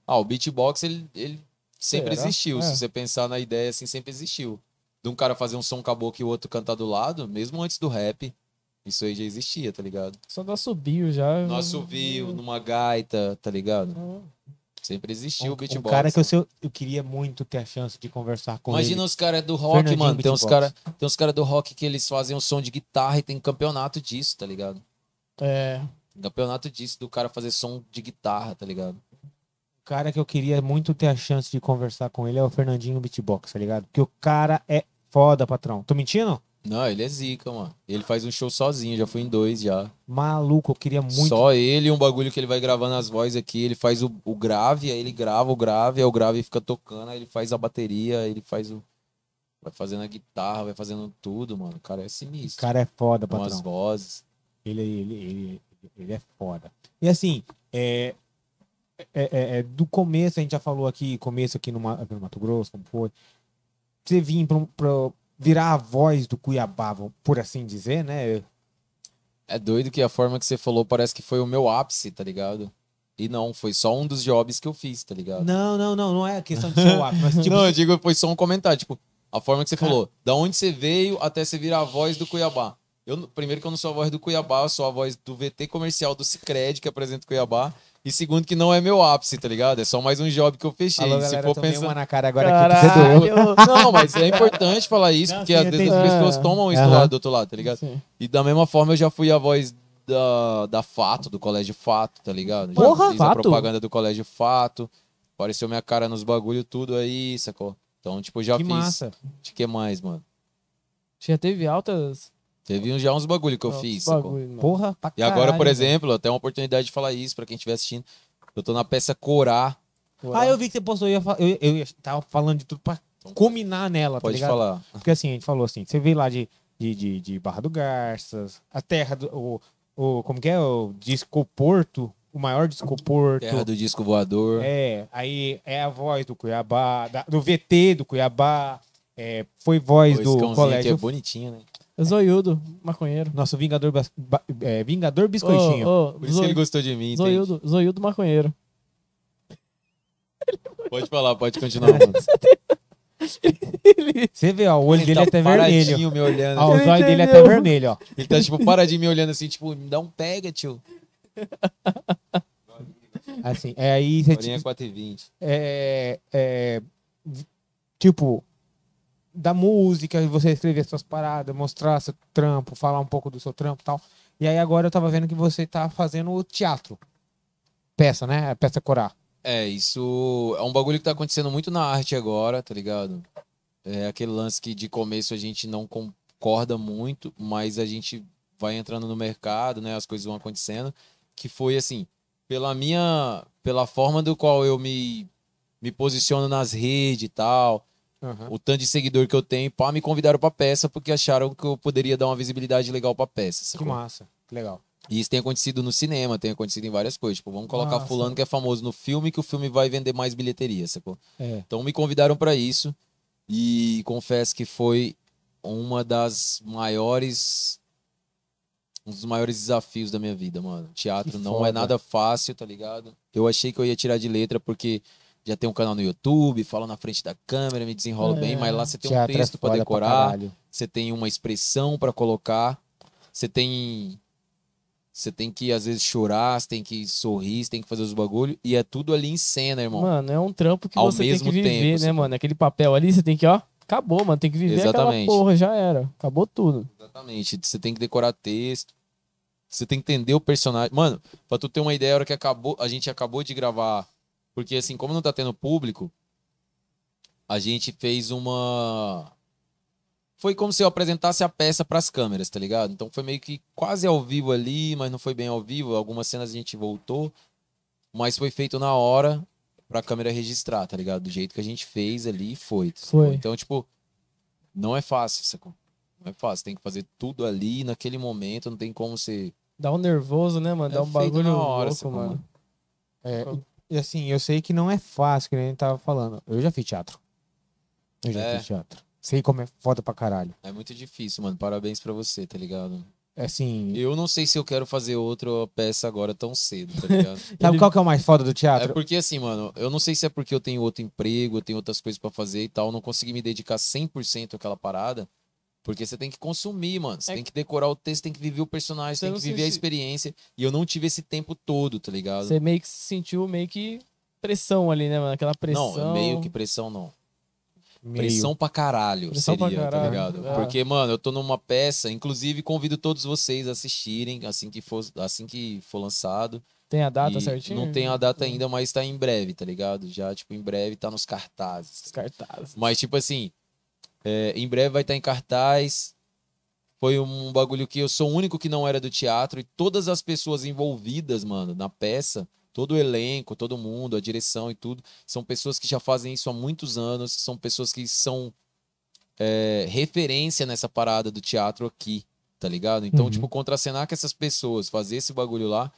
Ah, o beatbox, ele, ele sempre Será? existiu. É. Se você pensar na ideia, assim, sempre existiu. De um cara fazer um som caboclo e o outro cantar do lado, mesmo antes do rap, isso aí já existia, tá ligado? Só dá subiu já. No assovio, numa gaita, tá ligado? Sempre existiu o Um, beatbox. um cara que eu, sei- eu queria muito ter a chance de conversar com Imagina ele. os caras do rock, mano. Tem uns caras tem uns cara do rock que eles fazem um som de guitarra e tem campeonato disso, tá ligado? É. Campeonato disso do cara fazer som de guitarra, tá ligado? O cara que eu queria muito ter a chance de conversar com ele é o Fernandinho Beatbox, tá ligado? Porque o cara é foda, patrão. Tô mentindo? Não, ele é zica, mano. Ele faz um show sozinho, já fui em dois já. Maluco, eu queria muito. Só ele e um bagulho que ele vai gravando as vozes aqui. Ele faz o, o grave, aí ele grava o grave, aí o grave fica tocando, aí ele faz a bateria, aí ele faz o. Vai fazendo a guitarra, vai fazendo tudo, mano. O cara é O sinistro. cara é foda, com as patrão. vozes. Ele, ele, ele, ele é foda. E assim, é, é, é- é, do começo, a gente já falou aqui, começo aqui no, no Mato Grosso, como foi. Você vir pra, pra virar a voz do Cuiabá, por assim dizer, né? É doido que a forma que você falou parece que foi o meu ápice, tá ligado? E não, foi só um dos jobs que eu fiz, tá ligado? Não, não, não, não é questão de ser o ápice, mas tipo, não, eu digo, foi só um comentário. Tipo, a forma que você Cara. falou, da onde você veio até você virar a voz do Cuiabá. Eu, primeiro que eu não sou a voz do Cuiabá, eu sou a voz do VT comercial do Cicred, que apresenta o Cuiabá. E segundo que não é meu ápice, tá ligado? É só mais um job que eu fechei. falou, Se galera, for tomei pensar... uma na cara agora aqui, que. Caralho. Não, mas é importante falar isso, Não, porque sim, às vezes as pessoas É. tomam isso do, Aham. lado, do outro lado, tá ligado? Sim. E da mesma forma eu já fui a voz da, da Fato, do Colégio Fato, tá ligado? Já Porra, fiz a Fato? propaganda do Colégio Fato. Apareceu minha cara nos bagulho tudo aí, sacou? Então, tipo, já Que fiz. massa. De que mais, mano? Já teve altas. Teve um- já uns bagulho que eu altos fiz, bagulho, mano. Porra, pra E agora, por exemplo, até uma oportunidade de falar isso pra quem estiver assistindo. Eu tô na peça Corá. Ah, eu vi que você postou, eu, ia fa- eu, eu ia- tava falando de tudo pra culminar nela, tá Pode ligado? falar. Porque assim, a gente falou assim, você veio lá de, de, de, de Barra do Garças, a terra do. O, o, como que é? O Discoporto, o maior Discoporto. Terra do disco voador. É, aí é a voz do Cuiabá, da- do VT do Cuiabá, é, foi voz Esse do cãozinho colégio. aqui é bonitinho, né? Zoiudo, maconheiro. Nosso Vingador, Bas- ba- é, Vingador Biscoitinho. Ô, ô, Por isso que ele gostou de mim, entende? Zoiudo, Zoiudo maconheiro. Pode falar, pode continuar, mano. Você vê, ó, o olho Ele dele tá é até vermelho. paradinho me olhando. Ó, o Ele zóio dele é até entendeu. vermelho, ó. Ele tá, tipo, paradinho me olhando assim, tipo, me dá um pega, tio. Assim, é aí você Horinha 4h20. é, é, v- tipo, da música, você escrever suas paradas, mostrar seu trampo, falar um pouco do seu trampo e tal. E aí agora eu tava vendo que você tá fazendo teatro. Peça, né? Peça corar. É, isso é um bagulho que tá acontecendo muito na arte agora, tá ligado? É aquele lance que de começo a gente não concorda muito, mas a gente vai entrando no mercado, né? As coisas vão acontecendo. Que foi assim, pela minha. pela forma do qual eu me, me posiciono nas redes e tal, o tanto de seguidor que eu tenho, pá, me convidaram pra peça porque acharam que eu poderia dar uma visibilidade legal pra peça. Que sacou? massa. Que legal. E isso tem acontecido no cinema, tem acontecido em várias coisas. Tipo, vamos colocar Nossa. fulano que é famoso no filme, que o filme vai vender mais bilheteria, sacou? É. Então me convidaram pra isso e confesso que foi uma das maiores um dos maiores desafios da minha vida, mano. Teatro Que não foda. é nada fácil, tá ligado? Eu achei que eu ia tirar de letra porque já tenho um canal no YouTube, falo na frente da câmera, me desenrolo É. bem, mas lá você tem um texto pra foda decorar, você tem uma expressão pra colocar, você tem você tem que às vezes chorar, você tem que sorrir, você tem que fazer os bagulho e é tudo ali em cena, irmão. Mano, é um trampo que Ao você tem mesmo que viver, tempo, né, mano? Aquele papel ali, você tem que, ó, acabou, mano. Tem que viver Exatamente. aquela porra, já era. Acabou tudo. Exatamente. Você tem que decorar texto. Você tem que entender o personagem. Mano, pra tu ter uma ideia, a hora que acabou, a gente acabou de gravar. Porque assim, como não tá tendo público, a gente fez uma. Foi como se eu apresentasse a peça pras câmeras, tá ligado? Então foi meio que quase ao vivo ali, mas não foi bem ao vivo. Algumas cenas a gente voltou. Mas foi feito na hora pra câmera registrar, tá ligado? Do jeito que a gente fez ali, foi. sacou? Foi. Então, tipo, não é fácil, sacou? Não é fácil, tem que fazer tudo ali naquele momento, não tem como você. Dá um nervoso, né, mano? É Dá um feito bagulho na hora, louco, sacou, mano. mano? É, assim, eu sei que não é fácil, que nem a gente tava falando. Eu já fiz teatro. Eu já É. fiz teatro. Sei como é foda pra caralho. É muito difícil, mano. Parabéns pra você, tá ligado? É Assim, Eu não sei se eu quero fazer outra peça agora tão cedo, tá ligado? sabe qual que é o mais foda do é teatro? porque assim, mano, eu não sei se é porque eu tenho outro emprego, eu tenho outras coisas pra fazer e tal, não consegui me dedicar 100% àquela parada. Porque você tem que consumir, mano. Você É tem que decorar o texto, tem que viver o personagem, Você tem que se- viver a se- experiência. E eu não tive esse tempo todo, tá ligado? Você meio que sentiu meio que pressão ali, né, mano? Aquela pressão. Não, meio que pressão não. Meio. Pressão pra caralho Pressão pra seria, tá caralho, ligado? é. Porque, mano, eu tô numa peça, inclusive convido todos vocês a assistirem assim que for, assim que for lançado. Tem a data E certinho? Não tem a data ainda, mas tá em breve, tá ligado? Já, tipo, em breve tá nos cartazes. Os cartazes. Mas, tipo assim, é, em breve vai estar em cartaz. Foi um bagulho que eu sou o único que não era do teatro e todas as pessoas envolvidas, mano, na peça, todo o elenco, todo mundo, a direção e tudo, são pessoas que já fazem isso há muitos anos, são pessoas que são é, referência nessa parada do teatro aqui, tá ligado? Então, Uhum. tipo, contracenar com essas pessoas, fazer esse bagulho lá,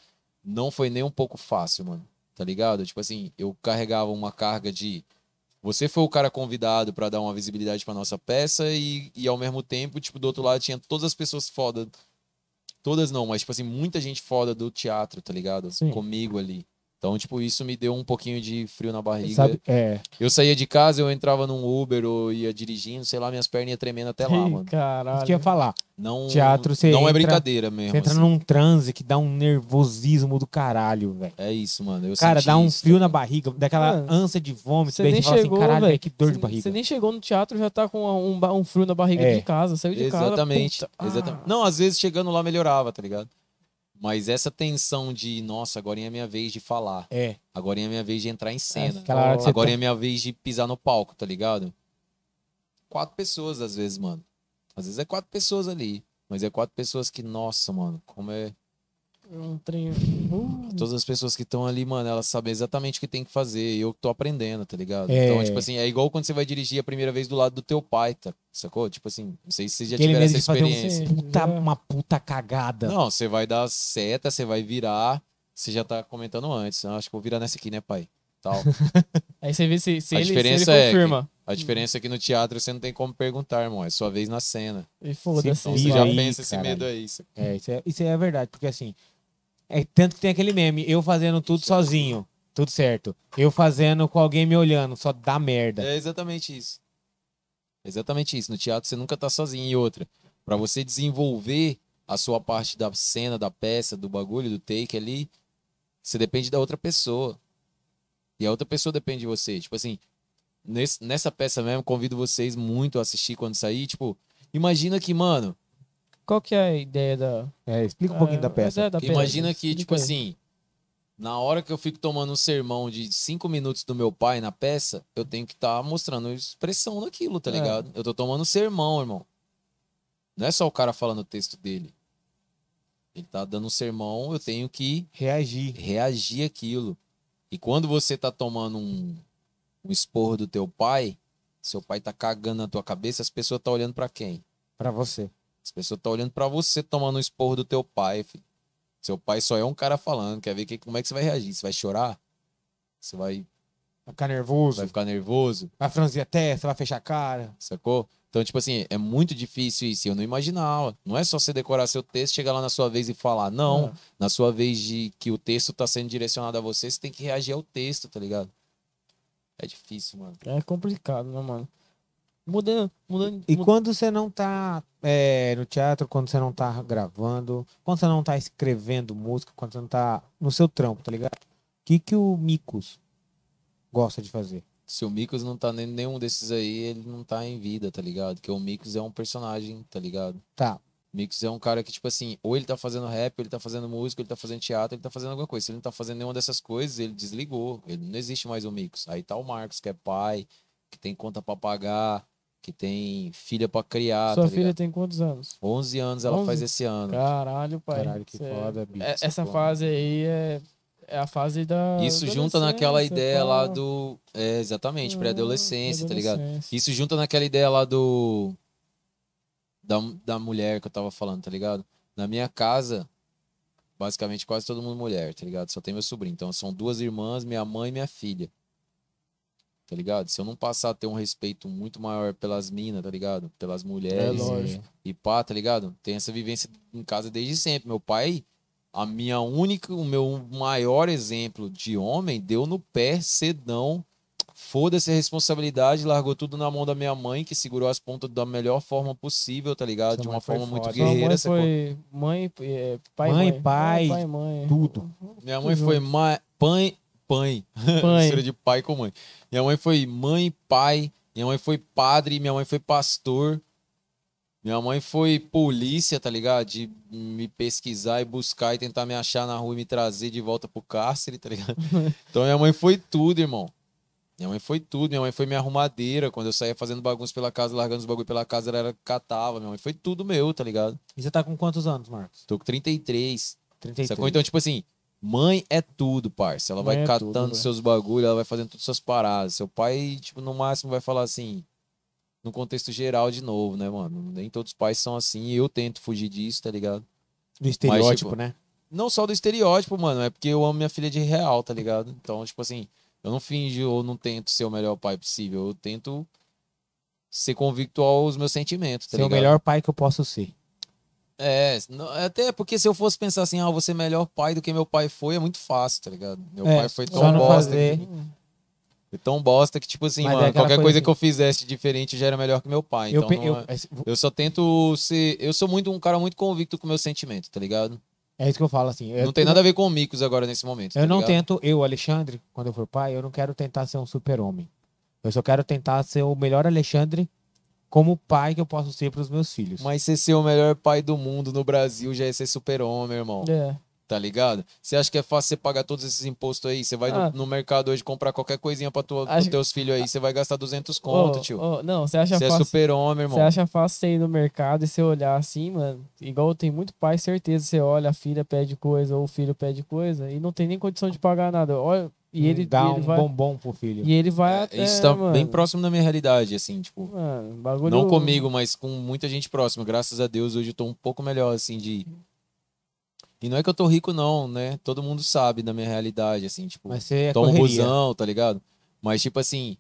não foi nem um pouco fácil, mano, tá ligado? Tipo assim, eu carregava uma carga de você foi o cara convidado pra dar uma visibilidade pra nossa peça e, e ao mesmo tempo, tipo, do outro lado tinha todas as pessoas foda. Todas não, mas tipo assim, muita gente foda do teatro, tá ligado? Sim. Comigo ali. Então, tipo, isso me deu um pouquinho de frio na barriga. Sabe? É. Eu saía de casa, eu entrava num Uber ou ia dirigindo, sei lá, minhas pernas iam tremendo até lá, Ih, mano. caralho. Isso que eu ia falar. Não, Teatro, você não é entra- brincadeira mesmo. Você entra assim. num transe que dá um nervosismo do caralho, velho. É isso, mano. Eu Cara, senti dá um isso, frio tá na barriga, daquela Mano, ânsia de vômito. Você daí nem você fala chegou, assim, caralho, velho. velho, que dor de Você- barriga. Você nem chegou no teatro, já tá com um, um frio na barriga É. de casa. Saiu de casa. Exatamente. puta, ah. exatamente. Não, às vezes chegando lá melhorava, tá ligado? Mas essa tensão de, nossa, agora é a minha vez de falar. É, Agora é a minha vez de entrar em cena. você Agora tá- é a minha vez de pisar no palco, tá ligado? Quatro pessoas, às vezes, mano. Às vezes é quatro pessoas ali. Mas é quatro pessoas que, nossa, mano, como é. Um trem. Uh, Todas as pessoas que estão ali, mano, elas sabem exatamente o que tem que fazer. E eu tô aprendendo, tá ligado? É. Então, tipo assim, é igual quando você vai dirigir a primeira vez do lado do teu pai, tá? Sacou? Tipo assim, não sei se vocês já Aquele tiveram medo essa fazer um experiência. puta, Já. uma puta cagada. Não, você vai dar seta, você vai virar. Você já tá comentando antes. Ah, acho que vou virar nessa aqui, né, pai? Tal. Aí você vê se, se, A ele, se diferença ele é que- confirma. A diferença é que no teatro você não tem como perguntar, irmão. É sua vez na cena. E foda-se. Se Então você já aí, pensa esse caralho. medo aí. isso- É, isso é, isso é verdade, porque assim, é tanto que tem aquele meme, eu fazendo tudo sozinho, tudo certo. Eu fazendo com alguém me olhando, só dá merda. É exatamente isso. Exatamente isso. No teatro você nunca tá sozinho. E outra, pra você desenvolver a sua parte da cena, da peça, do bagulho, do take ali, você depende da outra pessoa. E a outra pessoa depende de você. Tipo assim, nesse- nessa peça mesmo, convido vocês muito a assistir quando sair. Tipo, imagina que, mano, Qual que é a ideia da. É, explica um pouquinho é, da a peça. da peça? Imagina que, Explica tipo aí. assim, na hora que eu fico tomando um sermão de cinco minutos do meu pai na peça, eu tenho que estar mostrando expressão naquilo, tá É. ligado? Eu tô tomando um sermão, irmão. Não é só o cara falando o texto dele. Ele tá dando um sermão, eu tenho que Reagir. reagir àquilo. E quando você tá tomando um, um esporro do teu pai, seu pai tá cagando na tua cabeça, as pessoas tá olhando pra quem? Pra você. As pessoas estão olhando pra você tomando um esporro do teu pai, filho. Seu pai só é um cara falando, quer ver que, como é que você vai reagir? Você vai chorar? Você vai, Vai ficar nervoso, vai ficar nervoso? vai franzir a testa, vai fechar a cara. Sacou? Então, tipo assim, é muito difícil isso. Eu não imaginava. Não é só você decorar seu texto, chegar lá na sua vez e falar. Não. É. Na sua vez de que o texto tá sendo direcionado a você, você tem que reagir ao texto, tá ligado? É difícil, mano. É complicado, né, mano? Mudando, mudando. E quando você não tá é, no teatro, quando você não tá gravando, quando você não tá escrevendo música, quando você não tá no seu trampo, tá ligado? O que, que o Micos gosta de fazer? Se o Mikos não tá nem nenhum desses aí, ele não tá em vida, tá ligado? Porque o Mikos é um personagem, tá ligado? Tá. O Mikos é um cara que, tipo assim, ou ele tá fazendo rap, ou ele tá fazendo música, ou ele tá fazendo teatro, ele tá fazendo alguma coisa. Se ele não tá fazendo nenhuma dessas coisas, ele desligou. Ele não existe mais o Mikos. Aí tá o Marcos, que é pai, que tem conta pra pagar, que tem filha pra criar, Sua tá filha tem quantos anos? 11 anos ela 11? faz esse ano. Caralho, pai. Caralho, que Cê- foda, bicho. É- Essa pô. fase aí é, é a fase da. Isso junta naquela ideia lá pá. do. É, exatamente, Hum, pré-adolescência, tá ligado? Isso junta naquela ideia lá do. Da, da mulher que eu tava falando, tá ligado? Na minha casa, basicamente quase todo mundo mulher, tá ligado? Só tem meu sobrinho. Então são duas irmãs, minha mãe e minha filha. Tá ligado? Se eu não passar a ter um respeito muito maior pelas minas, tá ligado? Pelas É mulheres lógico. e pá, tá ligado? Tem essa vivência em casa desde sempre. Meu pai, a minha única, o meu maior exemplo de homem, deu no pé cedão. Foda-se a responsabilidade, largou tudo na mão da minha mãe, que segurou as pontas da melhor forma possível, tá ligado? Sua de mãe uma forma muito mãe guerreira. sacou? foi mãe, é, pai, Mãe, mãe. pai, Ah, pai, mãe. tudo. Minha mãe Tudo foi mãe, pai, pai. Pai. Mistura de pai com mãe. Minha mãe foi mãe, pai. Minha mãe foi padre. Minha mãe foi pastor. Minha mãe foi polícia, tá ligado? De me pesquisar e buscar e tentar me achar na rua e me trazer de volta pro cárcere, tá ligado? Então minha mãe foi tudo, irmão. Minha mãe foi tudo. Minha mãe foi minha arrumadeira. Quando eu saía fazendo bagunça pela casa, largando os bagulho pela casa, ela era catava. Minha mãe foi tudo meu, tá ligado? E você tá com quantos anos, Marcos? Tô com 33. 33. Sacou? Então, tipo assim, mãe é tudo, parça. Ela Mãe vai é catando tudo, seus bagulhos, ela vai fazendo todas as suas paradas. Seu pai, tipo, no máximo vai falar assim, no contexto geral de novo, né, mano? Nem todos os pais são assim, e eu tento fugir disso, tá ligado? Do estereótipo, tipo, né? Não só do estereótipo, mano, é porque eu amo minha filha de real, tá ligado? Então, tipo assim, eu não finjo ou não tento ser o melhor pai possível, eu tento ser convicto aos meus sentimentos, tá Ser o ligado? melhor pai que eu posso ser. É, até porque se eu fosse pensar assim, ah, eu vou ser melhor pai do que meu pai foi, é muito fácil, tá ligado? Meu É, pai foi tão bosta. fazer- Que, foi tão bosta que, tipo assim, é mano, qualquer coisa que eu fizesse diferente já era melhor que meu pai. eu, Então, eu- é- é, eu só tento ser. Eu sou muito um cara muito convicto com o meu sentimento, tá ligado? é isso que eu falo, assim. eu- não tem nada a ver com o Micos agora nesse momento. Eu tá não ligado? tento, eu, Alexandre, quando eu for pai, eu não quero tentar ser um super-homem. Eu só quero tentar ser o melhor Alexandre como pai que eu posso ser para os meus filhos. Mas você ser o melhor pai do mundo no Brasil já é ser super-homem, irmão. É. Tá ligado? Você acha que é fácil você pagar todos esses impostos aí? Você vai no- Ah. no, mercado hoje comprar qualquer coisinha pra tua, Acho- pros teus filhos aí, você vai gastar 200 conto, Ô, tio. ô, não, você acha Você é fácil. super-homem, irmão. Você acha fácil você ir no mercado e você olhar assim, mano? Igual tem muito pai, certeza. Você olha, a filha pede coisa ou o filho pede coisa e não tem nem condição de pagar nada. Olha, e ele, dá e um ele vai. bombom pro filho. E ele vai É, até. Isso tá mano. bem próximo da minha realidade, assim, tipo. Mano, bagulho. Não comigo, mas com muita gente próxima. Graças a Deus, hoje eu tô um pouco melhor, assim, de. E não é que eu tô rico, não, né? Todo mundo sabe da minha realidade, assim, tipo. Mas é Toma um correria. busão, tá ligado? Mas, tipo assim.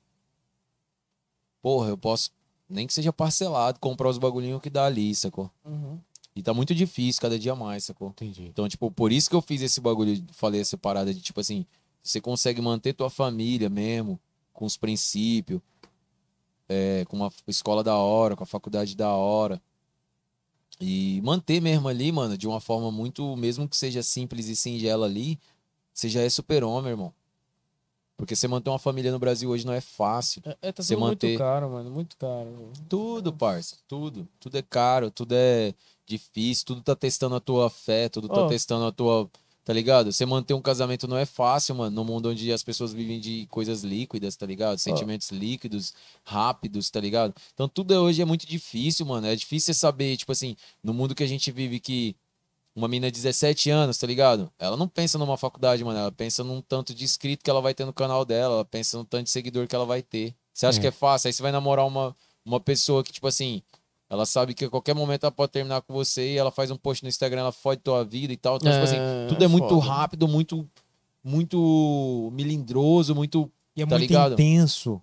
Porra, eu posso. Nem que seja parcelado, comprar os bagulhinhos que dá ali, sacou? Uhum. E tá muito difícil cada dia mais, sacou? Entendi. Então, tipo, por isso que eu fiz esse bagulho, falei essa parada de, tipo assim, você consegue manter tua família mesmo, com os princípios, é, com uma escola da hora, com a faculdade da hora. E manter mesmo ali, mano, de uma forma muito, mesmo que seja simples e singela ali, você já é super-homem, irmão. Porque você manter uma família no Brasil hoje não é fácil. É, é, tá Você manter- muito caro, mano. Muito caro. velho. Tudo, parça, tudo. Tudo é caro, tudo é difícil, tudo tá testando a tua fé, tudo tá Ó. testando a tua. Tá ligado? Você manter um casamento não é fácil, mano, num mundo onde as pessoas vivem de coisas líquidas, tá ligado? Sentimentos líquidos, rápidos, tá ligado? Então tudo hoje é muito difícil, mano. É difícil você saber, tipo assim, no mundo que a gente vive que uma menina de 17 anos, tá ligado? Ela não pensa numa faculdade, mano. Ela pensa num tanto de inscrito que ela vai ter no canal dela. Ela pensa no tanto de seguidor que ela vai ter. Você acha É. que é fácil? Aí você vai namorar uma, uma pessoa que, tipo assim, ela sabe que a qualquer momento ela pode terminar com você e ela faz um post no Instagram, ela fode tua vida e tal. Então, tipo assim, tudo é muito foda. rápido, muito, muito milindroso, muito. E é Tá muito ligado? intenso.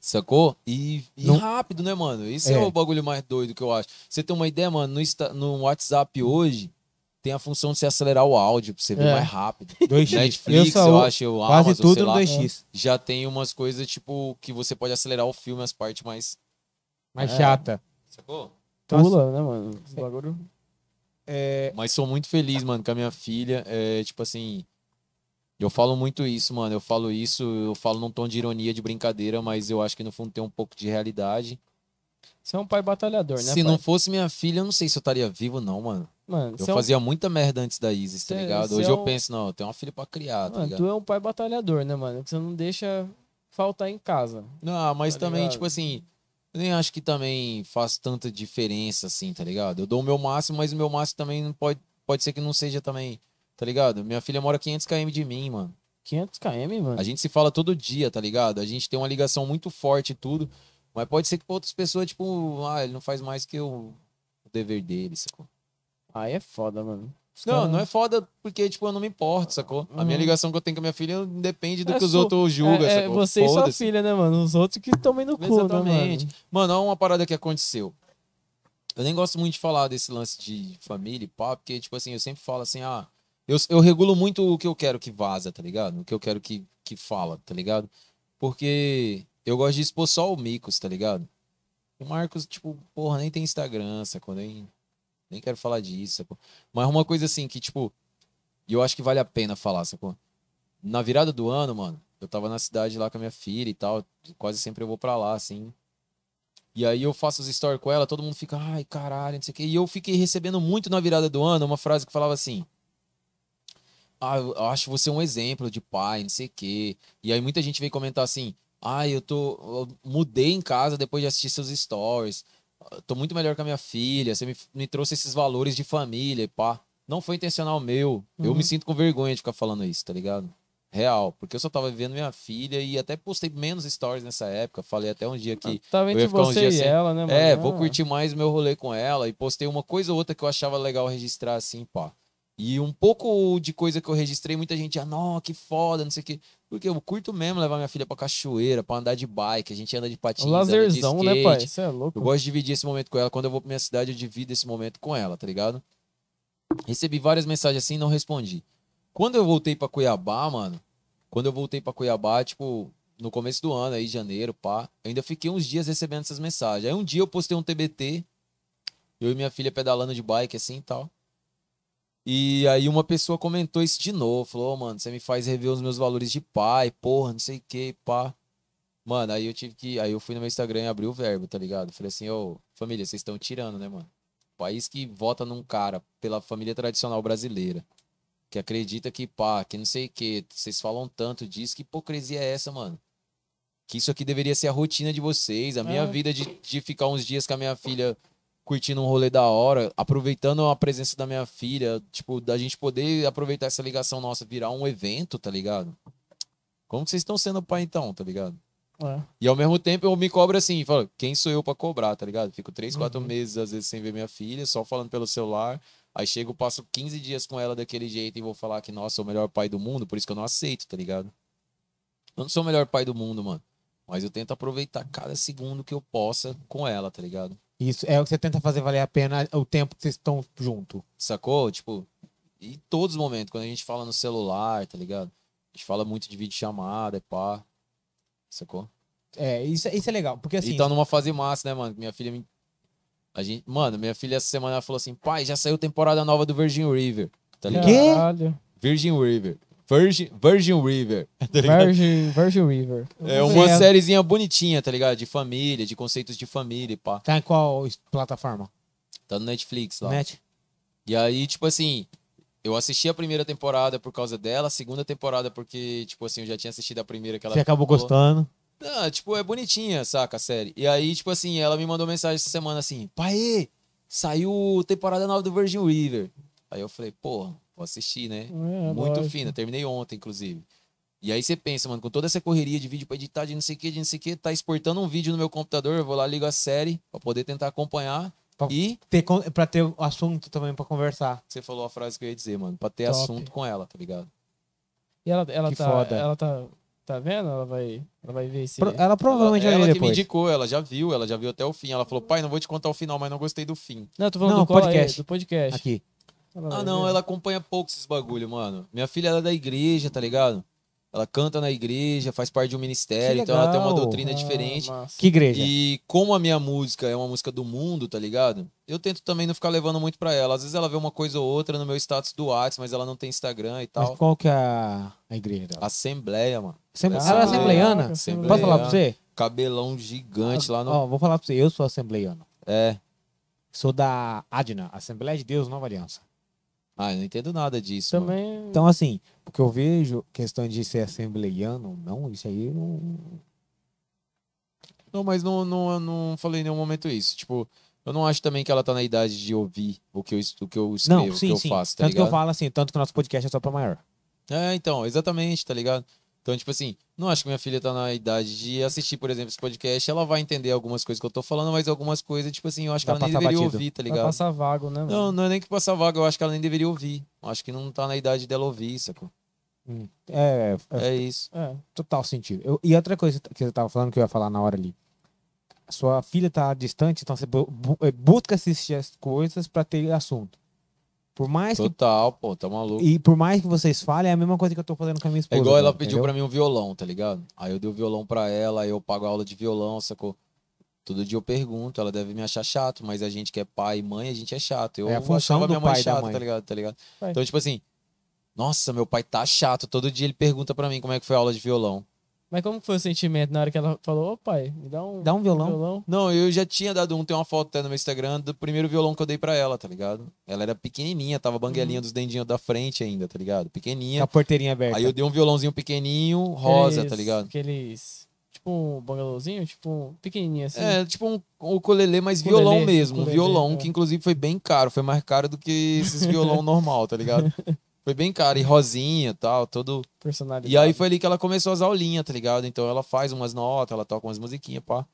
Sacou? E, e Não- rápido, né, mano? Isso é. É. o bagulho mais doido que eu acho. Você tem uma ideia, mano, no, Insta- no WhatsApp hoje, tem a função de você acelerar o áudio pra você ver É. mais rápido. 2x. Netflix, eu, o- acho, o Quase Amazon, tudo sei lá, 2x. já tem umas coisas, tipo, que você pode acelerar o filme, as partes mais... Mais É. chata. Sacou? Pula, né, mano? Os bagulho. É, Mas sou muito feliz, mano, com a minha filha. É, tipo assim. Eu falo muito isso, mano. Eu falo isso, eu falo num tom de ironia, de brincadeira, mas eu acho que no fundo tem um pouco de realidade. Você é um pai batalhador, né? Se pai? não fosse minha filha, eu não sei se eu estaria vivo, não, mano. Mano, Eu você é um- fazia muita merda antes da Isis, tá Cê- ligado? cê Hoje é eu um- penso, não, eu tenho uma filha pra criar, tá Mano, ligado? tu é um pai batalhador, né, mano? Que você não deixa faltar em casa. Não, mas Tá também, ligado? tipo assim, eu nem acho que também faz tanta diferença assim, tá ligado? Eu dou o meu máximo, mas o meu máximo também não pode, pode ser que não seja também, tá ligado? Minha filha mora 500 km de mim, mano. 500 km, mano. A gente se fala todo dia, tá ligado? A gente tem uma ligação muito forte e tudo, mas pode ser que pra outras pessoas, tipo, ah, ele não faz mais que o, o dever dele, sacou? Aí é foda, mano. Não, não é foda porque, tipo, eu não me importo, sacou? A minha Uhum. ligação que eu tenho com a minha filha depende do É que os sua- outros julgam, é, é sacou? você e sua filha, né, mano? Os outros que tomem no cu, Exatamente. né, Mano, olha uma parada que aconteceu. Eu nem gosto muito de falar desse lance de família e pá, porque, tipo assim, eu sempre falo assim, ah, eu, eu regulo muito o que eu quero que vaza, tá ligado? O que eu quero que, que fala, tá ligado? Porque eu gosto de expor só o Micos, tá ligado? O Marcos, tipo, porra, nem tem Instagram, sacou? Nem, nem quero falar disso, sacou? Mas uma coisa assim que, tipo, e eu acho que vale a pena falar, sacou? Na virada do ano, mano, eu tava na cidade lá com a minha filha e tal, quase sempre eu vou pra lá, assim. E aí eu faço os stories com ela, todo mundo fica, ai, caralho, não sei o quê. E eu fiquei recebendo muito na virada do ano uma frase que falava assim: Ah, eu acho você um exemplo de pai, não sei o quê. E aí muita gente veio comentar assim: Ah, eu tô. Eu mudei em casa depois de assistir seus stories. Eu Tô muito melhor com a minha filha. Você me, me trouxe esses valores de família e pá. Não foi intencional meu. Eu Uhum. me sinto com vergonha de ficar falando isso, tá ligado? Real. Porque eu só tava vivendo minha filha e até postei menos stories nessa época. Falei até um dia que. Eu entre ficar uns você dias e ela, né, mano? É, vou Ah, curtir mais meu rolê com ela. E postei uma coisa ou outra que eu achava legal registrar assim, pá. E um pouco de coisa que eu registrei, muita gente, ah, não, que foda, não sei o quê. Porque eu curto mesmo levar minha filha pra cachoeira, pra andar de bike, a gente anda de patins, Um lazerzão, né, pai? Isso é louco. Eu gosto de dividir esse momento com ela. Quando eu vou pra minha cidade, eu divido esse momento com ela, tá ligado? Recebi várias mensagens assim e não respondi. Quando eu voltei pra Cuiabá, mano, quando eu voltei pra Cuiabá, tipo, no começo do ano, aí, janeiro, pá, eu ainda fiquei uns dias recebendo essas mensagens. Aí um dia eu postei um TBT, eu e minha filha pedalando de bike assim e tal. E aí uma pessoa comentou isso de novo, falou, "Ô, mano, você me faz rever os meus valores de pai, porra, não sei o que, pá. Mano, aí eu tive que. Aí eu fui no meu Instagram e abri o verbo, tá ligado? Falei assim, ô, família, vocês estão tirando, né, mano? País que vota num cara pela família tradicional brasileira. Que acredita que, pá, que não sei o que. Vocês falam tanto disso. Que hipocrisia é essa, mano? Que isso aqui deveria ser a rotina de vocês. A minha É. vida de, de ficar uns dias com a minha filha curtindo um rolê da hora, aproveitando a presença da minha filha, tipo, da gente poder aproveitar essa ligação nossa, virar um evento, tá ligado? Como que vocês estão sendo pai então, tá ligado? É. E ao mesmo tempo eu me cobro assim, falo, quem sou eu pra cobrar, tá ligado? Fico três, quatro Uhum. meses, às vezes, sem ver minha filha, só falando pelo celular. Aí chego, passo 15 dias com ela daquele jeito e vou falar que, nossa, sou o melhor pai do mundo, por isso que eu não aceito, tá ligado? Eu não sou o melhor pai do mundo, mano. Mas eu tento aproveitar cada segundo que eu possa com ela, tá ligado? Isso é o que você tenta fazer valer a pena o tempo que vocês estão junto. Sacou? Tipo, e todos os momentos, quando a gente fala no celular, tá ligado? A gente fala muito de videochamada, pá. Sacou? É, isso, isso é legal, porque assim. E tá numa fase massa, né, mano? Minha filha me. A gente... Mano, minha filha essa semana ela falou assim: pai, já saiu temporada nova do Virgin River. Tá ligado? Quê? Caralho. Virgin River. Virgin, Virgin River. Tá? Virgin, Virgin River. É uma É. sériezinha bonitinha, tá ligado? De família, de conceitos de família e pá. Tá em qual plataforma? Tá no Netflix lá. Net? E aí, tipo assim, eu assisti a primeira temporada por causa dela, a segunda temporada porque, tipo assim, eu já tinha assistido a primeira que ela Você acabou falou. gostando. Ah, tipo, é bonitinha, saca, a série. E aí, tipo assim, ela me mandou mensagem essa semana assim, pai, saiu temporada nova do Virgin River. Aí eu falei, porra, vou assistir, né? É, Muito lógico. fina, terminei ontem, inclusive. E aí você pensa, mano, com toda essa correria de vídeo pra editar, de não sei o que, de não sei o que, tá exportando um vídeo no meu computador, eu vou lá, ligo a série pra poder tentar acompanhar. Pra- E Ter, pra ter assunto também pra conversar. você falou a frase que eu ia dizer, mano, pra ter Top. assunto com ela, tá ligado? E ela, ela Que tá. foda. Ela tá. Tá vendo? Ela vai. Ela vai ver esse. Pro- ela provavelmente ela, vai ver ela que me depois. indicou, ela já viu, ela já viu até o fim. Ela falou, pai, não vou te contar o final, mas não gostei do fim. Não, tô falando Não, do é, podcast. do podcast. Aqui. Ela Ah, não, ver. ela acompanha pouco esses bagulho, mano. Minha filha ela é da igreja, tá ligado? Ela canta na igreja, faz parte de um ministério, então ela tem uma doutrina Ah, diferente. massa. Que igreja? E como a minha música é uma música do mundo, tá ligado? Eu tento também não ficar levando muito pra ela. Às vezes ela vê uma coisa ou outra no meu status do WhatsApp, mas ela não tem Instagram e Mas tal. qual que é a, a igreja dela? Assembleia, mano. Assembleia- Ah, ela é assembleiana? caraca, Assembleia. Posso falar pra você? Cabelão gigante lá no. Ó, vou falar pra você, eu sou assembleiano. É. Sou da ADNA, Assembleia de Deus Nova Aliança. Ah, eu não entendo nada disso. mano. Também. Então, assim, porque eu vejo questão de ser assembleiano, não, isso aí não. Não, mas não, não, eu não falei em nenhum momento isso. Tipo, eu não acho também que ela tá na idade de ouvir o que eu, o que eu escrevo, Não, o que sim, eu sim. faço, tá tanto que eu ligado? falo assim, tanto que o nosso podcast é só pra maior. É, então, exatamente, tá ligado? Então, tipo assim, não acho que minha filha tá na idade de assistir, por exemplo, esse podcast. Ela vai entender algumas coisas que eu tô falando, mas algumas coisas, tipo assim, eu acho que Vai ela nem deveria batido. ouvir, tá Vai ligado? passar vago, né, mano? Não, não é nem que passar vaga, eu acho que ela nem deveria ouvir. Eu acho que não tá na idade dela ouvir, sacou? É, é, É isso. É. total sentido. Eu- e outra coisa que você tava falando que eu ia falar na hora ali. Sua filha tá distante, então você bu- bu- eh, busca assistir as coisas pra ter assunto. Por mais que Total, pô, tá maluco. e por mais que vocês falem, é a mesma coisa que eu tô fazendo com a minha É esposa. igual ela pediu entendeu? pra mim um violão, tá ligado? Aí eu dei o violão pra ela, aí eu pago aula de violão, sacou? Todo dia eu pergunto, ela deve me achar chato, mas a gente que é pai e mãe, a gente é chato. Eu É a função achava do minha mãe pai e chata, mãe. tá ligado? Tá ligado? Então, tipo assim, nossa, meu pai tá chato. Todo dia ele pergunta pra mim como é que foi a aula de violão. Mas como foi o sentimento na hora que ela falou, ô pai, me dá um, Dá um violão. Não, eu já tinha dado um, tem uma foto até no meu Instagram do primeiro violão que eu dei pra ela, tá ligado? Ela era pequenininha, tava banguelinha dos dendinhos da frente ainda, tá ligado? Com Pequenininha. a porteirinha aberta. Aí eu dei um violãozinho pequenininho, rosa, Aqueles- tá ligado? Aqueles. Tipo um bangalôzinho, tipo um pequenininho assim. É, tipo um, um ukulele, mas Ukulele, violão mesmo. Um ukulele, violão é. que inclusive foi bem caro. Foi mais caro do que esses violão normal, tá ligado? Foi bem caro. E rosinha e tal, todo... Personalidade. E aí foi ali que ela começou as aulinhas, tá ligado? Então ela faz umas notas, ela toca umas musiquinhas, pá.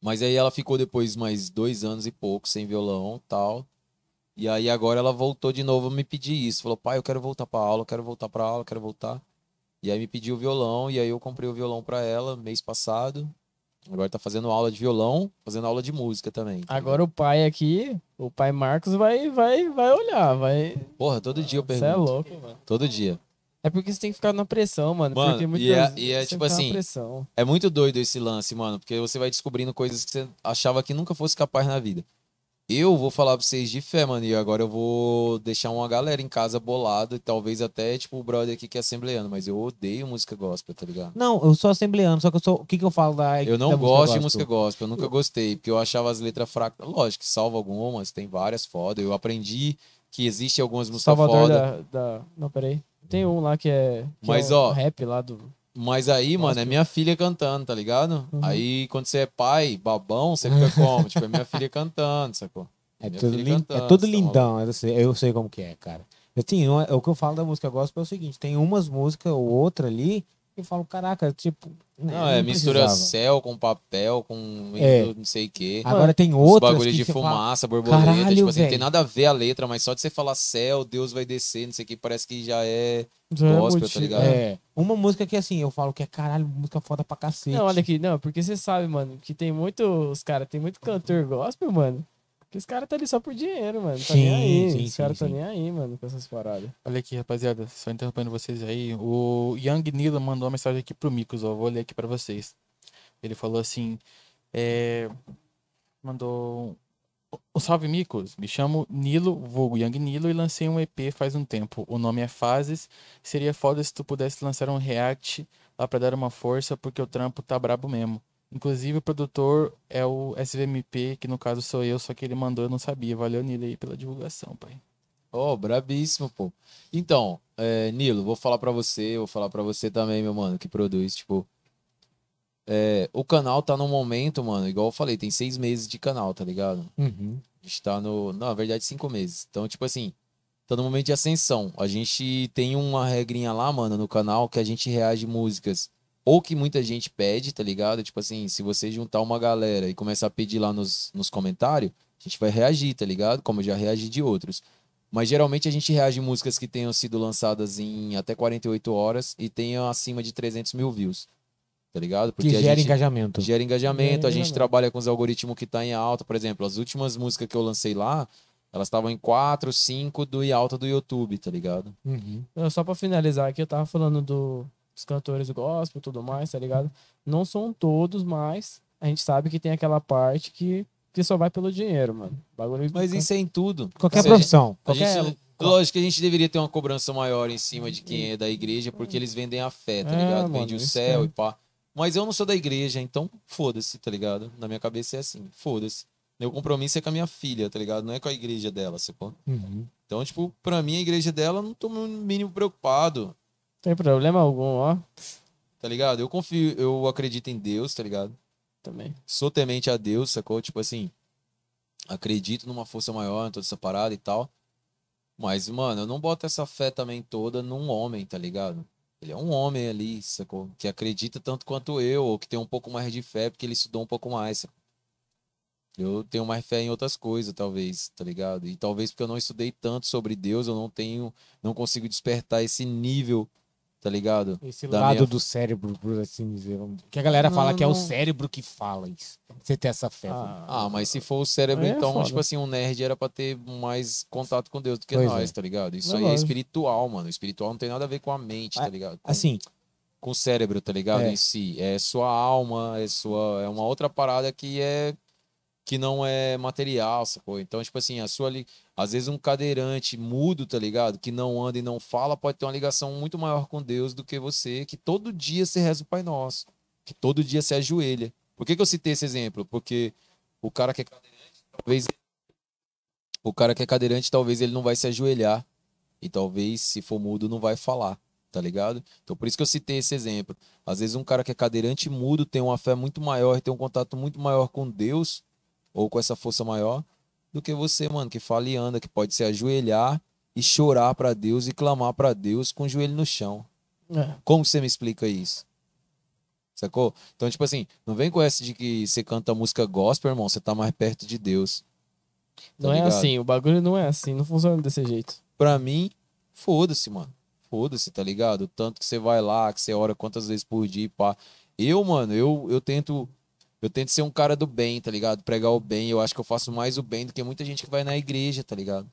Mas aí ela ficou depois mais dois anos e pouco sem violão tal. E aí agora ela voltou de novo a me pedir isso. Falou, pai, eu quero voltar pra aula, eu quero voltar pra aula, eu quero voltar. E aí me pediu o violão, e aí eu comprei o violão pra ela mês passado. Agora tá fazendo aula de violão, fazendo aula de música também. tá Agora o pai aqui, o pai Marcos vai, vai, vai olhar, vai. Porra, todo dia eu Você é pergunto. louco, mano. Todo dia. É porque você tem que ficar na pressão, mano. Mano, porque muitas e é- e é você tipo assim. É muito doido esse lance, mano, porque você vai descobrindo coisas que você achava que nunca fosse capaz na vida. Eu vou falar pra vocês de fé, mano, e agora eu vou deixar uma galera em casa bolado, e talvez até, tipo, o brother aqui que é assembleano, mas eu odeio música gospel, tá ligado? Não, eu sou assembleano, só que eu sou. O que, que eu falo da. Eu não da gosto de música gospel, eu nunca gostei, porque eu achava as letras fracas. Lógico que salva algumas, tem várias foda. Eu aprendi que existe algumas músicas Salvador foda. da, da. Não, peraí. Tem um lá que é. que Mas, é um ó, rap lá do. Mas aí, mano, é minha filha cantando, tá ligado? Uhum. Aí, quando você é pai, babão, você fica como? tipo, é minha filha cantando, sacou? É Minha tudo, lin- é cantando, tudo tá lindão, eu sei, eu sei como que é, cara. Eu tenho, o que eu falo da música gospel é o seguinte, tem umas músicas ou outra ali eu falo, caraca, tipo... né, Não, é mistura precisava. céu com papel, com É. não sei o quê. Agora tem Os outras bagulho de você fala, fumaça, borboleta, "Caralho, tipo assim, não tem velho." nada a ver a letra, mas só de você falar céu, Deus vai descer, não sei o que, parece que já é. É Gospel, tá ligado? É, uma música que assim, eu falo que é caralho, música foda pra cacete. Não, olha aqui, não, porque você sabe, mano, que tem muito. Os caras, tem muito cantor gospel, mano. Que os caras tá ali só por dinheiro, mano. Tá Sim, nem aí. sim, os caras tá nem aí, mano, com essas paradas. Olha aqui, rapaziada, só interrompendo vocês aí. O Young Nila mandou uma mensagem aqui pro Micos, ó. Vou ler aqui pra vocês. Ele falou assim: é, mandou. Um salve, Micos. Me chamo Nilo, vulgo Young Nilo, e lancei um EP faz um tempo. O nome é Fases. Seria foda se tu pudesse lançar um react lá pra dar uma força, porque o trampo tá brabo mesmo. Inclusive, o produtor é o SVMP, que no caso sou eu, só que ele mandou, eu não sabia. Valeu, Nilo, aí pela divulgação, pai. Ó, brabíssimo, pô. Então, é, Nilo, vou falar pra você, vou falar pra você também, meu mano, que produz, tipo. é, o canal tá num momento, mano, igual eu falei, tem seis meses de canal, tá ligado? Uhum. A gente tá no. Não, na verdade, cinco meses. Então, tipo assim, tá no momento de ascensão. A gente tem uma regrinha lá, mano, no canal que a gente reage músicas. Ou que muita gente pede, tá ligado? Tipo assim, se você juntar uma galera e começar a pedir lá nos, nos comentários, a gente vai reagir, tá ligado? Como eu já reagi de outros. Mas geralmente a gente reage músicas que tenham sido lançadas em até 48 horas e tenham acima de 300 mil views. Tá ligado? Que a gera gente- engajamento. Gera engajamento, Gera a gente engajamento. trabalha com os algoritmos que tá em alta. Por exemplo, as últimas músicas que eu lancei lá, Elas estavam em 4, 5 do e alta do YouTube, tá ligado? Uhum. Só pra finalizar aqui, eu tava falando do, dos cantores gospel e tudo mais, tá ligado? Não são todos, mas a gente sabe que tem aquela parte que, que só vai pelo dinheiro, mano. Bagulho Mas isso é em tudo. Qualquer Se a gente- profissão. Qualquer... gente, lógico que a gente deveria ter uma cobrança maior em cima de quem é da igreja, porque eles vendem a fé, tá É, ligado? mano, Vende o céu é. e pá. Mas eu não sou da igreja, então foda-se, tá ligado? Na minha cabeça é assim, foda-se. Meu compromisso é com a minha filha, tá ligado? Não é com a igreja dela, sacou? Uhum. Então, tipo, pra mim a igreja dela não tô no mínimo preocupado, Tem problema algum, ó. tá ligado? Eu confio, eu acredito em Deus, tá ligado? Também. Sou temente a Deus, sacou? Tipo assim, acredito numa força maior, em toda essa parada e tal. Mas, mano, eu não boto essa fé também toda num homem, tá ligado? Ele é um homem ali, sacou? Que acredita tanto quanto eu, ou que tem um pouco mais de fé porque ele estudou um pouco mais. sacou? Eu tenho mais fé em outras coisas, talvez, tá ligado? E talvez porque eu não estudei tanto sobre Deus, eu não tenho, não consigo despertar esse nível, tá ligado? Esse Da lado minha- do cérebro, por assim dizer. Que a galera fala Não, que é o não. cérebro que fala isso. Você ter essa fé. Ah, mas se for o cérebro, é então, foda. tipo assim, um nerd era pra ter mais contato com Deus do que Pois nós, é. tá ligado? Isso É aí é lógico. espiritual, mano. O espiritual não tem nada a ver com a mente, tá Ah, ligado? Com, Assim, com o cérebro, tá ligado? É. Em si. É sua alma, é sua. É uma outra parada que é. Que não é material, sacou? Então, tipo assim, a sua. li- Às vezes um cadeirante mudo, tá ligado? Que não anda e não fala, pode ter uma ligação muito maior com Deus do que você, que todo dia você reza o Pai Nosso. Que todo dia se ajoelha. Por que, que eu citei esse exemplo? Porque o cara que é cadeirante, talvez. O cara que é cadeirante, talvez ele não vai se ajoelhar. E talvez, se for mudo, não vai falar. Tá ligado? Então, por isso que eu citei esse exemplo. Às vezes, um cara que é cadeirante mudo tem uma fé muito maior, tem um contato muito maior com Deus, ou com essa força maior, do que você, mano, que fala e anda, que pode se ajoelhar e chorar pra Deus e clamar pra Deus com o joelho no chão. É. Como você me explica isso? Sacou? Então, tipo assim, não vem com essa de que você canta música gospel, irmão, você tá mais perto de Deus. Tá Não é ligado? assim, o bagulho não é assim, não funciona desse jeito. Pra mim, foda-se, mano. Foda-se, tá ligado? Tanto que você vai lá, que você ora quantas vezes por dia, e pá. Eu, mano, eu, eu tento. Eu tento ser um cara do bem, tá ligado? Pregar o bem. Eu acho que eu faço mais o bem do que muita gente que vai na igreja, tá ligado?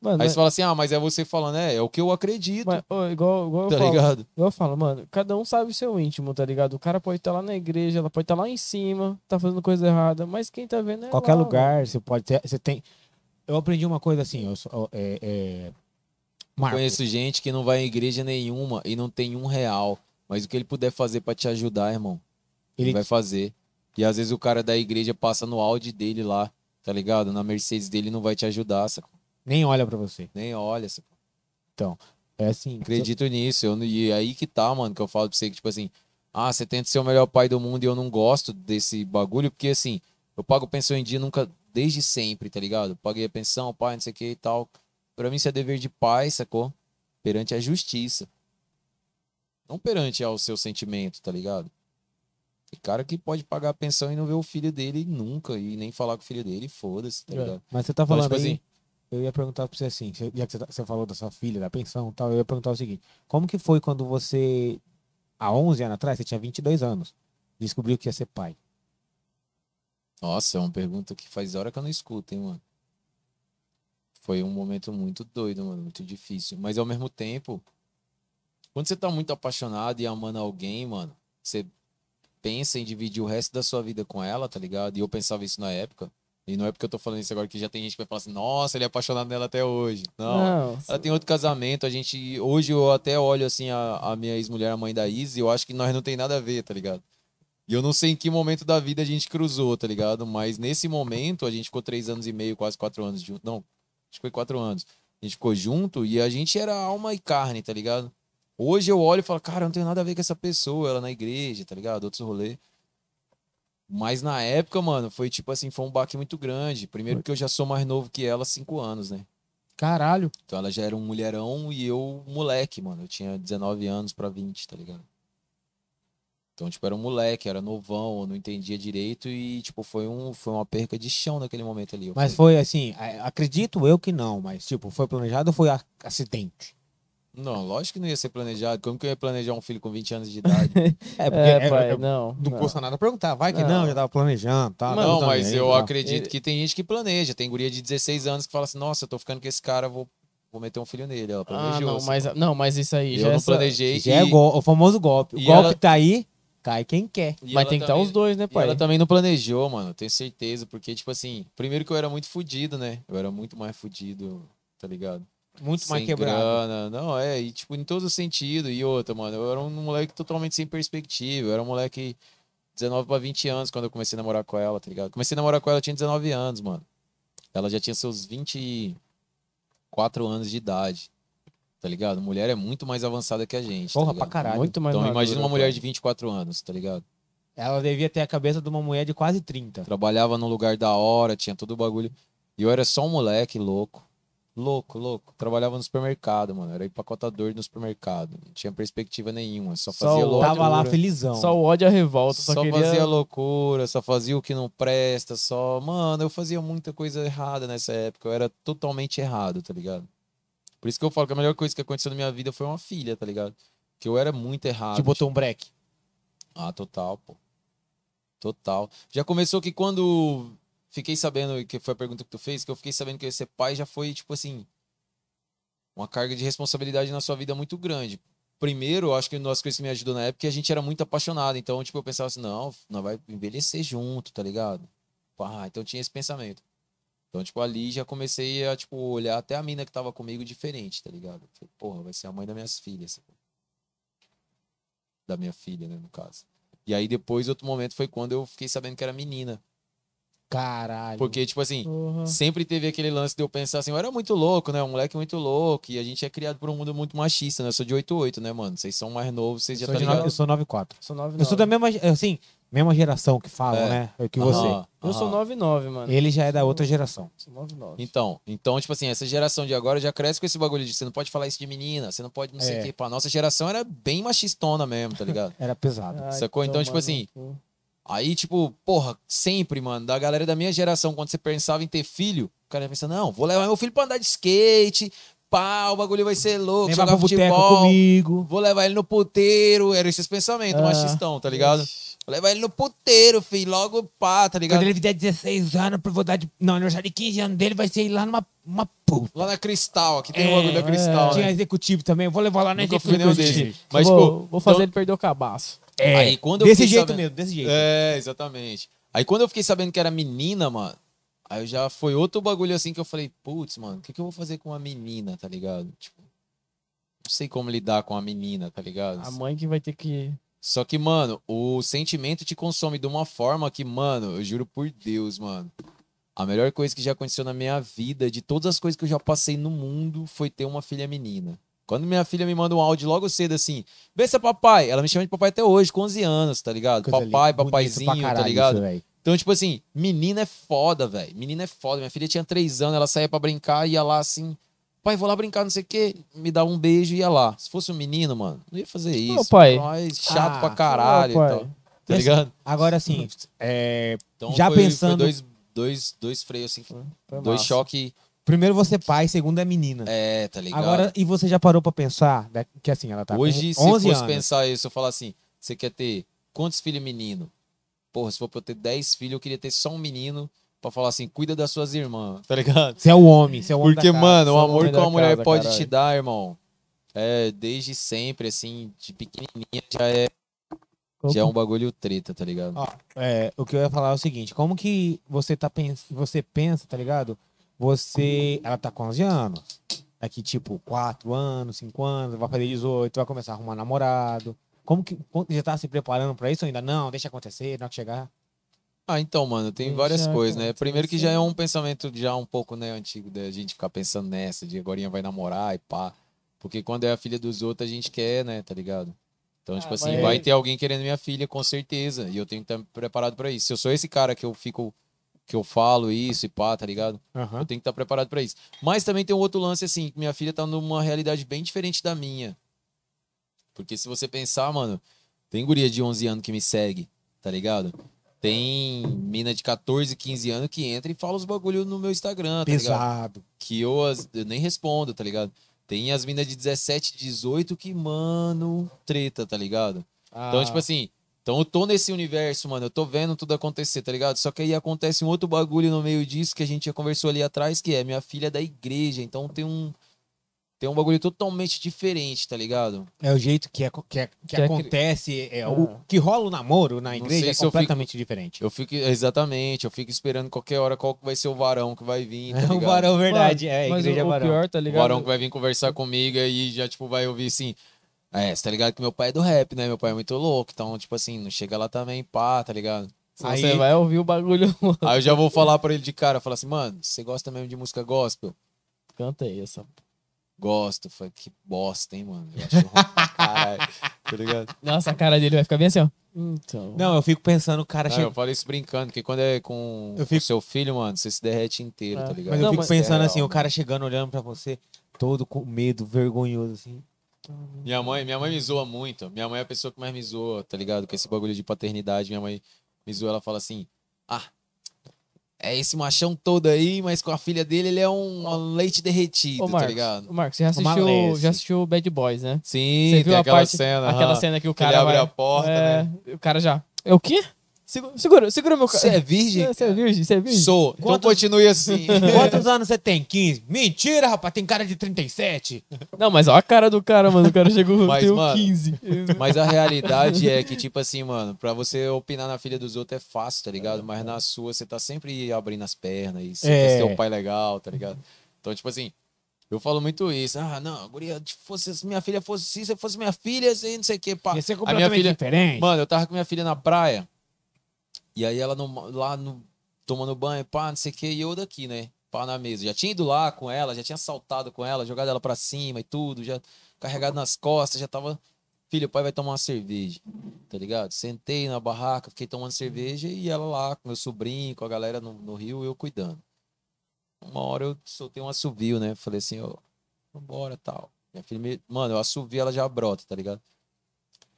Mano, Aí é- você fala assim, ah, mas é você falando, é, é o que eu acredito, mas, ô, igual, igual eu tá falo, ligado? igual eu falo, mano, cada um sabe o seu íntimo, tá ligado? O cara pode estar lá na igreja, ela pode estar lá em cima, tá fazendo coisa errada, mas quem tá vendo é qualquer lá, lugar, você pode ter. Você tem. Eu aprendi uma coisa assim, eu sou, é, é... Marcos, Conheço gente que não vai em igreja nenhuma e não tem um real. Mas o que ele puder fazer pra te ajudar, irmão, ele vai fazer. E às vezes o cara da igreja passa no Audi dele lá, tá ligado? Na Mercedes dele não vai te ajudar, sacou? nem olha pra você. Nem olha, sacou? É assim. Acredito nisso. Eu, não- e aí que tá, mano, que eu falo pra você que, tipo assim, ah, você tenta ser o melhor pai do mundo e eu não gosto desse bagulho, porque assim, eu pago pensão em dia nunca, desde sempre, tá ligado? Paguei a pensão, pai, não sei o que e tal. Pra mim isso é dever de pai, sacou? Perante a justiça. Não perante ao seu sentimento, tá ligado? Tem cara que pode pagar a pensão e não ver o filho dele nunca, e nem falar com o filho dele, foda-se, tá É. ligado? Mas você tá Então, falando tipo aí, assim- eu ia perguntar pra você assim, já que tá- você falou da sua filha, da pensão e tal, eu ia perguntar o seguinte, como que foi quando você, há 11 anos atrás, você tinha 22 anos, descobriu que ia ser pai? Nossa, é uma pergunta que faz hora que eu não escuto, hein, mano. Foi um momento muito doido, mano, muito difícil. Mas ao mesmo tempo, quando você tá muito apaixonado e amando alguém, mano, você pensa em dividir o resto da sua vida com ela, tá ligado? E eu pensava isso na época. E não é porque eu tô falando isso agora que já tem gente que vai falar assim, nossa, ele é apaixonado nela até hoje. Não. Não, Ela tem outro casamento, a gente. Hoje eu até olho assim a, a minha ex-mulher, a mãe da Izzy, e eu acho que nós não tem nada a ver, tá ligado? E eu não sei em que momento da vida a gente cruzou, tá ligado? Mas nesse momento a gente ficou três anos e meio, quase quatro anos junto. Não, acho que foi quatro anos. A gente ficou junto e a gente era alma e carne, tá ligado? Hoje eu olho e falo, cara, não tenho nada a ver com essa pessoa, ela na igreja, tá ligado? Outros rolê. Mas na época, mano, foi tipo assim, foi um baque muito grande. Primeiro que eu já sou mais novo que ela, cinco anos, né? Caralho. Então ela já era um mulherão e eu moleque, mano. Eu tinha 19 anos pra 20, tá ligado? Então, tipo, era um moleque, era novão, eu não entendia direito e, tipo, foi, um, foi uma perca de chão naquele momento ali. Mas falei, foi assim, acredito eu que não, mas tipo, foi planejado ou foi acidente? Não, lógico que não ia ser planejado. Como que eu ia planejar um filho com 20 anos de idade? É, porque É, é- pai, é- não. não custa nada perguntar. Vai que não, Não. já tava planejando, tá? não, tá mas também, eu tá. acredito que tem gente que planeja. Tem guria de 16 anos que fala assim, nossa, eu tô ficando com esse cara, vou, vou meter um filho nele. Ela Ah, planejou. não, assim. mas, não, mas isso aí eu já é não essa- planejei. Já é e- gol- o famoso golpe. O e golpe ela- tá aí, cai quem quer. e Mas tem que estar também- os dois, né, E pai? ela também não planejou, mano, tenho certeza. Porque, tipo assim, primeiro que eu era muito fudido, né? Eu era muito mais fudido, tá ligado? Muito mais sem quebrado. grana. Não, é, e tipo, em todos os sentidos. E outra, mano, eu era um moleque totalmente sem perspectiva. Eu era um moleque 19 pra 20 anos quando eu comecei a namorar com ela, tá ligado? Comecei a namorar com ela, eu tinha 19 anos, mano. Ela já tinha seus 24 anos de idade. Tá ligado? Mulher é muito mais avançada que a gente. Porra, tá pra caralho. Muito mais Então madura, imagina uma mulher de 24 anos, tá ligado? Ela devia ter a cabeça de uma mulher de quase 30. Trabalhava num lugar da hora, tinha todo o bagulho. E eu era só um moleque louco. Louco, louco. Trabalhava no supermercado, mano. Era empacotador no supermercado. Não tinha perspectiva nenhuma. Só Só fazia o- loucura. Tava lá felizão. Só o ódio e a revolta. Só, Só, queria... fazia loucura, só fazia o que não presta, só. Mano, eu fazia muita coisa errada nessa época. Eu era totalmente errado, tá ligado? Por isso que eu falo que a melhor coisa que aconteceu na minha vida foi uma filha, tá ligado? Que eu era muito errado. Te botou um break. Ah, total, pô. Total. Já começou que quando fiquei sabendo, que foi a pergunta que tu fez, que eu fiquei sabendo que ser pai, já foi, tipo assim, uma carga de responsabilidade na sua vida muito grande. Primeiro, acho que uma das coisas que me ajudou na época é que a gente era muito apaixonado. Então, tipo, eu pensava assim, não, nós vai envelhecer junto, tá ligado? Pá, então tinha esse pensamento. Então, tipo, ali já comecei a, tipo, olhar até a mina que tava comigo diferente, tá ligado? Falei, porra, vai ser a mãe das minhas filhas. Da minha filha, né, no caso. E aí depois, outro momento, foi quando eu fiquei sabendo que era menina. Caralho. Porque, tipo assim, Porra. sempre teve aquele lance de eu pensar assim, eu era muito louco, né? Um moleque muito louco. E a gente é criado por um mundo muito machista, né? Eu sou de 88, né, mano? Vocês são mais novos, vocês já eu tá eu sou 94. Eu sou 9 Eu sou da mesma, assim, mesma geração que falam, É. né? É que você. Aham, Eu sou aham. 99, mano. Ele já é da outra geração. Sou 99. Então, então, tipo assim, essa geração de agora já cresce com esse bagulho de você não pode falar isso de menina, você não pode não sei É. o quê. Pá, nossa geração era bem machistona mesmo, tá ligado? Era pesado. Ai, Sacou? Então, tipo assim. Aí, tipo, porra, sempre, mano, da galera da minha geração, quando você pensava em ter filho, o cara ia pensar, não, vou levar meu filho pra andar de skate, pá, o bagulho vai ser louco, Levar jogar futebol, comigo. vou levar ele no puteiro, eram esses pensamentos Ah. machistão, tá ligado? Ixi. Vou levar ele no puteiro, filho, logo pá, tá ligado? Quando ele fizer 16 anos, eu vou dar de. Não, aniversário de 15 anos dele vai ser ir lá numa uma puta. Lá na Cristal, aqui tem É, o bagulho da Cristal, Tinha né? executivo também, vou levar lá na Nunca fui nenhum executivo. desses. Mas, vou, tipo, vou fazer então- ele perder o cabaço. É, Aí, quando eu desse jeito sabendo- mesmo, desse jeito. É, exatamente. Aí quando eu fiquei sabendo que era menina, mano, aí já foi outro bagulho assim que eu falei, putz, mano, o que, que eu vou fazer com uma menina, tá ligado? Tipo, não sei como lidar com a menina, tá ligado? A mãe que vai ter que. Só que, mano, o sentimento te consome de uma forma que, mano, eu juro por Deus, mano. A melhor coisa que já aconteceu na minha vida, de todas as coisas que eu já passei no mundo, foi ter uma filha menina. Quando minha filha me manda um áudio logo cedo assim, bença papai, ela me chama de papai até hoje, com 11 anos, tá ligado? Coisa papai, linda, papaizinho, tá ligado? isso. Então, tipo assim, menina é foda, velho. Menina é foda. Minha filha tinha três anos, ela saía pra brincar, ia lá assim, pai, vou lá brincar, não sei o quê, me dá um beijo e ia lá. Se fosse um menino, mano, não ia fazer isso. pai. Mas chato Ah, pra caralho Ô, e pai. tal. Tá ligado? Agora, assim, é, Então Já foi, pensando- Foi dois, dois, dois freios, assim, Foi dois choques. Primeiro você é pai, segundo é menina. É, tá ligado? Agora, e você já parou pra pensar né, que assim, ela tá Hoje, se com 11 fosse anos. pensar isso, eu falar assim: você quer ter quantos filhos menino? Porra, se for pra eu ter 10 filhos, eu queria ter só um menino pra falar assim: cuida das suas irmãs, tá ligado? Você é o homem, você é o homem Porque, da casa. mano, o o amor que uma mulher casa, pode caralho. te dar, irmão, é desde sempre, assim, de pequenininha, já é, já é um bagulho treta, tá ligado? Ó, é, o que eu ia falar é o seguinte, como que você tá pens... você pensa, tá ligado? Você, ela tá com 11 anos. Daqui tipo 4 anos, 5 anos, vai fazer 18, vai começar a arrumar namorado. Como que já tá se preparando pra isso ou ainda não? Deixa acontecer, na hora que chegar. Ah, então, mano, tem Deixa várias coisas, né? Primeiro que já é um pensamento já um pouco, né, antigo da gente ficar pensando nessa, de agora vai namorar e pá. Porque quando é a filha dos outros, a gente quer, né, tá ligado? Então, tipo Ah, assim, mas- vai ter alguém querendo minha filha, com certeza. E eu tenho que estar preparado pra isso. Se eu sou esse cara que eu fico, que eu falo isso e pá, tá ligado? Eu tenho que estar preparado pra isso. Mas também tem um outro lance, assim, que minha filha tá numa realidade bem diferente da minha. Porque se você pensar, mano, tem guria de 11 anos que me segue, tá ligado? Tem mina de 14, 15 anos que entra e fala os bagulho no meu Instagram, tá ligado? Pesado. Que eu, eu nem respondo, tá ligado? Tem as minas de 17, 18 que, mano, treta, tá ligado? Então, Ah. tipo assim, então eu tô nesse universo, mano, eu tô vendo tudo acontecer, tá ligado? Só que aí acontece um outro bagulho no meio disso que a gente já conversou ali atrás, que é minha filha é da igreja, então tem um tem um bagulho totalmente diferente, tá ligado? É o jeito que, é, que, é- que Que é acontece, é, Ah. o que rola o namoro na igreja é se eu fico- completamente diferente. Eu fico exatamente, eu fico esperando qualquer hora qual que vai ser o varão que vai vir, tá É ligado? o varão verdade, é, a Mas igreja o, é o varão. pior, tá O ligado? varão que vai vir conversar comigo e já tipo vai ouvir assim, é, você tá ligado que meu pai é do rap, né? Meu pai é muito louco, então tipo assim, não chega lá também, pá, tá ligado? Senão Aí- Você vai ouvir o bagulho. Aí eu já vou falar pra ele de cara, falar assim, mano, você gosta mesmo de música gospel? Canta aí essa. Gosto. Falei, que bosta, hein, mano? Eu acho caralho, tá ligado? Nossa, a cara dele vai ficar bem assim, ó. Então. Não, eu fico pensando, o cara Não, chega. eu falo isso brincando, porque quando é com Eu o fico- seu filho, mano, você se derrete inteiro, É. tá ligado? Mas eu Não, fico mas- pensando É assim, o cara chegando olhando pra você, todo com medo, vergonhoso, assim. Minha mãe, minha mãe me zoa muito. Minha mãe é a pessoa que mais me zoa, tá ligado? Com esse bagulho de paternidade, minha mãe me zoa, ela fala assim: "Ah, é esse machão todo aí, mas com a filha dele ele é um, um leite derretido, Ô, tá Marcos, ligado?" ô, Marcos, você já assistiu, já assistiu Bad Boys, né? Sim, Você viu tem a aquela parte- cena, Aquela aham, cena que o que ele cara abre vai... a porta, é, né? O cara já... É o quê? Segura, segura, segura meu cara. Você é virgem? Você é virgem? Você é virgem? Sou. Então Quantos- continue assim. Quantos anos você tem? 15? Mentira, rapaz, tem cara de 37. Não, mas olha a cara do cara, mano. O cara chegou, Mas, tem mano, 15. Mas a realidade é que, tipo assim, mano, pra você opinar na filha dos outros é fácil, tá ligado? Mas na sua, você tá sempre abrindo as pernas e você É. o pai legal, tá ligado? Então, tipo assim, eu falo muito isso. Ah, não, guria, se fosse, se minha filha fosse assim, se fosse minha filha, assim, não sei o que, pá. Ia ser A minha completamente filha, diferente. Mano, eu tava com minha filha na praia. E aí ela no- lá no, tomando banho, pá, não sei o que, e eu daqui, né? Pá na mesa. Já tinha ido lá com ela, já tinha saltado com ela, jogado ela pra cima e tudo, já carregado nas costas, já tava. Filho, o pai vai tomar uma cerveja, tá ligado? Sentei na barraca, fiquei tomando cerveja e ela lá com meu sobrinho, com a galera no, no rio, eu cuidando. Uma hora eu soltei um assovio, né? Falei assim, ó, vambora tal. Minha filha me... Mano, eu assovio, ela já brota, tá ligado?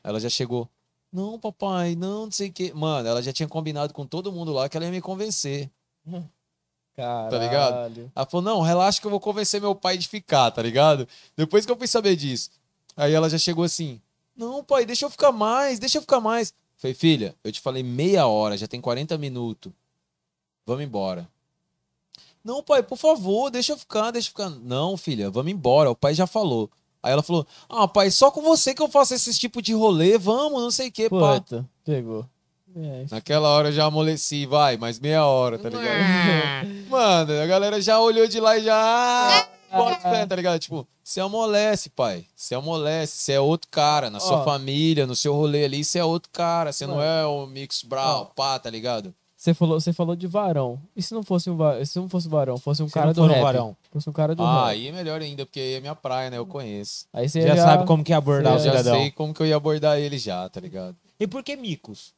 Ela já chegou. Não, papai, não, não sei o quê. Mano, ela já tinha combinado com todo mundo lá que ela ia me convencer. Caralho. Tá ligado? Ela falou, não, relaxa que eu vou convencer meu pai de ficar, tá ligado? Depois que eu fui saber disso. Aí ela já chegou assim, não, pai, deixa eu ficar mais, deixa eu ficar mais. Falei, filha, eu te falei meia hora, já tem 40 minutos. Vamos embora. Não, pai, por favor, deixa eu ficar, deixa eu ficar. Não, filha, vamos embora, o pai já falou. Aí ela falou, ah, pai, só com você que eu faço esse tipo de rolê, vamos, não sei o que, pá. Puta, pegou. É, Naquela hora eu já amoleci, vai, mais meia hora, tá ligado? Mano, a galera já olhou de lá e já. ah, Bota fé, tá ligado? Tipo, você amolece, pai. Você amolece, você é outro cara. Na sua Ó. família, no seu rolê ali, você é outro cara. Você não é o Mix Brown, Ó. pá, tá ligado? Você falou, você falou de varão. E se não fosse um, se não fosse um varão, fosse um Se cara não do for um rap? varão. Fosse um cara do Ah, rap. aí é melhor ainda, porque aí é minha praia, né? Eu conheço. Aí você Já, sabe como que é abordar Eu o já cidadão. sei como que eu ia abordar ele já, tá ligado? E por que micos?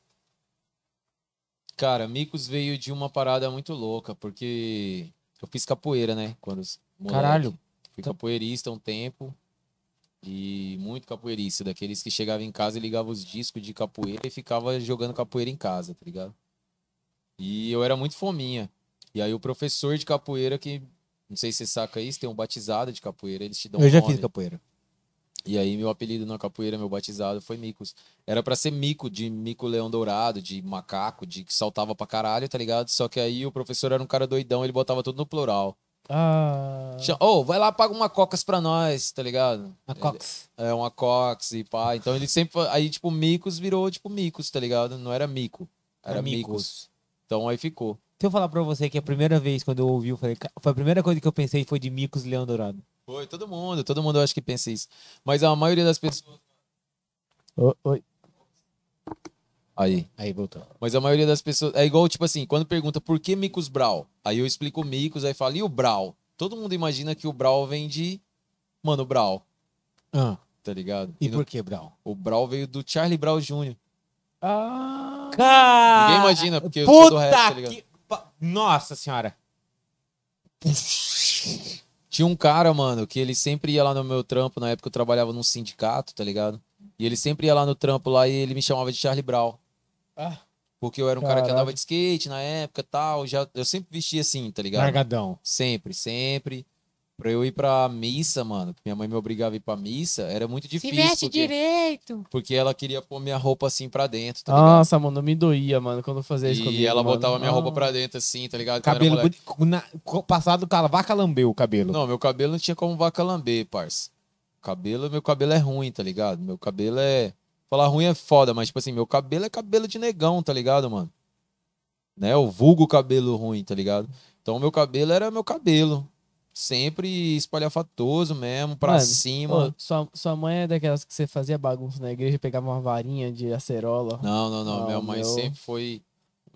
Cara, Micos veio de uma parada muito louca, porque eu fiz capoeira, né? Quando moleque. Caralho. Fui capoeirista um tempo. E muito capoeirista, daqueles que chegavam em casa e ligavam os discos de capoeira e ficava jogando capoeira em casa, tá ligado? E eu era muito fominha. E aí o professor de capoeira, que não sei se você saca isso, tem um batizado de capoeira, eles te dão eu um já nome. fiz capoeira. E aí meu apelido na capoeira, meu batizado, foi Micos. Era pra ser mico, de mico leão dourado, de macaco, de que saltava pra caralho, tá ligado? Só que aí o professor era um cara doidão, ele botava tudo no plural. Ah. Ô, vai lá, paga uma cocas pra nós, tá ligado? A Cox. É, uma cox e pá. Então ele sempre. Aí, tipo, Micos virou, tipo, Micos, tá ligado? Não era mico. Era Era Micos. micos. Então aí ficou. Se eu falar pra você que a primeira vez quando eu ouvi, eu falei, "Ca- foi a primeira coisa que eu pensei foi de micos Leão Dourado. Foi, todo mundo, todo mundo eu acho que pensa isso. Mas a maioria das pessoas. Ô, Oi. Aí. Aí voltou. Mas a maioria das pessoas. É igual, tipo assim, quando pergunta por que Micos Brau? Aí eu explico o Micos, aí fala, e o Brau? Todo mundo imagina que o Brau vem de. Mano, Brau, Ah, tá ligado? e no- por que, Brau? O Brau veio do Charlie Brown Jr. Ah. Cara! Ninguém imagina, porque eu sou do Puta rap, tá ligado? que... Nossa senhora. Tinha um cara, mano, que ele sempre ia lá no meu trampo, na época eu trabalhava num sindicato, tá ligado? E ele sempre ia lá no trampo lá e ele me chamava de Charlie Brown. Ah. Porque eu era um cara que Caralho. andava de skate na época e tal. Já, eu sempre vestia assim, tá ligado? Largadão. Sempre, sempre. Pra eu ir pra missa, mano, que minha mãe me obrigava a ir pra missa, era muito difícil. porque, direito. porque ela queria pôr minha roupa assim pra dentro, tá ligado? Nossa, mano, me doía, mano, quando eu fazia isso E comigo, ela mano. botava minha roupa pra dentro assim, tá ligado? Quando era Cabelo na- passado, cala, vaca lambeu o cabelo. Não, meu cabelo não tinha como vaca lamber, parça. Cabelo, meu cabelo é ruim, tá ligado? Meu cabelo é. Falar ruim é foda, mas, tipo assim, meu cabelo é cabelo de negão, tá ligado, mano? Né? O vulgo cabelo ruim, tá ligado? Então, meu cabelo era meu cabelo. Sempre espalhafatoso mesmo, pra Mano, cima. Ô, sua, sua mãe é daquelas que você fazia bagunça na igreja e pegava uma varinha de acerola. Não, não, não. Não, minha mãe meu- sempre foi.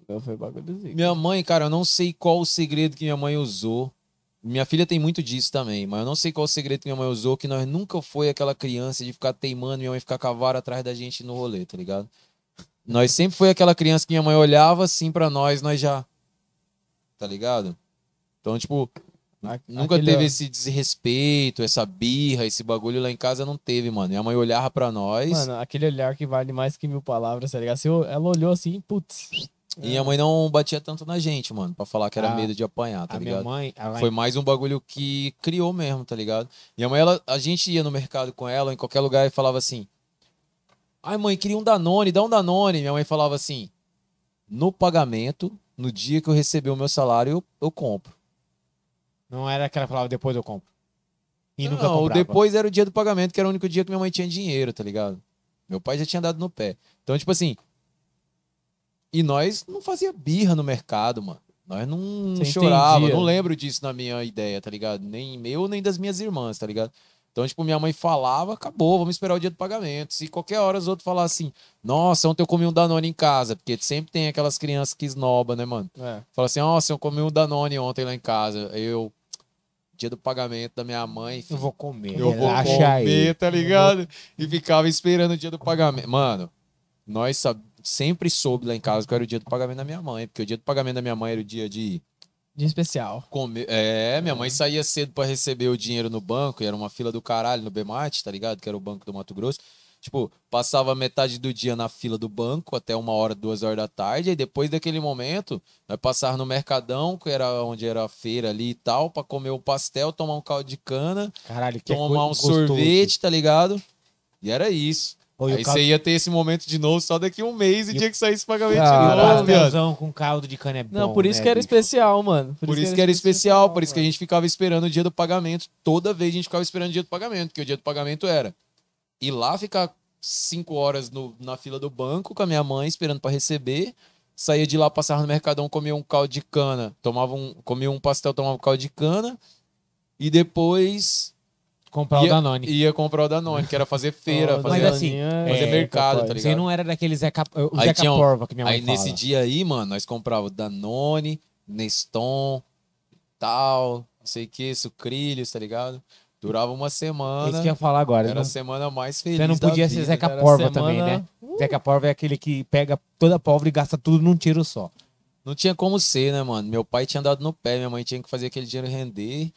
Eu foi bagulhozinho. Minha mãe, cara, eu não sei qual o segredo que minha mãe usou. Minha filha tem muito disso também, mas eu não sei qual o segredo que minha mãe usou, que nós nunca foi aquela criança de ficar teimando, minha mãe ficar com a vara atrás da gente no rolê, tá ligado? Nós sempre foi aquela criança que minha mãe olhava assim pra nós, nós já. Tá ligado? Então, tipo, A- nunca aquele- teve esse desrespeito, essa birra, esse bagulho lá em casa não teve, mano. Minha mãe olhava pra nós Mano, aquele olhar que vale mais que mil palavras, tá ligado? Se eu- ela olhou assim, putz. e minha mãe não batia tanto na gente, mano, pra falar que era Ah, medo de apanhar, tá a ligado? minha mãe, Foi mais um bagulho que criou mesmo, tá ligado? Minha mãe, ela, a gente ia no mercado com ela, em qualquer lugar, e falava assim: Ai, mãe, queria um Danone, dá um Danone. Minha mãe falava assim: No pagamento, no dia que eu receber o meu salário, eu, eu compro. Não era que ela falava depois eu compro. E nunca não, o comprava. depois era o dia do pagamento, que era o único dia que minha mãe tinha dinheiro, tá ligado? Meu pai já tinha dado no pé. Então, tipo assim. E nós não fazia birra no mercado, mano. Nós não Você chorava. entendia. Não lembro disso na minha ideia, tá ligado? Nem meu, nem das minhas irmãs, tá ligado? Então, tipo, minha mãe falava, acabou, vamos esperar o dia do pagamento. Se qualquer hora os outros falar assim, nossa, ontem eu comi um Danone em casa, porque sempre tem aquelas crianças que esnoba, né, mano? É. Fala assim, nossa, eu comi um Danone ontem lá em casa. Eu, dia do pagamento da minha mãe, Eu filho, vou comer. eu vou relaxa comer, aí. tá ligado? E ficava esperando o dia do pagamento. Mano, nós sab- sempre soube lá em casa que era o dia do pagamento da minha mãe, porque o dia do pagamento da minha mãe era o dia de Dia especial. comer. É, minha mãe saía cedo pra receber o dinheiro no banco, e era uma fila do caralho no Bemate, tá ligado? Que era o banco do Mato Grosso. Tipo, passava metade do dia na fila do banco, até uma hora, duas horas da tarde, e depois daquele momento, nós passava no Mercadão, que era onde era a feira ali e tal, pra comer o pastel, tomar um caldo de cana, Caralho, que tomar um gostoso. sorvete, tá ligado? E era isso. Ô, Aí caldo- você ia ter esse momento de novo só daqui um mês e E o- dia que saísse o pagamento Ah, de novo, com caldo de cana é bom, Não, por isso né, que era bicho? especial, mano. Por isso que era especial, por isso que a gente ficava esperando o dia do pagamento. Toda vez a gente ficava esperando o dia do pagamento, porque o dia do pagamento era ir lá ficar cinco horas no- na fila do banco com a minha mãe esperando pra receber. Saía de lá, passava no Mercadão, comia um caldo de cana, tomava um, comia um pastel, tomava um caldo de cana. E depois Comprar o ia, Danone. ia comprar o Danone, que era fazer feira, Ó, fazer Mas assim, fazer mercado, tá Você ligado? não era daquele Zeca, o Aí Zeca tinha Porva que minha mãe Aí nesse fala. dia aí, mano, nós comprava Danone, Neston, tal, não sei o que, sucrilhos, tá ligado? Durava uma É isso semana. que eu ia falar agora. Era não- a semana mais feliz. Você não podia ser. Zeca Porva semana- também, né? Zeca Porva é aquele que pega toda a pólvora e gasta tudo num tiro só. Não tinha como ser, né, mano? Meu pai tinha dado no pé, minha mãe tinha que fazer aquele dinheiro render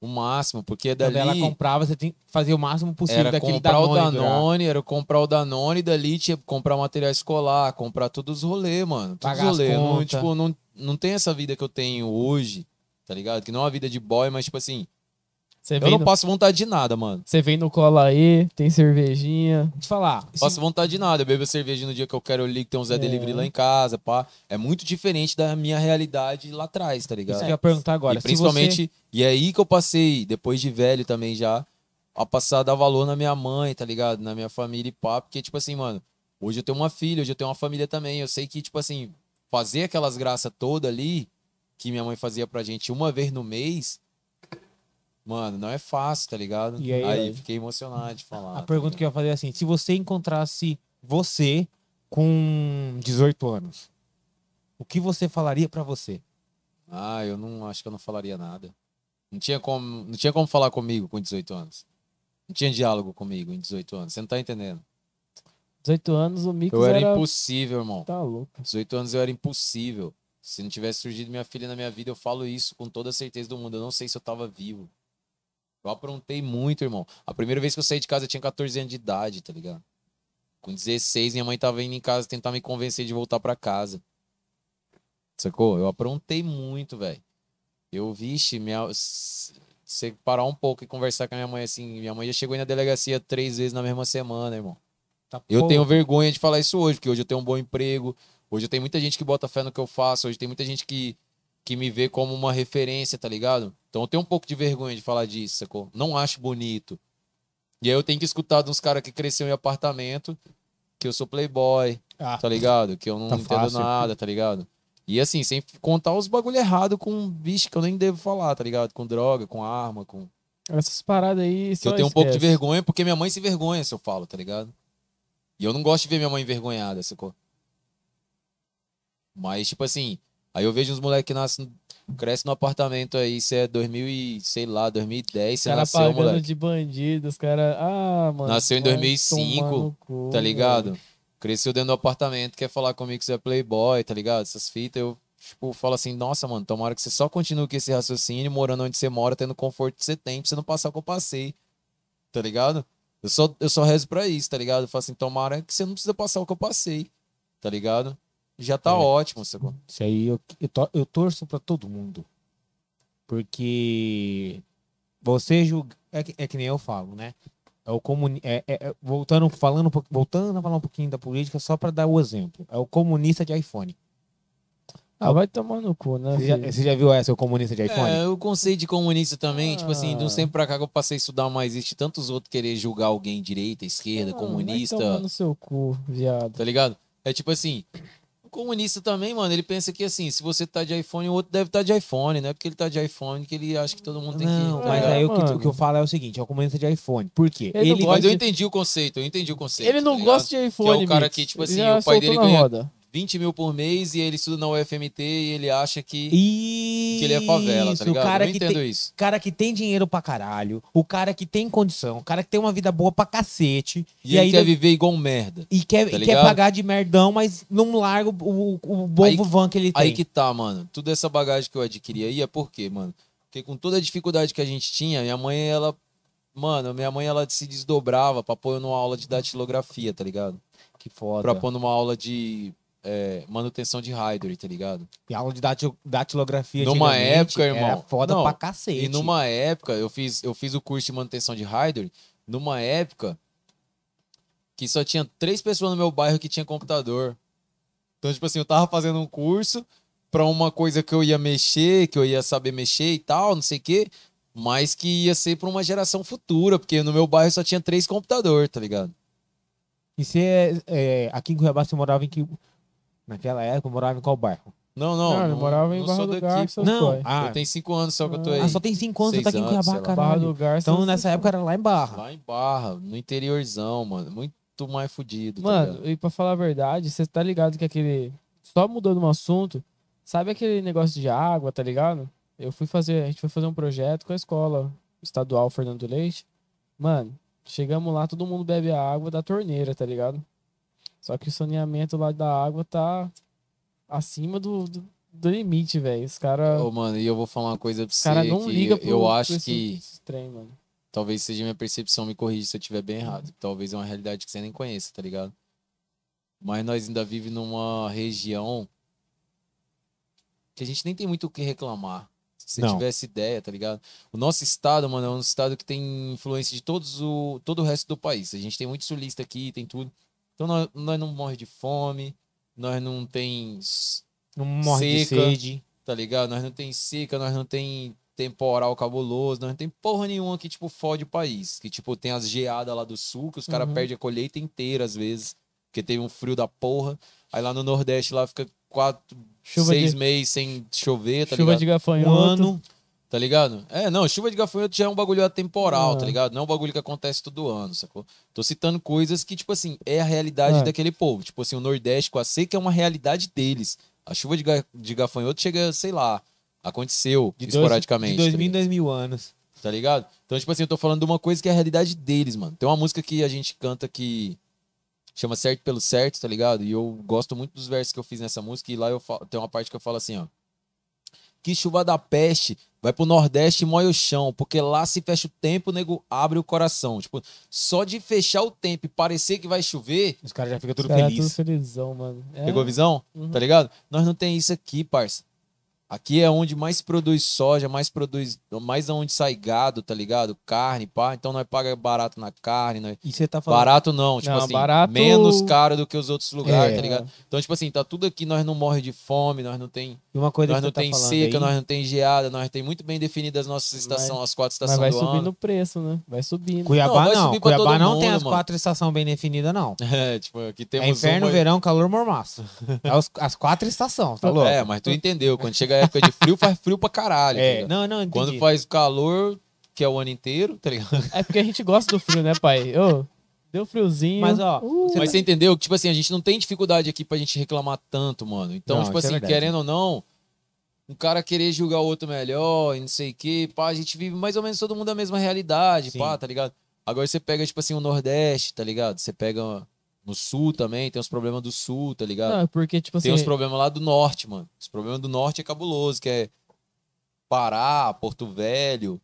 o máximo, porque Quando dali ela comprava, você tem que fazer o máximo possível era daquele comprar o Danone. durar. Danone, era comprar o Danone, e dali tinha que comprar material escolar, comprar todos os rolês, mano. Todos Pagar os rolês. Não, tipo, não, não tem essa vida que eu tenho hoje, tá ligado? Que não é uma vida de boy, mas, tipo assim, Você eu não no, passo vontade de nada, mano. você vem no cola aí, tem cervejinha. Deixa eu te falar. se- Passo vontade de nada. Eu bebo cerveja no dia que eu quero ali, que tem um Zé É. Delivery lá em casa, pá. É muito diferente da minha realidade lá atrás, tá ligado? Isso que eu ia perguntar agora. e principalmente, e é aí que eu passei, depois de velho também já, a passar a dar valor na minha mãe, tá ligado? Na minha família e pá. Porque, tipo assim, mano, hoje eu tenho uma filha, hoje eu tenho uma família também. Eu sei que, tipo assim, fazer aquelas graças todas ali, que minha mãe fazia pra gente uma vez no mês, mano, não é fácil, tá ligado? E aí, fiquei emocionado de falar. A pergunta que eu ia fazer é assim: se você encontrasse você com 18 anos, o que você falaria pra você? Ah, eu não acho que eu não falaria nada. Não tinha como, não tinha como falar comigo com 18 anos. Não tinha diálogo comigo em 18 anos. Você não tá entendendo? 18 anos, o Micos Eu era, era... impossível, irmão. Tá louco. 18 anos eu era impossível. Se não tivesse surgido minha filha na minha vida, eu falo isso com toda a certeza do mundo. Eu não sei se eu tava vivo. Eu aprontei muito, irmão. A primeira vez que eu saí de casa eu tinha 14 anos de idade, tá ligado? Com 16, minha mãe tava indo em casa tentar me convencer de voltar pra casa. Sacou? Eu aprontei muito, velho. Eu, vixe, minha... você parar um pouco e conversar com a minha mãe assim. Minha mãe já chegou na delegacia três vezes na mesma semana, irmão. Tá Eu pô- tenho vergonha de falar isso hoje, porque hoje eu tenho um bom emprego. Hoje eu tenho muita gente que bota fé no que eu faço. Hoje tem muita gente que, que me vê como uma referência, tá ligado? Então eu tenho um pouco de vergonha de falar disso, sacou? Não acho bonito. E aí eu tenho que escutar de uns caras que cresceu em apartamento, que eu sou playboy, Ah, tá ligado? Que eu não Tá entendo fácil. nada, tá ligado? E assim, sem contar os bagulho errado com bicho que eu nem devo falar, tá ligado? Com droga, com arma, com. Essas paradas aí. Que eu tenho um pouco de vergonha, porque minha mãe se vergonha se eu falo, tá ligado? E eu não gosto de ver minha mãe envergonhada, sacou? Mas, tipo assim, aí eu vejo uns moleques que nascem, crescem no apartamento aí, isso é 2000 e, sei lá, 2010, Os você caras nasceu, pagando moleque. de bandido, os caras. Ah, mano. Nasceu em vai 2005, tomar no cu, Tá ligado? Cresceu dentro do apartamento, quer falar comigo que você é playboy, tá ligado? Essas fitas, eu, tipo, falo assim, nossa, mano, tomara que você só continue com esse raciocínio, morando onde você mora, tendo o conforto que você tem, pra você não passar o que eu passei, tá ligado? Eu só, eu só rezo pra isso, tá ligado? Eu falo assim, tomara que você não precisa passar o que eu passei, tá ligado? Já tá É. ótimo, sacou? Isso aí eu, eu, to- eu torço pra todo mundo. Porque você julga. É que, é que nem eu falo, né? É o comuni... é, é- é- voltando, falando, um voltando a falar um pouquinho da política, só pra dar o exemplo. É o comunista de iPhone. Ah, vai tomar no cu, né? Você já, você já viu essa, o comunista de iPhone? É, o conceito de comunista também, tipo assim, de Ah. uns tempos pra cá que eu passei a estudar mais, existe tantos outros querer julgar alguém direita, esquerda, Ah, comunista. Vai tomar no seu cu, viado. Tá ligado? É tipo assim, comunista também, mano, ele pensa que assim, se você tá de iPhone, o outro deve estar de iPhone, não é porque ele tá de iPhone que ele acha que todo mundo tem Não, que. tá mas aí o que, o que eu falo é o seguinte: é o comunista de iPhone. Por quê? Ele não Ele, gosta Mas eu de- entendi o conceito, eu entendi o conceito. Ele não tá gosta de iPhone, Que é o cara que, tipo Ele assim, o pai dele ganha- roda. 20 mil por mês e ele estuda na UFMT e ele acha que, Isso, que ele é favela, tá ligado? O cara eu entendo tem, isso. cara que tem dinheiro pra caralho, o cara que tem condição, o cara que tem uma vida boa pra cacete. E, E, ele aí quer viver igual um merda. E quer, Tá quer pagar de merdão, mas não larga o, o, o Aí- van que ele tem. Aí que tá, mano. Toda essa bagagem que eu adquiri aí é por quê, mano? Porque com toda a dificuldade que a gente tinha, minha mãe, ela. Mano, minha mãe, ela se desdobrava pra pôr numa aula de datilografia, tá ligado? Que foda. Pra pôr numa aula de é, manutenção de Hydro, tá ligado? E aula de dati- datilografia Numa época, irmão, Era foda não, pra cacete. E numa época, eu fiz, eu fiz o curso de manutenção de Hydro, numa época que só tinha três pessoas no meu bairro que tinha computador. Então, tipo assim, eu tava fazendo um curso pra uma coisa que eu ia mexer, que eu ia saber mexer e tal, não sei o quê, mas que ia ser pra uma geração futura, porque no meu bairro só tinha três computadores, tá ligado? E você, é, é, aqui em Cuiabá, você morava em que... Naquela época, eu morava em qual bairro? Não, não. Cara, eu não, morava em não Barra sou do daqui, Garça. Não, ah, Eu tenho cinco anos só que eu tô aí. ah, só tem cinco anos, você tá aqui em Seis anos, Cuiabá, sei lá. Barra caralho. do Garça. Então, nessa época, era lá em Barra. Lá em Barra, no interiorzão, mano. Muito mais fudido. tá Mano, ligado? e pra falar a verdade, você tá ligado que aquele. Só mudando um assunto, sabe aquele negócio de água, tá ligado? Eu fui fazer. A gente foi fazer um projeto com a escola estadual Fernando Leite. Mano, chegamos lá, todo mundo bebe a água da torneira, tá ligado? Só que o saneamento lá da água tá acima do, do, do limite, velho. Os caras. Ô, mano, e eu vou falar uma coisa pra Os você caras não que ligam pro, eu pro acho esse- que trem, mano. talvez seja minha percepção, me corrija se eu estiver bem errado. Talvez é uma realidade que você nem conheça, tá ligado? Mas nós ainda vivemos numa região que a gente nem tem muito o que reclamar. Se você Não. tivesse ideia, tá ligado? O nosso estado, mano, é um estado que tem influência de todos o, todo o resto do país. A gente tem muito sulista aqui, tem tudo. Então nós, nós não morre de fome, nós não tem Não morre de Seca. sede. tá ligado? Nós não tem seca, nós não tem temporal cabuloso, nós não tem porra nenhuma que, tipo, fode o país. Que, tipo, tem as geadas lá do sul, que os caras Uhum. perdem a colheita inteira, às vezes, porque teve um frio da porra. Aí lá no Nordeste, lá fica quatro, Chuva seis de- meses sem chover, tá Chuva ligado? de Um gafanhoto. ano. Tá ligado? É, não, chuva de gafanhoto já é um bagulho atemporal, Ah. tá ligado? Não é um bagulho que acontece todo ano, sacou? Tô citando coisas que, tipo assim, é a realidade Ah. daquele povo. Tipo assim, o Nordeste com a seca é uma realidade deles. A chuva de, ga- de gafanhoto chega, sei lá, aconteceu De dois- esporadicamente. De dois tá em ligado? dois mil anos. tá ligado? Então, tipo assim, eu tô falando de uma coisa que é a realidade deles, mano. Tem uma música que a gente canta que chama Certo pelo Certo, tá ligado? E eu gosto muito dos versos que eu fiz nessa música. E lá eu falo, tem uma parte que eu falo assim, ó. Que chuva da peste, vai pro Nordeste e moe o chão, porque lá se fecha o tempo, o nego abre o coração. Tipo, só de fechar o tempo e parecer que vai chover, Os caras já ficam tudo felizes. tudo felizão, mano. É. pegou a visão? Uhum. Tá ligado? Nós não tem isso aqui, parça. Aqui é onde mais produz soja, mais produz. Mais onde sai gado, tá ligado? Carne, pá. Então nós paga barato na carne. Nós... E você tá falando. Barato não, tipo Não, assim, barato- menos caro do que os outros lugares, É. tá ligado? Então, tipo assim, tá tudo aqui, nós não morre de fome, nós não tem, E uma coisa nós que não tá tem seca, aí, nós não tem geada, nós tem muito bem definidas as nossas estações, as quatro Mas estações vai do subindo o preço, né? Vai subindo. Cuiabá Não, não. subir Cuiabá não tem mundo, as mano. quatro estações bem definidas, não. É, tipo, aqui temos É inverno, uma... verão, calor, mormaço. É os- as quatro estações, tá louco? É, mas tu entendeu, quando chega a época de frio, faz frio pra caralho. tá É, não, não, entendi. Quando faz calor, que é o ano inteiro, tá ligado? É porque a gente gosta do frio, né, pai? Ô, deu friozinho. Mas, ó, Uh, você Mas você entendeu que, tipo assim, a gente não tem dificuldade aqui pra gente reclamar tanto, mano. Então, Não, tipo é assim, verdade. querendo ou não, um cara querer julgar o outro melhor e não sei o quê, pá, a gente vive mais ou menos todo mundo a mesma realidade, Sim. pá, tá ligado? Agora você pega, tipo assim, o Nordeste, tá ligado? Você pega no Sul também, tem os problemas do Sul, tá ligado? Não, é porque, tipo assim. Tem os problemas lá do Norte, mano. Os problemas do Norte é cabuloso, que é Pará, Porto Velho,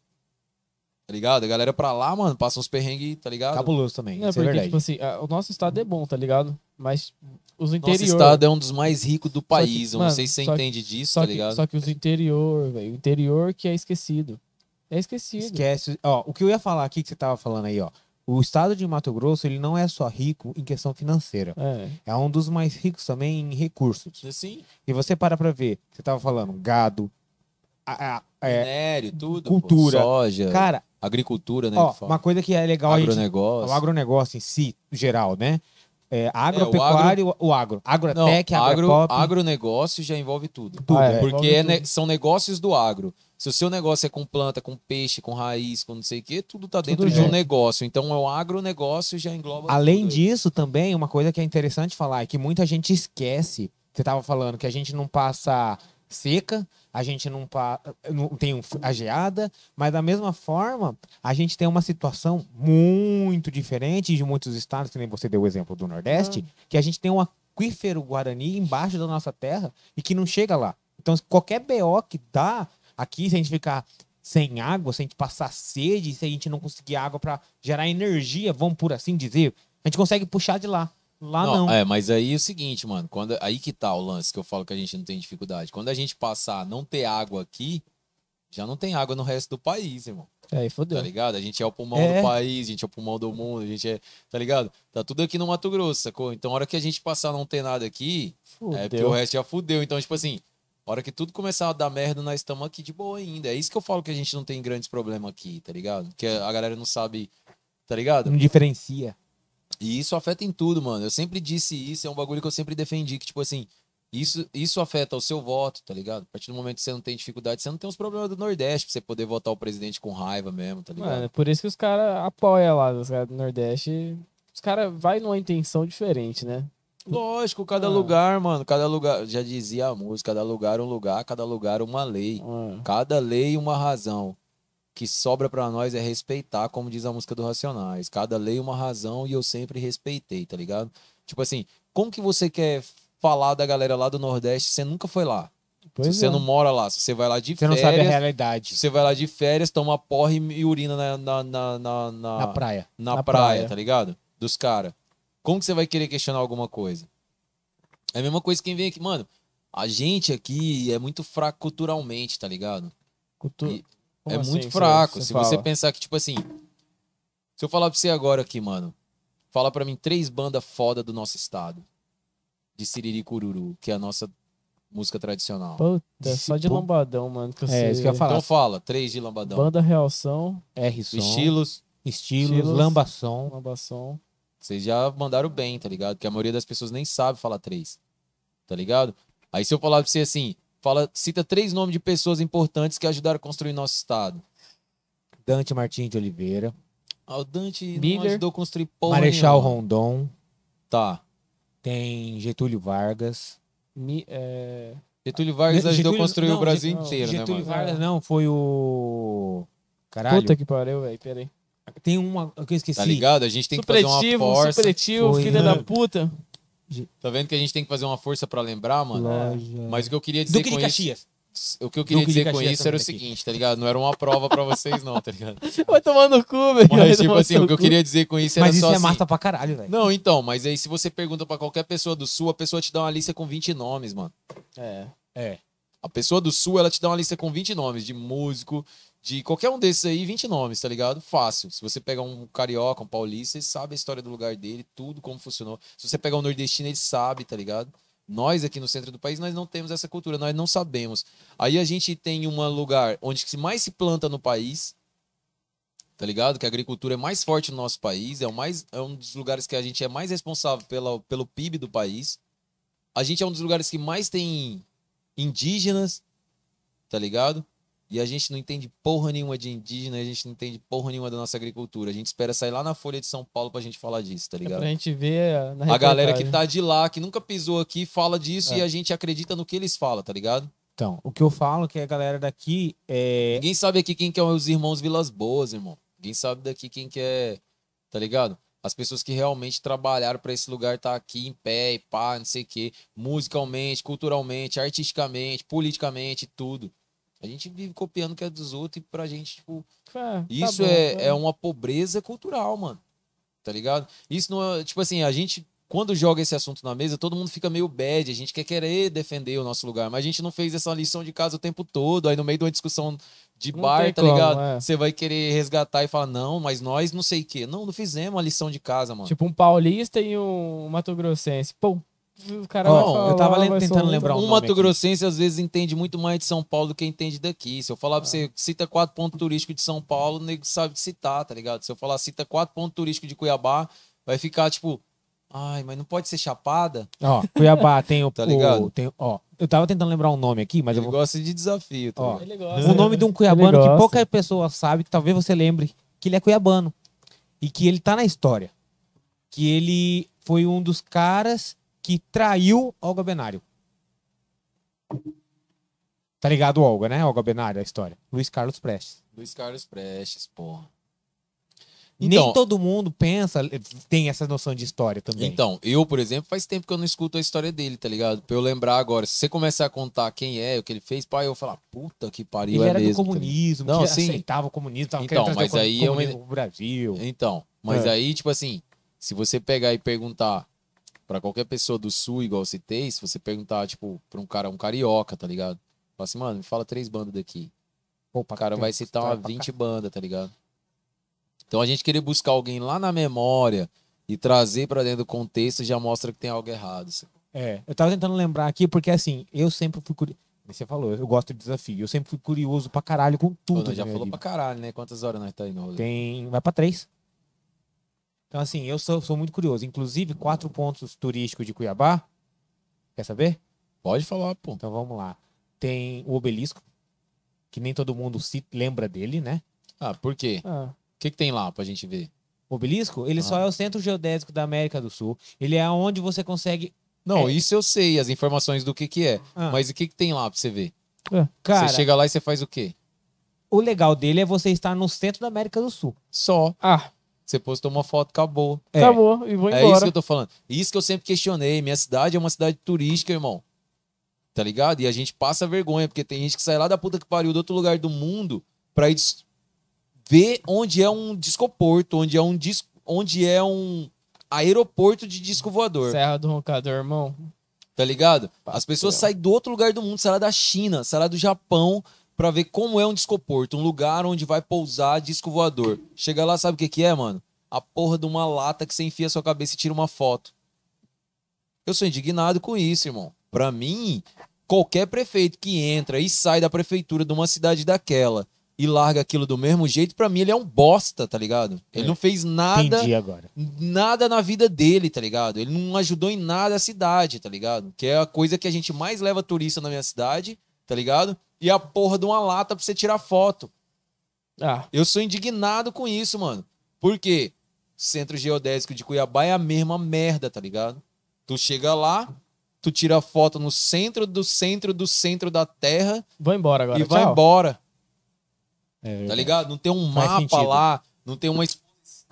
tá ligado? A galera pra lá, mano, passa uns perrengues, tá ligado? Cabuloso também, Não, é porque, verdade. tipo assim, a- o nosso estado é bom, tá ligado? Mas os Nosso interior. estado é um dos mais ricos do país. Eu não mano, sei se você só que- entende disso, tá que, ligado? só que os interior, velho. O interior que é esquecido. É esquecido. Esquece. Ó, o que eu ia falar aqui que você tava falando aí, ó. O estado de Mato Grosso, ele não é só rico em questão financeira. É. É um dos mais ricos também em recursos. Assim, E você para pra ver, você tava falando gado, a- a- é, minério, tudo. cultura. Pô, soja, cara, agricultura, né? ó, uma coisa que é legal a gente, Agronegócio. o agronegócio em si, geral, né? É, a o agropecuária e o, o agro. Não, Agrotec, agro, agropop, agronegócio já envolve tudo. tudo. Ah, é. é. Porque envolve é tudo. ne- são negócios do agro. Se o seu negócio é com planta, com peixe, com raiz, com não sei o quê, tudo tá dentro Tudo de um junto. negócio. Então, é o agronegócio já engloba Além disso, também, uma coisa que é interessante falar é que muita gente esquece. Você tava falando que a gente não passa seca, a gente não, não tem a geada, mas da mesma forma, a gente tem uma situação muito diferente de muitos estados, que nem você deu o exemplo do Nordeste, que a gente tem um aquífero Guarani embaixo da nossa terra e que não chega lá. Então, qualquer BO que dá aqui, se a gente ficar sem água, se a gente passar sede, se a gente não conseguir água para gerar energia, vamos por assim dizer, a gente consegue puxar de lá. Lá não. É, mas aí é o seguinte, mano. Quando, aí que tá o lance que eu falo que a gente não tem dificuldade. Quando a gente passar a não ter água aqui, já não tem água no resto do país, irmão. É, aí fodeu. Tá ligado? A gente é o pulmão É. do país, a gente é o pulmão do mundo, a gente é. Tá ligado? Tá tudo aqui no Mato Grosso, sacou? Então, a hora que a gente passar a não ter nada aqui, é porque o Fudeu. resto já fudeu. Então, tipo assim, a hora que tudo começar a dar merda, nós estamos aqui de boa ainda. É isso que eu falo que a gente não tem grandes problemas aqui, tá ligado? Que a galera não sabe, tá ligado? Não diferencia. E isso afeta em tudo, mano. Eu sempre disse isso, é um bagulho que eu sempre defendi, que, tipo assim, isso, isso afeta o seu voto, tá ligado? A partir do momento que você não tem dificuldade, você não tem os problemas do Nordeste pra você poder votar o presidente com raiva mesmo, tá ligado? Mano, é por isso que os caras apoiam lá, os caras do Nordeste. Os caras vai numa intenção diferente, né? Lógico, cada Ah. lugar, mano, cada lugar, já dizia a música, cada lugar um lugar, cada lugar uma lei. Ah, Cada lei uma razão. Que sobra pra nós é respeitar, como diz a música do Racionais. Cada lei uma razão e eu sempre respeitei, tá ligado? Tipo assim, como que você quer falar da galera lá do Nordeste se você nunca foi lá? Pois se você é. não mora lá, se você vai lá de Você não férias, sabe a realidade. se você vai lá de férias, toma porra e urina na, na, na, na, na- praia. na Na praia, praia. tá ligado? Dos caras. Como que você vai querer questionar alguma coisa? É a mesma coisa que quem vem aqui. Mano, a gente aqui é muito fraco culturalmente, tá ligado? Cultu- E- Como é assim muito você- fraco. você se você fala? pensar que, tipo assim. Se eu falar pra você agora aqui, mano. Fala pra mim três bandas foda do nosso estado. De Siriricururu, que é a nossa música tradicional. Puta, só de lambadão, mano. Que eu É, isso que eu ia falar. Então fala, três de lambadão. Banda Realção, R-som, Estilos, estilos, Estilos. lambação. lambação. Vocês já mandaram bem, tá ligado? Porque a maioria das pessoas nem sabe falar três. Tá ligado? Aí se eu falar pra você assim, fala, cita três nomes de pessoas importantes que ajudaram a construir nosso estado. Dante Martins de Oliveira. Ah, o Dante não Miller. ajudou a construir porra Marechal nenhuma. Rondon. Tá. Tem Getúlio Vargas. Mi, é... Getúlio Vargas ajudou Getúlio- a construir não, o Brasil Getúlio- inteiro, Getúlio né, mano? Vargas não, foi o. Caralho. Puta que pariu, velho. Pera aí. Tem uma que eu esqueci. Tá ligado? A gente tem que fazer uma Supletivo, força. supletivo, Foi, filha né? da puta. Tá vendo que a gente tem que fazer uma força pra lembrar, mano? Loja. Mas o que eu queria dizer Duque de com isso... Caxias. O que eu queria Duque de dizer com isso era o seguinte, tá ligado? Não era uma prova pra vocês, não, tá ligado? Vai tomar no cu, velho. Mas, tipo assim, o que eu queria dizer com isso era Mas isso só é assim... massa pra caralho, velho. Não, então, mas aí se você pergunta pra qualquer pessoa do sul, a pessoa te dá uma lista com 20 nomes, mano. É. É. A pessoa do sul, ela te dá uma lista com 20 nomes de músico, de qualquer um desses aí, 20 nomes, tá ligado? Fácil. Se você pegar um carioca, um paulista, ele sabe a história do lugar dele, tudo como funcionou. Se você pegar um nordestino, ele sabe, tá ligado? Nós aqui no centro do país, nós não temos essa cultura, nós não sabemos. Aí a gente tem um lugar onde mais se planta no país, tá ligado? Que a agricultura é mais forte no nosso país, é, o mais, é um dos lugares que a gente é mais responsável pela, pelo PIB do país. A gente é um dos lugares que mais tem indígenas, tá ligado? E a gente não entende porra nenhuma de indígena, a gente não entende porra nenhuma da nossa agricultura. A gente espera sair lá na Folha de São Paulo pra gente falar disso, tá É ligado? pra gente ver a, na A galera que tá de lá, que nunca pisou aqui, fala disso É. e a gente acredita no que eles falam, tá ligado? Então, o que eu falo é que a galera daqui é. Ninguém sabe aqui quem que é os irmãos Vilas Boas, irmão. Ninguém sabe daqui quem que é, tá ligado? As pessoas que realmente trabalharam pra esse lugar estar aqui em pé e pá, não sei o quê, musicalmente, culturalmente, artisticamente, politicamente, tudo. A gente vive copiando o que é dos outros e pra gente, tipo, É, tá isso bom, é, tá é uma pobreza cultural, mano. Tá ligado? Isso não é. Tipo assim, a gente, quando joga esse assunto na mesa, todo mundo fica meio bad. A gente quer querer defender o nosso lugar, mas a gente não fez essa lição de casa o tempo todo. Aí no meio de uma discussão de Não bar, tá como, ligado? é. Você vai querer resgatar e falar, não, mas nós não sei o quê. Não, não fizemos a lição de casa, mano. Tipo um paulista e um Mato Grossense. Pô, o cara Ó, vai eu falar, tava ser tentando um- lembrar um um nome Mato. Grossense às vezes entende muito mais de São Paulo do que entende daqui. Se eu falar pra você, cita quatro pontos turísticos de São Paulo, o nego sabe citar, tá ligado? Se eu falar cita quatro pontos turísticos de Cuiabá, vai ficar tipo, ai, mas não pode ser Chapada? Ó, Cuiabá tem o. Tá ligado? o- tem, ó, eu tava tentando lembrar um nome aqui, mas eu Ele vou. gosta de desafio, tá Ó, gosta. O nome de um cuiabano que pouca pessoa sabe, que talvez você lembre, que ele é cuiabano. E que ele tá na história. Que ele foi um dos caras que traiu Olga Benário. Tá ligado, Olga, né? Olga Benário, a história. Luiz Carlos Prestes. Luiz Carlos Prestes, porra. Nem Então- todo mundo pensa, tem essa noção de história também. Então, eu, por exemplo, faz tempo que eu não escuto a história dele, tá ligado? Pra eu lembrar agora. Se você começar a contar quem é, o que ele fez, pai, eu vou falar, puta que pariu, ele é era mesmo. do tá ligado? comunismo, Não, que sim. aceitava o comunismo, tava Então, mas o aí uma- comunismo Brasil. Então, mas É. aí, tipo assim, se você pegar e perguntar pra qualquer pessoa do sul, igual eu citei, se você perguntar, tipo, pra um cara, um carioca, tá ligado? Fala assim, mano, me fala três bandas daqui. Pô, O cara vai citar uma 20 20 bandas, tá ligado? Então a gente querer buscar alguém lá na memória e trazer pra dentro do contexto já mostra que tem algo errado. sabe? É, eu tava tentando lembrar aqui, porque assim, eu sempre fui curioso. Você falou, eu gosto de desafio. Eu sempre fui curioso pra caralho com Pô, tudo. nós já falou vida. pra caralho, né? Quantas horas nós tá aí no rolê? Tem. Vai pra três. Então, assim, eu sou, sou muito curioso. Inclusive, quatro pontos turísticos de Cuiabá. Quer saber? Pode falar, pô. Então vamos lá. Tem o obelisco, que nem todo mundo se lembra dele, né? Ah, por quê? Ah, O que, que tem lá pra gente ver? O obelisco, ele Ah. só é o centro geodésico da América do Sul. Ele é onde você consegue. Não, É. isso eu sei, as informações do que que é. Ah, Mas o que que tem lá pra você ver? cara, você chega lá e você faz o quê? o legal dele é você estar no centro da América do Sul. Só. ah Você postou uma foto, acabou. É. acabou. E vou É isso embora. que eu tô falando. Isso que eu sempre questionei. Minha cidade é uma cidade turística, irmão. Tá ligado? E a gente passa vergonha, porque tem gente que sai lá da puta que pariu do outro lugar do mundo pra ir ver onde é um discoporto, onde é um dis... onde é um aeroporto de disco voador. Serra do Roncador, irmão. Tá ligado? As pessoas saem do outro lugar do mundo, sai lá da China, sai lá do Japão, pra ver como é um discoporto, um lugar onde vai pousar disco voador. Chega lá, sabe o que que é, mano? A porra de uma lata que você enfia a sua cabeça e tira uma foto. Eu sou indignado com isso, irmão. Pra mim, qualquer prefeito que entra e sai da prefeitura de uma cidade daquela e larga aquilo do mesmo jeito, pra mim ele é um bosta, tá ligado? Ele É. não fez nada Entendi agora. nada na vida dele, tá ligado? Ele não ajudou em nada a cidade, tá ligado? Que é a coisa que a gente mais leva turista na minha cidade, tá ligado? E a porra de uma lata pra você tirar foto. Ah, Eu sou indignado com isso, mano. Por quê? Centro Geodésico de Cuiabá é a mesma merda, tá ligado? Tu chega lá, tu tira foto no centro do centro do centro da terra vou embora agora. e vai embora. É, Tá ligado? Não tem um Faz mapa sentido. lá, não tem uma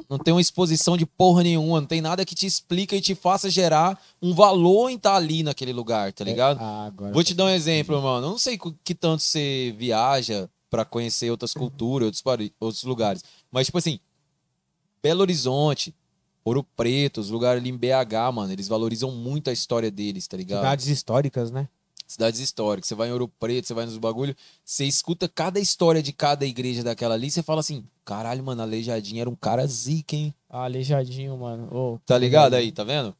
não tem uma exposição de porra nenhuma, não tem nada que te explica e te faça gerar um valor em estar ali naquele lugar, tá ligado? Ah, agora Vou te dar um exemplo, mano. Eu não sei que tanto você viaja pra conhecer outras culturas, outros, outros lugares, mas tipo assim, Belo Horizonte, Ouro Preto, os lugares ali em BH, mano, eles valorizam muito a história deles, tá ligado? Cidades históricas, né? Cidades históricas, você vai em Ouro Preto, você vai nos bagulho, você escuta cada história de cada igreja daquela ali, você fala assim, caralho, mano, Aleijadinho era um cara zica, hein? Ah, Aleijadinho, mano. Ô, Tá ligado aí, tá vendo?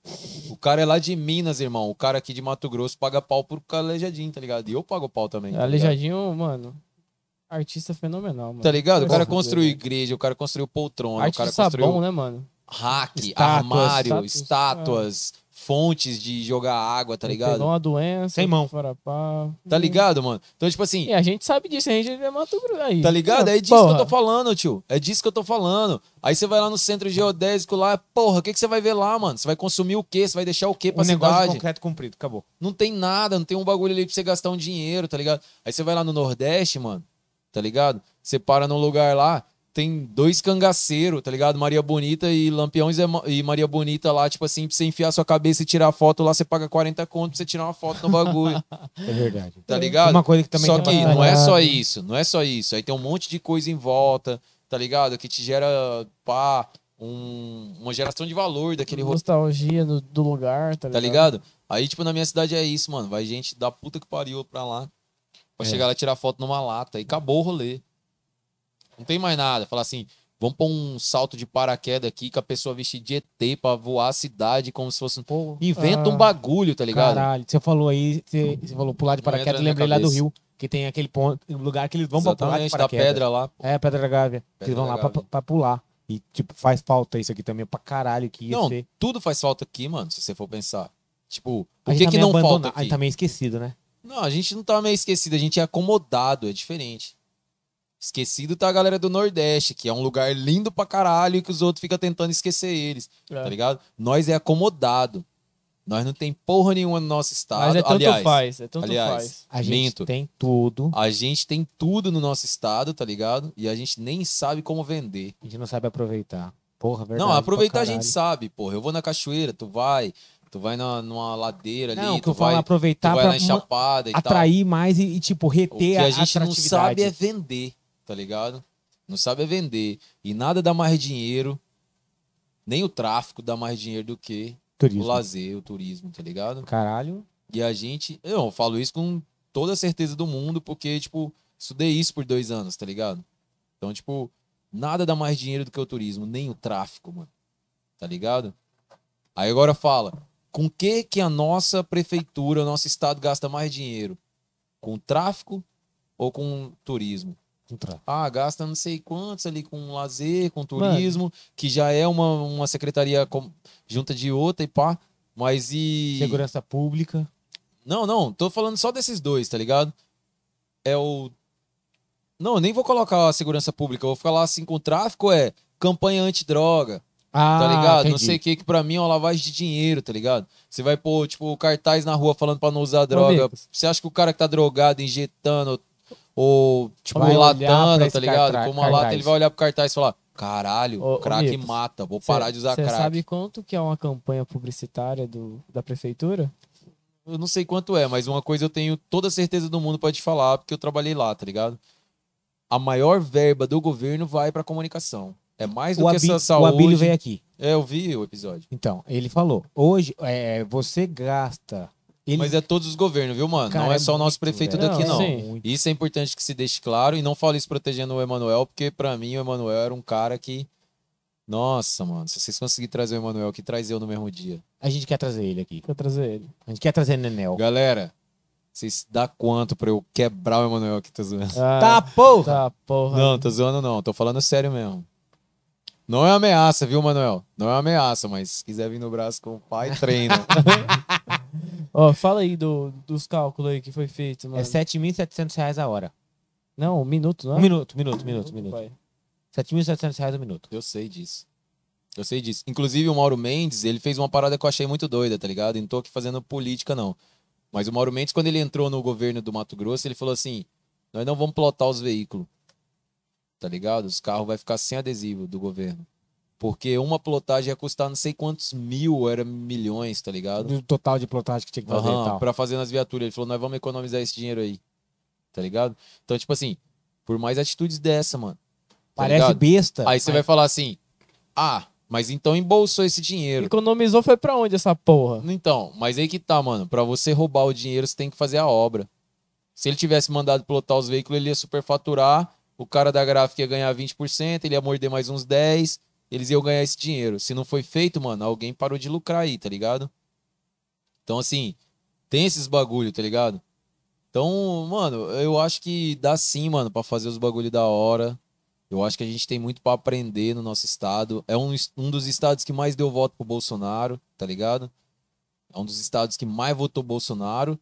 O cara é lá de Minas, irmão. O cara aqui de Mato Grosso paga pau pro Aleijadinho, tá ligado? E eu pago pau também. Tá? Aleijadinho, mano. Artista fenomenal, mano. Tá ligado? O cara construiu igreja, o cara construiu poltrona, o cara Artista construiu bom, né, mano? rack, Estátuas, armário, estátuas, estátuas, fontes de jogar água, tá ligado? Pegou uma doença. Sem mão. fora pá. Tá ligado, mano? Então, tipo assim, E a gente sabe disso, a gente é Mato Grosso aí. Tá ligado? Ah, É disso que eu porra. tô falando, tio. É disso que eu tô falando. Aí você vai lá no centro geodésico lá, porra, o que, que você vai ver lá, mano? Você vai consumir o quê? Você vai deixar o quê pra Um negócio de cidade? concreto comprido, acabou. Não tem nada, não tem um bagulho ali pra você gastar um dinheiro, tá ligado? Aí você vai lá no Nordeste, mano, tá ligado? Você para num lugar lá, tem dois cangaceiros, tá ligado? Maria Bonita e Lampiões e Ma- Maria Bonita lá, tipo assim, pra você enfiar sua cabeça e tirar foto lá, você paga 40 conto pra você tirar uma foto no bagulho, É verdade. tá ligado? Uma coisa que também Só que bastante- não é só batalhado. isso, não é só isso. Aí tem um monte de coisa em volta, tá ligado? Que te gera, pá, um- uma geração de valor daquele rosto, Nostalgia do, do lugar, tá ligado? tá ligado? Aí, tipo, na minha cidade é isso, mano. Vai gente da puta que pariu pra lá. Pra É. chegar lá e tirar foto numa lata. E acabou o rolê. Não tem mais nada. Falar assim, vamos pôr um salto de paraquedas aqui com a pessoa vestida de ET pra voar a cidade como se fosse. um- Pô, Inventa Ah. um bagulho, tá ligado? Caralho, você falou aí, você, você falou pular de paraquedas, lembrei lá do. Rio, que tem aquele ponto, lugar que eles vão pra pular de Exatamente, da paraquedas. pedra lá. pô. É, Pedra da Gávea. Pedra eles vão lá pra, pra pular. E, tipo, faz falta isso aqui também pra caralho que Não, ser. tudo faz falta aqui, mano, se você for pensar. Tipo, o que tá que não falta abandonado, A aqui? gente tá meio esquecido, né? Não, a gente não tá meio esquecido, a gente é acomodado, é diferente. Esquecido tá a galera do Nordeste, que é um lugar lindo pra caralho e que os outros ficam tentando esquecer eles, É. tá ligado? Nós é acomodado. Nós não tem porra nenhuma no nosso estado. Mas é tanto aliás, faz, é tanto aliás, faz. A gente Minto. tem tudo. a gente tem tudo no nosso estado, tá ligado? E a gente nem sabe como vender. A gente não sabe aproveitar. Porra, verdade. não, aproveitar a gente sabe, porra. Eu vou na cachoeira, tu vai, tu vai na, numa ladeira ali, Não, que tu eu falo é vai, tu aproveitar vai pra na enchapada e tal. atrair mais e, e, tipo, O que reter a a, gente não sabe é vender, tá ligado? Não sabe é vender. E nada dá mais dinheiro, nem o tráfico dá mais dinheiro do que Turismo. o lazer, o turismo, tá ligado? Caralho. E a gente, eu, falo isso com toda a certeza do mundo, porque, tipo, estudei isso por dois anos, tá ligado? Então, tipo, nada dá mais dinheiro do que o turismo, nem o tráfico, mano. Tá ligado? Aí agora fala, com que que a nossa prefeitura, o nosso estado gasta mais dinheiro? Com tráfico ou com turismo? Ah, gasta não sei quantos ali com lazer, com turismo, que já é uma, uma secretaria com- junta de outra e pá. Mas e. Segurança pública. Não, não, tô falando só desses dois, tá ligado? É o. Não, nem vou colocar a segurança pública, vou falar assim com o tráfico, é campanha antidroga, Ah, tá ligado? Não entendi. sei o que, que pra mim é uma lavagem de dinheiro, tá ligado? Você vai pôr, tipo, cartaz na rua falando pra não usar droga. Você acha que o cara que tá drogado, injetando, ou, tipo, Vai esse tá ligado? Com uma lata, ele vai olhar pro cartaz e falar: caralho, Ô, crack mata, vou parar de usar Você crack. sabe quanto que é uma campanha publicitária do, da prefeitura? Eu não sei quanto é, mas uma coisa eu tenho toda a certeza do mundo pra te falar, porque eu trabalhei lá, tá ligado? A maior verba do governo vai pra comunicação. É mais do O, que Abi, essa saúde. o Abílio veio aqui. É, eu vi o episódio. Então, ele falou: hoje é, você gasta. Ele, Mas é todos os governos, viu, mano? Cara, não é é só o nosso prefeito velho. daqui, Não, não. Isso é importante que se deixe claro e não falo isso protegendo o Emanuel, porque pra mim o Emanuel era um cara que. Nossa, mano, se vocês conseguirem trazer o Emanuel aqui, traz eu no mesmo dia. A gente quer trazer ele aqui. Pra trazer ele. A gente quer trazer Nenel. Galera, vocês dá quanto pra eu quebrar o Emanuel aqui, tá zoando? Ah, Tá, porra! Tá, porra. Não, tô zoando não, tô falando sério mesmo. Não é ameaça, viu, Manuel? Não é ameaça, mas se quiser vir no braço com o pai, treina. Ó, fala aí do, dos cálculos aí que foi feito, É mano. 7.700 reais a hora. Não, um minuto, não é? Um minuto, minuto, minuto, minuto. pai. 7.700 reais o minuto. Eu sei disso. Eu sei disso. Inclusive, o Mauro Mendes, ele fez uma parada que eu achei muito doida, tá ligado? E não tô aqui fazendo política, não. Mas o Mauro Mendes, quando ele entrou no governo do Mato Grosso, ele falou assim: nós não vamos plotar os veículos. Tá ligado? Os carros vai ficar sem adesivo do governo. Porque uma plotagem ia custar não sei quantos mil, era milhões, tá ligado? Do total de plotagem que tinha que fazer e Aham, tal. pra fazer nas viaturas. Ele falou, nós vamos economizar esse dinheiro aí. Tá ligado? Então, tipo assim, por mais atitudes dessa, mano. tá Parece ligado? besta. Aí você mas- vai falar assim: ah, Mas então embolsou esse dinheiro. Economizou foi pra onde essa porra? Então, mas aí que tá, mano. Pra você roubar o dinheiro, você tem que fazer a obra. Se ele tivesse mandado pilotar os veículos, ele ia superfaturar. O cara da gráfica ia ganhar 20%, ele ia morder mais uns 10%. Eles iam ganhar esse dinheiro. Se não foi feito, mano, alguém parou de lucrar aí, tá ligado? Então, assim, tem esses bagulho, tá ligado? Então, mano, eu acho que dá sim, mano, pra fazer os bagulho da hora. Eu acho que a gente tem muito pra aprender no nosso estado. É um, um dos estados que mais deu voto pro Bolsonaro, tá ligado? É um dos estados que mais votou Bolsonaro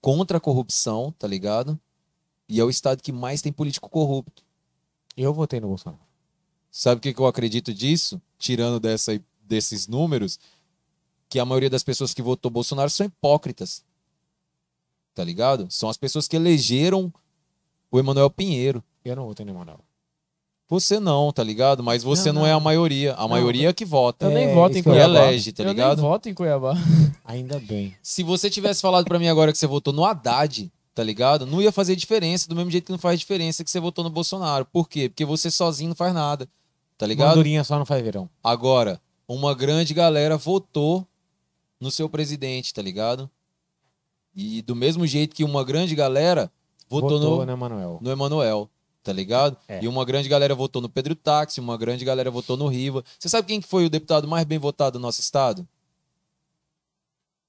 contra a corrupção, tá ligado? E é o estado que mais tem político corrupto. Eu votei no Bolsonaro. Sabe o que, que eu acredito disso? Tirando dessa, desses números, que a maioria das pessoas que votou Bolsonaro são hipócritas. Tá ligado? São as pessoas que elegeram o Emanuel Pinheiro. Eu não votei no Emanuel. Você não, tá ligado? Mas você não, Não, é a não. maioria. A maioria é que vota. Eu É, nem voto em eu E Cuiabá. elege, tá eu ligado? nem voto em Cuiabá. Ainda bem. Se você tivesse falado pra mim agora que você votou no Haddad, tá ligado? Não ia fazer diferença, do mesmo jeito que não faz diferença que você votou no Bolsonaro. Por quê? Porque você sozinho não faz nada. Tá ligado? Mandurinha só não faz verão. Agora, uma grande galera votou no seu presidente, tá ligado? E do mesmo jeito que uma grande galera votou, Votou, no, né, Manuel? no Emanuel, tá ligado? É. E uma grande galera votou no Pedro Táxi, uma grande galera votou no Riva. Você sabe quem que foi o deputado mais bem votado do nosso estado?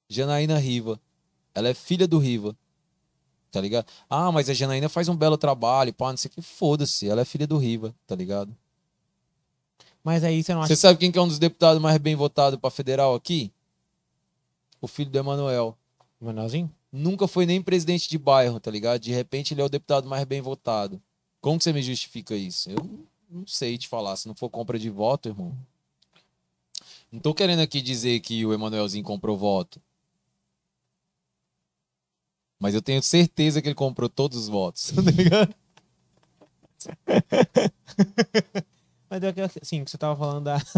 Janaína Riva. Ela é filha do Riva. Tá ligado? Ah, mas a Janaína faz um belo trabalho, pá, não sei o que. Foda-se, ela é filha do Riva, tá ligado? Mas aí você não acha Você sabe quem que é um dos deputados mais bem votados pra federal aqui? O filho do Emanuel. que Manuelzinho? Nunca foi nem presidente de bairro, tá ligado? De repente ele é o deputado mais bem votado. Como que você me justifica isso? Eu não sei te falar. Se não for compra de voto, irmão. Não tô querendo aqui dizer que o Emanuelzinho comprou voto. Mas eu tenho certeza que ele comprou todos os votos. Tá ligado? Mas é que, assim, que você tava falando da.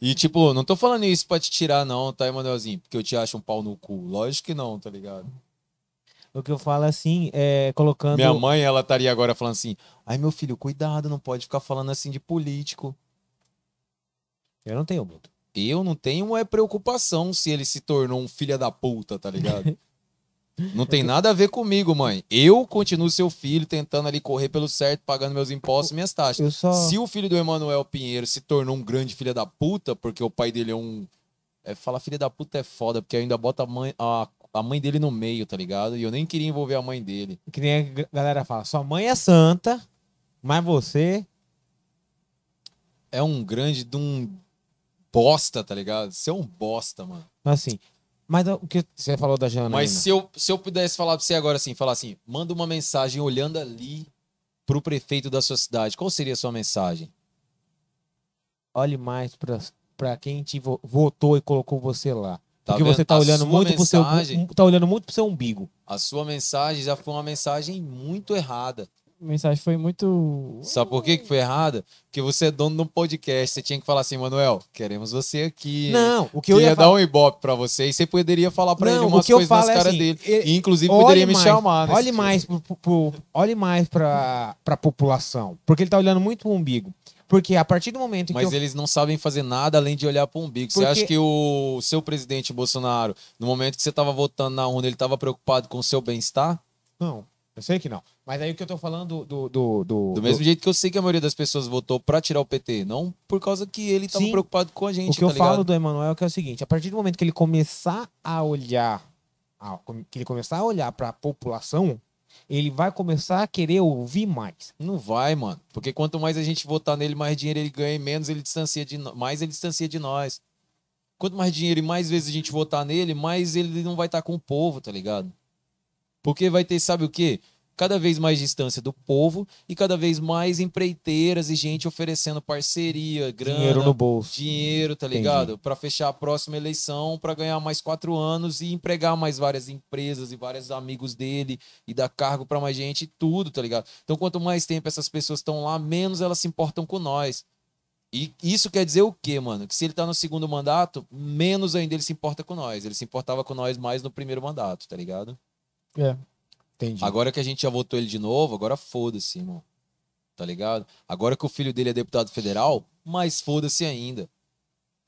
E, tipo, não tô falando isso pra te tirar, não, tá, Emanuelzinho? Porque eu te acho um pau no cu. Lógico que não, tá ligado? O que eu falo assim, é colocando. Minha mãe, ela estaria agora falando assim: ai, meu filho, cuidado, não pode ficar falando assim de político. Eu não tenho medo. Eu não tenho é preocupação se ele se tornou um filho da puta, tá ligado? Não tem nada a ver comigo, mãe. Eu continuo seu filho tentando ali correr pelo certo, pagando meus impostos e minhas taxas. Só. Se o filho do Emanuel Pinheiro se tornou um grande filho da puta, porque o pai dele é um. É, falar filho da puta é foda, porque ainda bota a mãe, a, a mãe dele no meio, tá ligado? E eu nem queria envolver a mãe dele. Que nem a galera fala, sua mãe é santa, mas você. É um grande de um bosta, tá ligado? Você é um bosta, mano. Assim. Mas o que você falou da Janaína? Mas se eu, se eu pudesse falar pra você agora assim, falar assim, manda uma mensagem olhando ali pro prefeito da sua cidade, qual seria a sua mensagem? Olhe mais pra, pra quem te vo- votou e colocou você lá. Tá Porque vendo? você tá A olhando muito pro seu. mensagem- Tá olhando muito pro seu umbigo. A sua mensagem já foi uma mensagem muito errada. Mensagem foi muito. Sabe por que, foi errada? Porque você é dono de um podcast. Você tinha que falar assim, Manuel, queremos você aqui. Não, o que eu ia ia dar um ibope pra você e você poderia falar pra Não, ele o umas coisas nas é caras assim, dele. ele- E inclusive poderia me mais, chamar. nesse Olhe mais, pro, pro- olhe mais pra, pra população. Porque ele tá olhando muito pro umbigo. Porque a partir do momento Mas que eu, eles não sabem fazer nada além de olhar para o umbigo. Você Porque- acha que o seu presidente Bolsonaro, no momento que você estava votando na urna, ele estava preocupado com o seu bem-estar? Não, eu sei que não. Mas aí o que eu tô falando do. Do, do, Do mesmo jeito que eu sei que a maioria das pessoas votou para tirar o PT, não por causa que ele estava Sim. preocupado com a gente, O que eu tá ligado? falo do Emanuel é que é o seguinte: a partir do momento que ele começar a olhar, a- que ele começar a olhar pra população, ele vai começar a querer ouvir mais. Não vai, mano. Porque quanto mais a gente votar nele, mais dinheiro ele ganha e menos ele distancia de no- mais ele distancia de nós. Quanto mais dinheiro e mais vezes a gente votar nele, mais ele não vai estar com o povo, tá ligado? Porque vai ter, sabe o quê? Cada vez mais distância do povo e cada vez mais empreiteiras e gente oferecendo parceria, grana, Dinheiro no bolso. dinheiro, tá ligado? Pra fechar a próxima eleição, pra ganhar mais quatro anos e empregar mais várias empresas e vários amigos dele e dar cargo pra mais gente e tudo, tá ligado? Então, quanto mais tempo essas pessoas estão lá, menos elas se importam com nós. E isso quer dizer o quê, mano? Que se ele tá no segundo mandato, menos ainda ele se importa com nós. Ele se importava com nós mais no primeiro mandato, tá ligado? É. Entendi. Agora que a gente já votou ele de novo, agora foda-se, irmão. Tá ligado? Agora que o filho dele é deputado federal, mais foda-se ainda.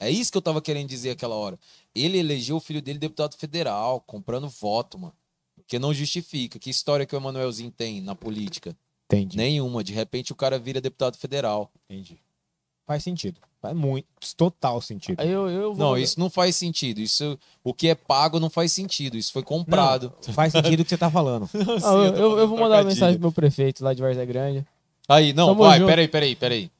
É isso que eu tava querendo dizer aquela hora. Ele elegeu o filho dele deputado federal, comprando voto, mano. Porque não justifica. Que história que o Emanuelzinho tem na política? Entendi. Nenhuma. De repente o cara vira deputado federal. Entendi. Faz sentido. Faz muito. Total sentido. Eu, eu vou. Não, isso não faz sentido. Isso, o que é pago não faz sentido. Isso foi comprado. Faz sentido o que você tá falando. Ah, eu, eu- eu vou mandar uma mensagem pro meu prefeito lá de Várzea Grande. Aí, não, Tamo vai, junto. peraí, peraí, peraí.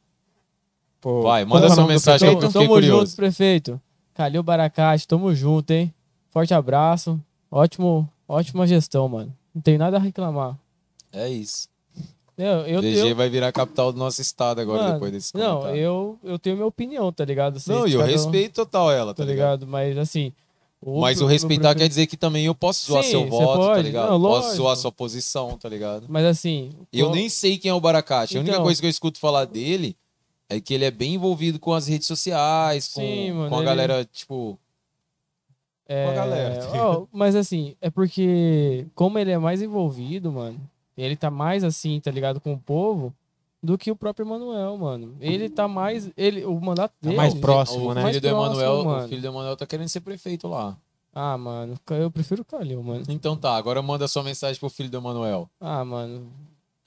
Pô, Vai, manda é sua do mensagem aí eu fiquei tamo curioso. junto, prefeito. Calil Baracate, tamo junto, hein? Forte abraço. Ótimo, ótima gestão, mano. Não tenho nada a reclamar. É isso. Eu, eu, DG eu- vai virar a capital do nosso estado agora, Mano, depois desse Não, comentário. eu, eu tenho minha opinião, tá ligado? Vocês Não, e eu respeito total ela, tá, Tá ligado? ligado? Mas assim. Mas o respeitar prefeito- quer dizer que também eu posso zoar Sim, seu voto, tá pode. ligado? Não, posso zoar sua posição, tá ligado? Mas assim. Eu nem sei quem é o Baracate. A única Então. coisa que eu escuto falar dele é que ele é bem envolvido com as redes sociais, com, Sim, mano, com a ele- galera, tipo. É, com a galera, tá ó, mas assim, é porque como ele é mais envolvido, mano, ele tá mais assim, tá ligado, com o povo, do que o próprio Emanuel, mano. Ele tá mais. Ele, o mandato Tá dele. mais próximo, o né? filho Mais do próximo, Emanuel, o filho do Emanuel tá querendo ser prefeito lá. Ah, mano, eu prefiro o Calil, mano. Então tá, agora manda sua mensagem pro filho do Emanuel. Ah, mano.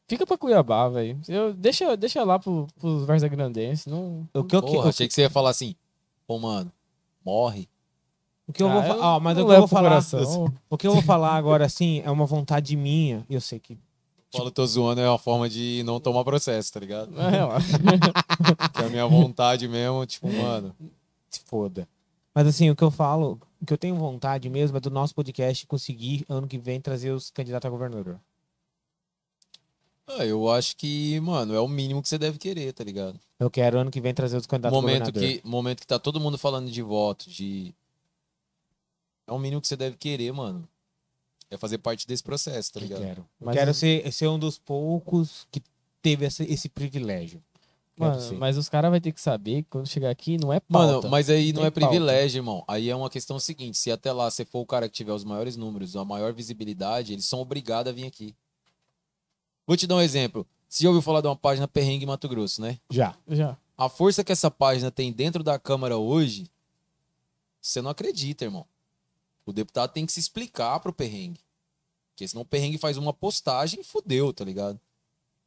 Fica pra Cuiabá, velho. Eu deixa, deixa lá pro, pros Varza Grandense, não. O que eu, Porra, o, achei que você ia falar assim, pô, mano, morre. o que eu vou Ah, falar. mas não o que eu vou falar. coração. O que eu vou falar agora, assim, é uma vontade minha. E eu sei que. Falo, tô zoando, é uma forma de não tomar processo, tá ligado? Relaxa. Que é a minha vontade mesmo, tipo, mano. Se foda. Mas assim, o que eu falo, o que eu tenho vontade mesmo é do nosso podcast conseguir, ano que vem, trazer os candidatos a governador. ah, eu acho que, mano, é o mínimo que você deve querer, tá ligado? Eu quero, ano que vem, trazer os candidatos a momento governador. que momento que tá todo mundo falando de voto, de é o mínimo que você deve querer, mano. É fazer parte desse processo, tá Eu ligado? quero. Eu Mas- quero ser, ser um dos poucos que teve esse, esse privilégio. Mano, mas os caras vão ter que saber que quando chegar aqui não é pauta. Mano, mas aí não Tem é pauta. privilégio, irmão. Aí é uma questão seguinte: se até lá você for o cara que tiver os maiores números, a maior visibilidade, eles são obrigados a vir aqui. Vou te dar um exemplo. Você já ouviu falar de uma página Perrengue Mato Grosso, né? Já. Já. A força que essa página tem dentro da Câmara hoje, você não acredita, irmão. O deputado tem que se explicar pro perrengue. Porque senão o perrengue faz uma postagem e fudeu, tá ligado?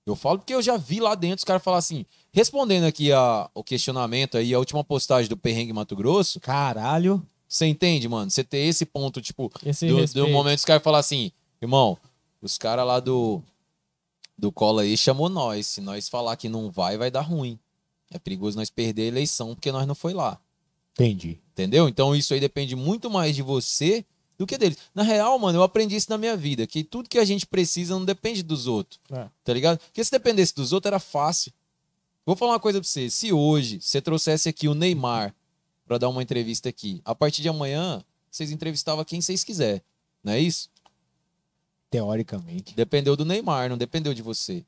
Eu falo porque eu já vi lá dentro os caras falar assim, respondendo aqui a, o questionamento aí, a última postagem do perrengue Mato Grosso, Caralho. você entende, mano? Você ter esse ponto, tipo, Esse do, do momento os caras falar assim, irmão, os caras lá do, do Cola aí chamou nós. Se nós falar que não vai, vai dar ruim. É perigoso nós perder a eleição porque nós não foi lá. Entendi. Entendeu? Então isso aí depende muito mais de você do que deles. Na real, mano, eu aprendi isso na minha vida, que tudo que a gente precisa não depende dos outros. É. Tá ligado? Porque se dependesse dos outros era fácil. Vou falar uma coisa pra você. Se hoje você trouxesse aqui o Neymar pra dar uma entrevista aqui, a partir de amanhã vocês entrevistavam quem vocês quiser. Não é isso? Teoricamente. Dependeu do Neymar, não dependeu de você.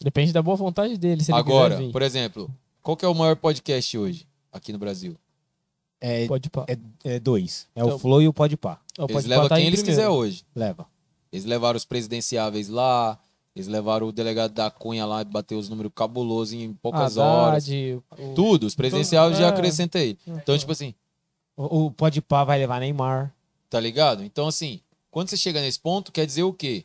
Depende da boa vontade dele. Agora, por exemplo, qual que é o maior podcast hoje aqui no Brasil? É, Pode pá. é, é dois. É Então- o Flow e o Podpah. Ou Eles pode levam pá tá quem em eles primeiro. quiser hoje. Leva. Eles levaram os presidenciáveis lá, eles levaram o delegado da Cunha lá e bateu os números cabulosos em poucas horas. Haddad, o- Tudo, os presidenciáveis já é. acrescentei. Então, tipo assim, O, o Podpah vai levar Neymar. tá ligado? Então, assim, quando você chega nesse ponto, quer dizer o quê?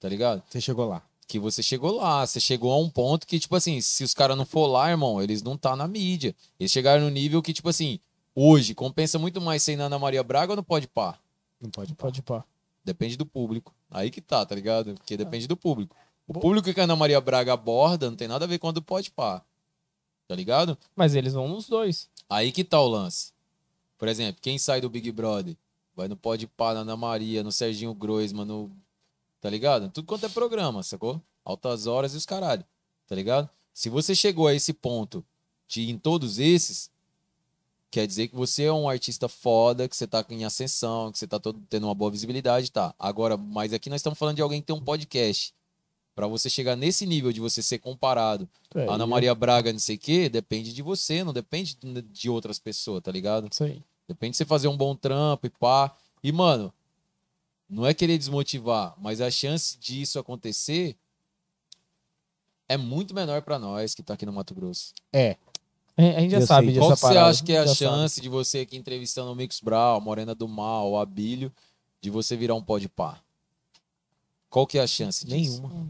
Tá ligado? Você chegou lá. Que você chegou lá, você chegou a um ponto que, tipo assim, se os caras não for lá, irmão, eles não tá na mídia. Eles chegaram no nível que, tipo assim, hoje compensa muito mais ser na Ana Maria Braga ou no Pode Pá? Não pode pá. Pode pá. Depende do público. Aí que tá, tá ligado? Porque depende do público. O público que a Ana Maria Braga aborda não tem nada a ver com o do Pode Pá. Tá ligado? Mas eles vão nos dois. Aí que tá o lance. Por exemplo, quem sai do Big Brother? Vai no Pode Pá, na Ana Maria, no Serginho Groisman, no. Tá ligado? Tudo quanto é programa, sacou? Altas horas e os caralho. Tá ligado? Se você chegou a esse ponto de ir em todos esses, quer dizer que você é um artista foda, que você tá em ascensão, que você tá todo, tendo uma boa visibilidade, tá? Agora, mas aqui nós estamos falando de alguém que tem um podcast. Pra você chegar nesse nível de você ser comparado É, Ana Maria Braga, não sei o quê, depende de você, não depende de outras pessoas, tá ligado? Aí. Depende de você fazer um bom trampo e pá. E, mano, não é querer desmotivar, mas a chance disso acontecer é muito menor pra nós que tá aqui no Mato Grosso. É. A gente já Eu sabe sei. Qual que você parada. acha que é a já sabe. chance de você aqui entrevistando o Mix Brown, Morena do Mal, o Abílio, de você virar um pó de pá? Qual que é a chance disso? Nenhuma.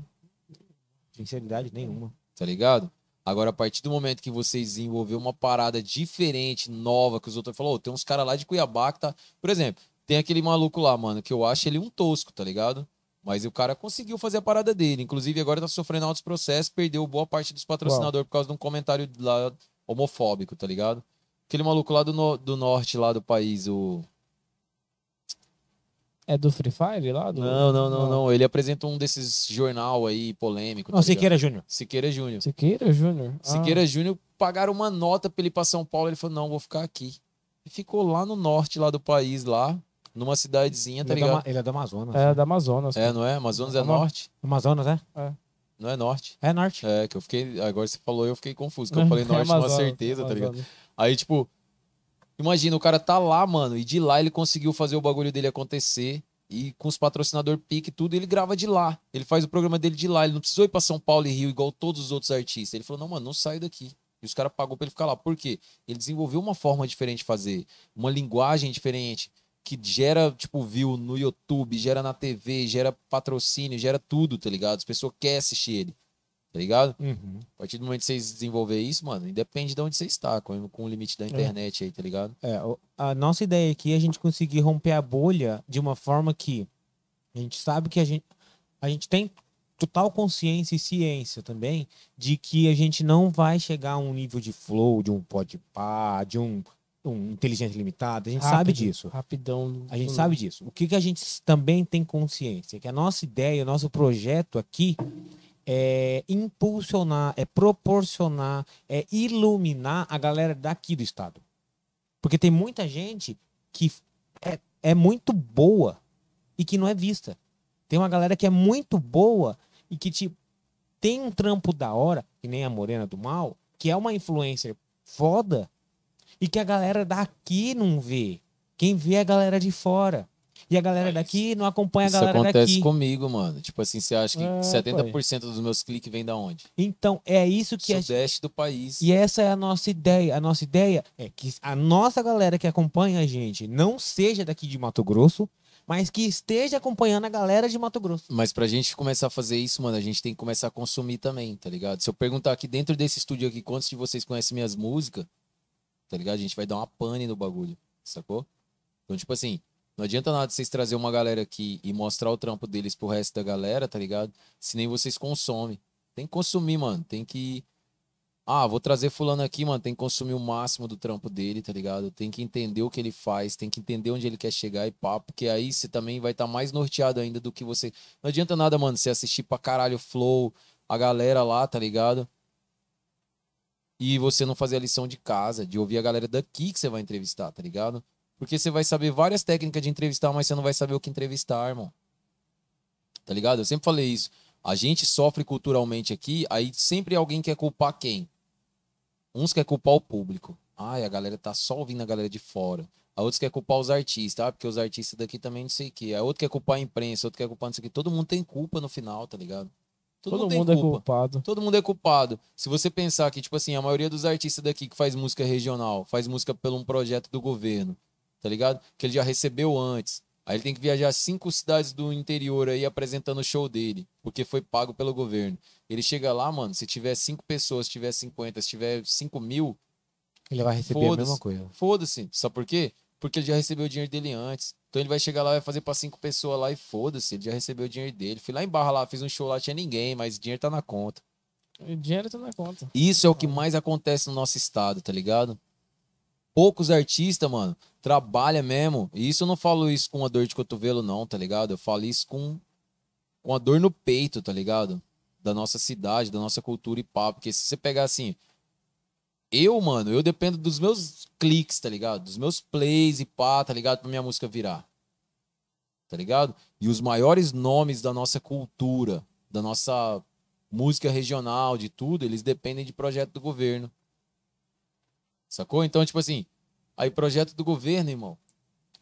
Sinceridade, nenhuma. Tá ligado? Agora, a partir do momento que você desenvolveu uma parada diferente, nova, que os outros falaram, "Ô, tem uns caras lá de Cuiabá que tá. Por exemplo, tem aquele maluco lá, mano, que eu acho ele um tosco, tá ligado? Mas o cara conseguiu fazer a parada dele. Inclusive, agora tá sofrendo altos processos, perdeu boa parte dos patrocinadores por causa de um comentário lá homofóbico, tá ligado? Aquele maluco lá do, no- do norte, lá do país, o. É do Free Fire lá? Do... Não, não, não, não. Ele apresentou um desses jornal aí polêmico. Não, tá? Siqueira Júnior. Siqueira Júnior. Siqueira Júnior? Ah, Siqueira Júnior pagaram uma nota pra ele ir pra São Paulo. Ele falou: não, vou ficar aqui. E ficou lá no norte lá do país, lá, numa cidadezinha, tá Ele, é do, ligado? Ama- ele é do Amazonas. É da Amazonas. É, não é? Amazonas é Ama- norte? Amazonas, é? Não é norte? É norte. É, que eu fiquei. Agora você falou, eu fiquei confuso. Que eu falei É norte com uma Amazonas, certeza, tá ligado? Amazonas. Aí, tipo, imagina, o cara tá lá, mano, e de lá ele conseguiu fazer o bagulho dele acontecer. E com os patrocinadores pique e tudo, ele grava de lá. Ele faz o programa dele de lá. Ele não precisou ir pra São Paulo e Rio igual todos os outros artistas. Ele falou: não, mano, não saio daqui. E os caras pagou pra ele ficar lá. Por quê? Ele desenvolveu uma forma diferente de fazer, uma linguagem diferente, que gera, tipo, view no YouTube, gera na TV, gera patrocínio, gera tudo, tá ligado? As pessoas querem assistir ele, tá ligado? Uhum. A partir do momento que vocês desenvolver isso, mano, independe de onde você está, com, com o limite da internet aí, tá ligado? É, a nossa ideia aqui é a gente conseguir romper a bolha de uma forma que a gente sabe que a gente, a gente tem total consciência e ciência também de que a gente não vai chegar a um nível de flow, de um podpah, de um, um inteligência limitada. A gente sabe Rápido, disso. Rapidão. A gente sabe disso. O que, que a gente também tem consciência? Que a nossa ideia, o nosso projeto aqui é impulsionar, é proporcionar, é iluminar a galera daqui do estado. Porque tem muita gente que é, é muito boa e que não é vista. Tem uma galera que é muito boa e que tipo, tem um trampo da hora, que nem a Morena do Mal, que é uma influencer foda e que a galera daqui não vê. Quem vê é a galera de fora. E a galera daqui não acompanha a Isso galera acontece daqui. comigo, mano. Tipo assim, você acha que É, 70% dos meus cliques vem da onde? Então, é isso que a Sudeste do país. E essa é a nossa ideia. A nossa ideia é que a nossa galera que acompanha a gente não seja daqui de Mato Grosso, mas que esteja acompanhando a galera de Mato Grosso. Mas pra gente começar a fazer isso, mano, a gente tem que começar a consumir também, tá ligado? Se eu perguntar aqui dentro desse estúdio aqui quantos de vocês conhecem minhas músicas, tá ligado? A gente vai dar uma pane no bagulho, sacou? Então, tipo assim, não adianta nada vocês trazer uma galera aqui e mostrar o trampo deles pro resto da galera, tá ligado? Se nem vocês consomem. Tem que consumir, mano. Tem que. Ah, vou trazer fulano aqui, mano. Tem que consumir o máximo do trampo dele, tá ligado? Tem que entender o que ele faz, tem que entender onde ele quer chegar e pá, porque aí você também vai estar mais norteado ainda do que você. Não adianta nada, mano, você assistir pra caralho o Flow, a galera lá, tá ligado? E você não fazer a lição de casa, de ouvir a galera daqui que você vai entrevistar, tá ligado? Porque você vai saber várias técnicas de entrevistar, mas você não vai saber o que entrevistar, irmão. Tá ligado? Eu sempre falei isso. A gente sofre culturalmente aqui, aí sempre alguém quer culpar quem? Uns quer culpar o público. Ai, a galera tá só ouvindo a galera de fora. A outros quer culpar os artistas, ah, porque os artistas daqui também não sei o quê. A outro quer culpar a imprensa, outro quer culpar não sei o quê. Todo mundo tem culpa no final, tá ligado? Todo, tem mundo é culpa. culpado. Todo mundo é culpado. Se você pensar que, tipo assim, a maioria dos artistas daqui que faz música regional, faz música por um projeto do governo, tá ligado? Que ele já recebeu antes. Aí ele tem que viajar cinco cidades do interior aí apresentando o show dele, porque foi pago pelo governo. Ele chega lá, mano, se tiver cinco pessoas, se tiver 50, se tiver cinco mil, Ele vai receber a mesma coisa. foda-se. Sabe por quê? Porque ele já recebeu o dinheiro dele antes. Então ele vai chegar lá, vai fazer pra cinco pessoas lá e foda-se, ele já recebeu o dinheiro dele. Fui lá em Barra lá, fiz um show lá, tinha ninguém, mas o dinheiro tá na conta. O dinheiro tá na conta. Isso é o que mais acontece no nosso estado, tá ligado? Poucos artistas, mano, trabalham mesmo. E isso eu não falo isso com uma dor de cotovelo, não, tá ligado? Eu falo isso com, com a dor no peito, tá ligado? Da nossa cidade, da nossa cultura e pá. Porque se você pegar assim. Eu, mano, eu dependo dos meus cliques, tá ligado? Dos meus plays e pá, tá ligado? Pra minha música virar. Tá ligado? E os maiores nomes da nossa cultura, da nossa música regional, de tudo, eles dependem de projeto do governo. Sacou? Então, tipo assim, aí projeto do governo, irmão.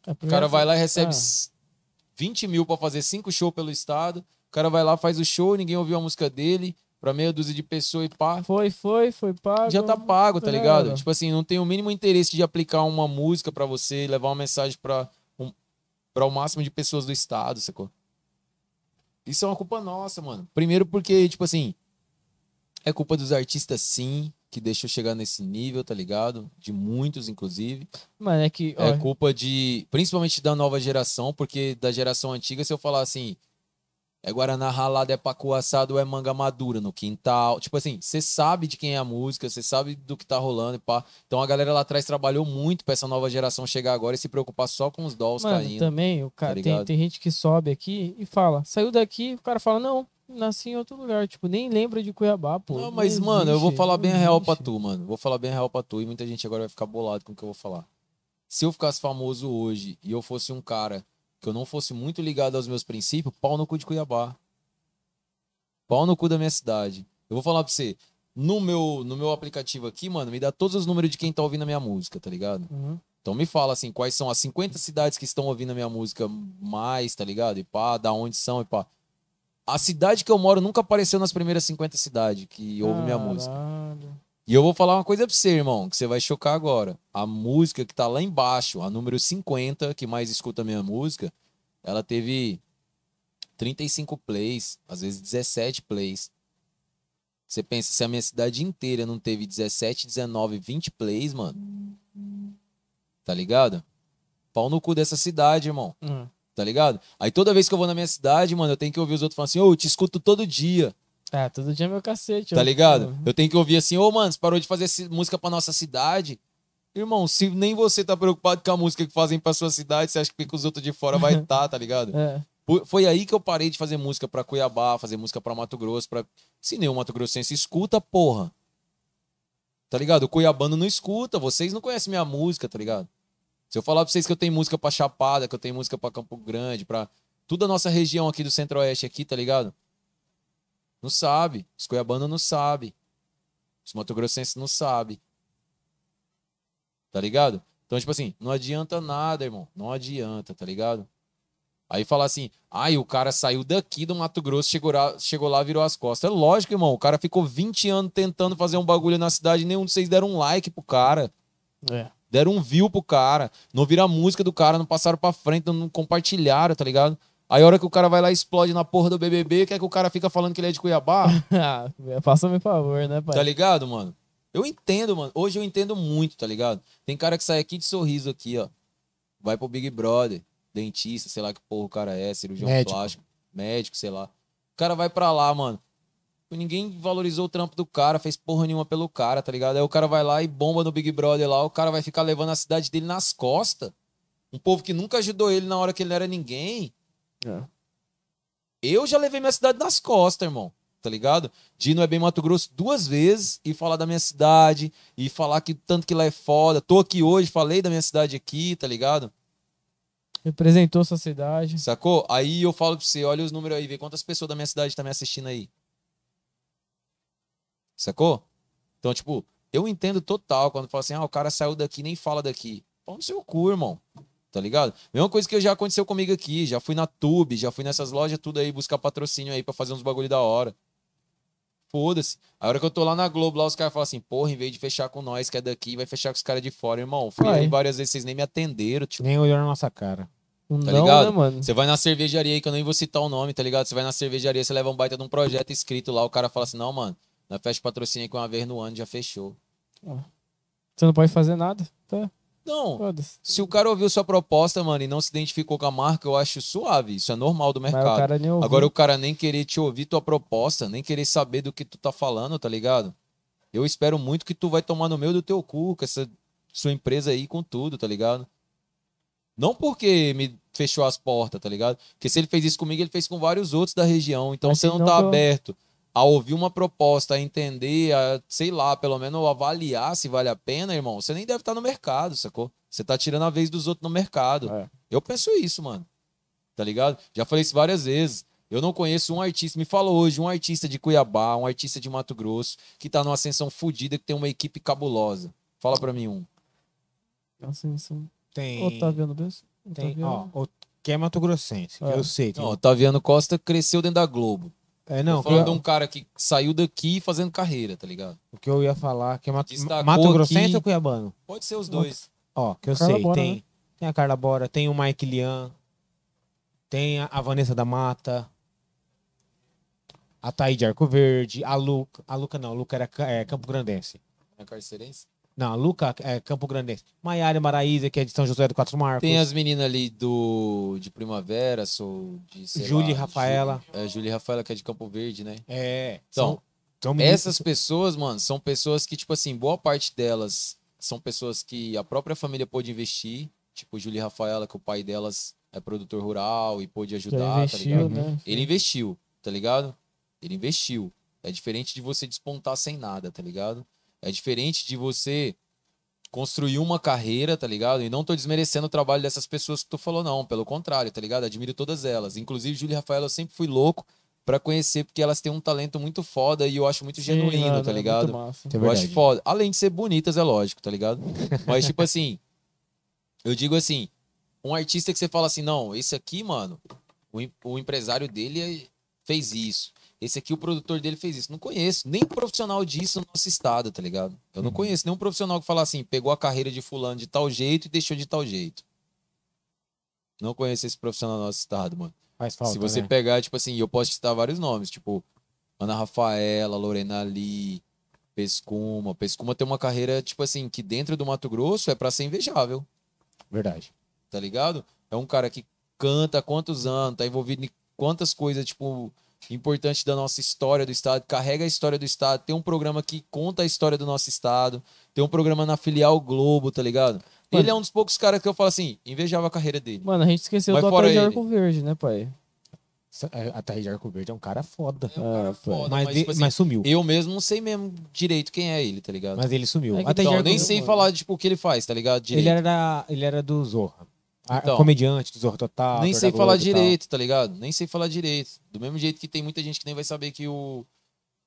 O cara vai lá e recebe Ah. s- 20 mil pra fazer cinco shows pelo estado. O cara vai lá, faz o show, ninguém ouviu a música dele. Pra meia dúzia de pessoas e pá. Foi, foi, foi pago. Já tá pago, tá Já ligado? Tipo assim, não tem o mínimo interesse de aplicar uma música pra você, levar uma mensagem pra, um, pra o máximo de pessoas do estado, sacou? Isso é uma culpa nossa, mano. Primeiro porque, tipo assim, é culpa dos artistas sim, que deixou chegar nesse nível, tá ligado? De muitos, inclusive. Mano, é que. É ó, culpa de. Principalmente da nova geração, porque da geração antiga, se eu falar assim. É Guaraná ralado, é pacu assado, é manga madura no quintal. Tipo assim, você sabe de quem é a música, você sabe do que tá rolando e pá. Então a galera lá atrás trabalhou muito pra essa nova geração chegar agora e se preocupar só com os dolls Mano, caindo. também, o cara, tá tem, tem gente que sobe aqui e fala, saiu daqui, o cara fala, não, nasci em outro lugar. Tipo, nem lembra de Cuiabá, pô. Não, mas, mano, eu vou falar não bem a real pra tu, mano. Vou falar bem a real pra tu e muita gente agora vai ficar bolado com o que eu vou falar. Se eu ficasse famoso hoje e eu fosse um cara que eu não fosse muito ligado aos meus princípios, pau no cu de Cuiabá. Pau no cu da minha cidade. Eu vou falar pra você, no meu, no meu aplicativo aqui, mano, me dá todos os números de quem tá ouvindo a minha música, tá ligado? Uhum. Então me fala assim, quais são as 50 cidades que estão ouvindo a minha música mais, tá ligado? E pá, da onde são e pá. A cidade que eu moro nunca apareceu nas primeiras 50 cidades que ouvem minha música. E eu vou falar uma coisa pra você, irmão, que você vai chocar agora. A música que tá lá embaixo, a número 50, que mais escuta a minha música, ela teve 35 plays, às vezes 17 plays. Você pensa, se a minha cidade inteira não teve 17, 19, 20 plays, mano. Tá ligado? Pau no cu dessa cidade, irmão. Hum. Tá ligado? Aí toda vez que eu vou na minha cidade, mano, eu tenho que ouvir os outros falando assim, ô, eu te escuto todo dia. Ah, todo dia é meu cacete. Tá ó. ligado? Eu tenho que ouvir assim, ô, mano, você parou de fazer música pra nossa cidade? Irmão, se nem você tá preocupado com a música que fazem pra sua cidade, você acha que os outros de fora vai estar, tá ligado? É. Foi- aí que eu parei de fazer música pra Cuiabá, fazer música pra Mato Grosso, pra... Se nenhum Mato Grossense escuta, porra. Tá ligado? O cuiabano não escuta, vocês não conhecem minha música, tá ligado? Se eu falar pra vocês que eu tenho música pra Chapada, que eu tenho música pra Campo Grande, pra toda a nossa região aqui do Centro-Oeste aqui, tá ligado? Não sabe. Os cuiabanos não sabem. Os Mato Grossenses não sabem. Tá ligado? Então, tipo assim, não adianta nada, irmão. Não adianta, tá ligado? Aí falar assim, ai, o cara saiu daqui do Mato Grosso, chegou lá, chegou lá virou as costas. É lógico, irmão. O cara ficou 20 anos tentando fazer um bagulho na cidade e nenhum de vocês deram um like pro cara. É. Deram um view pro cara. Não viram a música do cara, não passaram pra frente, não compartilharam, tá ligado? Aí a hora que o cara vai lá e explode na porra do BBB, quer que o cara fica falando que ele é de Cuiabá? Faça-me favor, né, pai? Tá ligado, mano? Eu entendo, mano. Hoje eu entendo muito, tá ligado? Tem cara que sai aqui de sorriso aqui, ó. Vai pro Big Brother, dentista, sei lá que porra o cara é, cirurgião Médico. plástico, médico, sei lá. O cara vai pra lá, mano. Ninguém valorizou o trampo do cara, fez porra nenhuma pelo cara, tá ligado? Aí o cara vai lá e bomba no Big Brother lá, o cara vai ficar levando a cidade dele nas costas. Um povo que nunca ajudou ele na hora que ele não era ninguém. É. Eu já levei minha cidade nas costas, irmão. Tá ligado? De ir no É Bem Mato Grosso duas vezes e falar da minha cidade e falar que tanto que lá é foda. Tô aqui hoje, falei da minha cidade aqui, tá ligado? Representou sua cidade. Sacou? Aí eu falo pra você, olha os números aí, vê quantas pessoas da minha cidade tá me assistindo aí. Sacou? Então, tipo, eu entendo total quando fala assim, ah, o cara saiu daqui nem fala daqui. Pau no seu cu, irmão. Tá ligado? Mesma coisa que já aconteceu comigo aqui. Já fui na Tube, já fui nessas lojas tudo aí buscar patrocínio aí pra fazer uns bagulho da hora. Foda-se. A hora que eu tô lá na Globo, lá os caras falam assim, porra, em vez de fechar com nós que é daqui, vai fechar com os caras de fora, irmão. Fui aí várias vezes, vocês nem me atenderam, tipo. Nem olhou na nossa cara. Tá não, ligado? né, mano? Você vai na cervejaria aí, que eu nem vou citar o nome, tá ligado? Você vai na cervejaria, você leva um baita de um projeto escrito lá, o cara fala assim, não, mano, na festa de patrocínio que uma vez no ano já fechou. Você não pode fazer nada. Tá, Não, se o cara ouviu sua proposta, mano, e não se identificou com a marca, eu acho suave. Isso é normal do o mercado. ouviu. Agora o cara nem querer te ouvir tua proposta, nem querer saber do que tu tá falando, tá ligado? Eu espero muito que tu vai tomar no meio do teu cu com essa sua empresa aí com tudo, tá ligado? Não porque me fechou as portas, tá ligado? Porque se ele fez isso comigo, ele fez com vários outros da região. Então Mas você não tá aberto a ouvir uma proposta, a entender, a, sei lá, pelo menos avaliar se vale a pena, irmão. Você nem deve estar no mercado, sacou? Você tá tirando a vez dos outros no mercado. É. Eu penso isso, mano. Tá ligado? Já falei isso várias vezes. Eu não conheço um artista, me fala hoje, um artista de Cuiabá, um artista de Mato Grosso, que tá numa ascensão fodida, que tem uma equipe cabulosa. Fala pra mim um. Assim. Tem. Otaviano Bessa? tem Otaviano. ó, o, que é Mato Grossense, que É. eu sei. Tem, Não, Otaviano Costa cresceu dentro da Globo. É, não, Tô falando de eu, um cara que saiu daqui fazendo carreira, tá ligado? o que eu ia falar, que é Mato, Destacou Mato Grossense aqui. ou Cuiabano? Pode ser os dois. Ó, que eu Carla sei, Bora, tem, né? tem a Carla Bora, tem o Mike Lian, tem a, Vanessa da Mata, a Thaí de Arco Verde, a Luca, a Luca não, a Luca era é, Campo Grandense. É carcerense? Não, Luca é Campo Grandense. Maiara Maraíza, que é de São José do Quatro Marcos. Tem as meninas ali do de Primavera, sou de Júlia e Rafaela. Ju- É, Júlia e Rafaela, que é de Campo Verde, né? É, Então, são, são Essas pessoas, mano, são pessoas que, tipo assim, boa parte delas são pessoas que a própria família pôde investir. Tipo, Júlia e Rafaela, que o pai delas é produtor rural e pôde ajudar, tá investiu, ligado? né? Ele investiu, tá ligado? Ele investiu. É diferente de você despontar sem nada, tá ligado? É diferente de você construir uma carreira, tá ligado? E não tô desmerecendo o trabalho dessas pessoas que tu falou, não. Pelo contrário, tá ligado? Admiro todas elas. Inclusive, Júlia e Rafaela, eu sempre fui louco pra conhecer, porque elas têm um talento muito foda e eu acho muito Sim, genuíno, mano, tá é ligado? muito massa. É Eu verdade. acho foda. Além de ser bonitas, é lógico, tá ligado? Mas, tipo assim, eu digo assim, um artista que você fala assim, não, esse aqui, mano, o, o empresário dele é- fez isso. Esse aqui, o produtor dele fez isso. Não conheço nem profissional disso no nosso estado, tá ligado? Eu não conheço nenhum profissional que fala assim, pegou a carreira de fulano de tal jeito e deixou de tal jeito. Não conheço esse profissional no nosso estado, mano. Faz falta, Se você né? pegar, tipo assim, eu posso citar vários nomes, tipo Ana Rafaela, Lorena Lee, Pescuma. Pescuma tem uma carreira, tipo assim, que dentro do Mato Grosso é pra ser invejável, Verdade. tá ligado? É um cara que canta há quantos anos, tá envolvido em quantas coisas, tipo, importantes da nossa história do estado, carrega a história do estado, tem um programa que conta a história do nosso estado, tem um programa na filial Globo, tá ligado? Ele é um dos poucos caras que eu falo assim, invejava a carreira dele. Mano, a gente esqueceu Mas do de. Arco Verde, né, pai? É, A Thaís de Arco Verde é um cara foda. É um cara Ah, foda, mas, mas, de- tipo assim, mas sumiu. Eu mesmo não sei mesmo direito quem é ele, tá ligado? Mas ele sumiu. É então, Arco nem sei falar, tipo, o que ele faz, tá ligado? Direito. Ele era, ele era do Zorra. A- Então. comediante do Zorra Total. nem sei falar direito, tá ligado? Nem sei falar direito. Do mesmo jeito que tem muita gente que nem vai saber que o.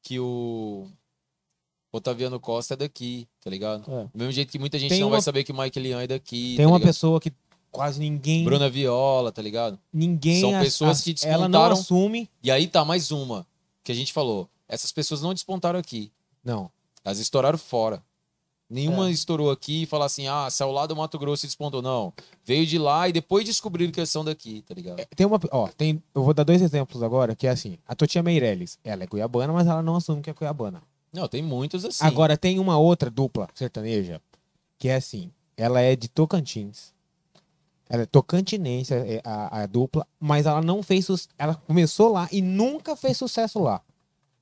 Que o. Otaviano Costa é daqui, tá ligado? É. Do mesmo jeito que muita gente Tem não uma- vai saber que o Mike Leão é daqui. Tem tá uma pessoa que quase ninguém. Bruna Viola, tá ligado? ninguém São as- pessoas as- que Ela não despontaram- assume. E aí tá mais uma que a gente falou. Essas pessoas não despontaram aqui. Não. Elas estouraram fora. Nenhuma É. estourou aqui e falar assim, ah, saiu lá do Mato Grosso e despontou. Não. Veio de lá e depois descobriram que eles são daqui, tá ligado? Tem uma. Ó, tem, eu vou dar dois exemplos agora, que é assim. A Totia Meirelles, ela é cuiabana, mas ela não assume que é cuiabana. Não, tem muitos assim. Agora tem uma outra dupla sertaneja, que é assim. Ela é de Tocantins. Ela é tocantinense, é a, a dupla, mas ela não fez. Ela começou lá e nunca fez sucesso lá.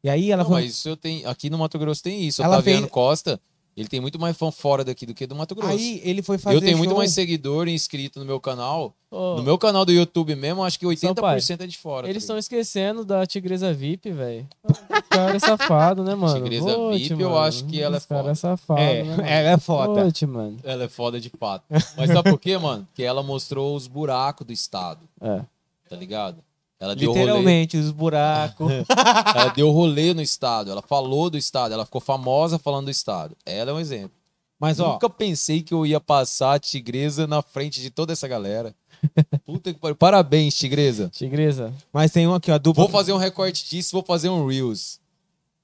E aí ela Não, foi. mas isso eu tenho. Aqui no Mato Grosso tem isso. Ela Otaviano fez- Costa, ele tem muito mais fã fora daqui do que do Mato Grosso. Aí ele foi fazer. eu tenho muito show- mais seguidor e inscrito no meu canal. Ô, No meu canal do YouTube mesmo, acho que 80% pai, é de fora. Eles tá estão esquecendo da Tigresa VIP, velho. O cara é safado, né, mano? Tigresa VIP, eu mano. acho que ela é Esse cara foda. é safado, É, né, mano? ela é foda. Ote, mano. Ela é foda de fato. Mas sabe por quê, mano? Que ela mostrou os buracos do estado, É. tá ligado? Ela deu rolê. Literalmente, os buracos. Ela deu rolê no estado, ela falou do estado, ela ficou famosa falando do estado. Ela é um exemplo. Mas, ó, Nunca pensei que eu ia passar a Tigresa na frente de toda essa galera. Puta que pariu. Parabéns, Tigresa. Tigresa. mas tem um aqui, ó, dupla. Vou fazer um recorte disso, vou fazer um Reels.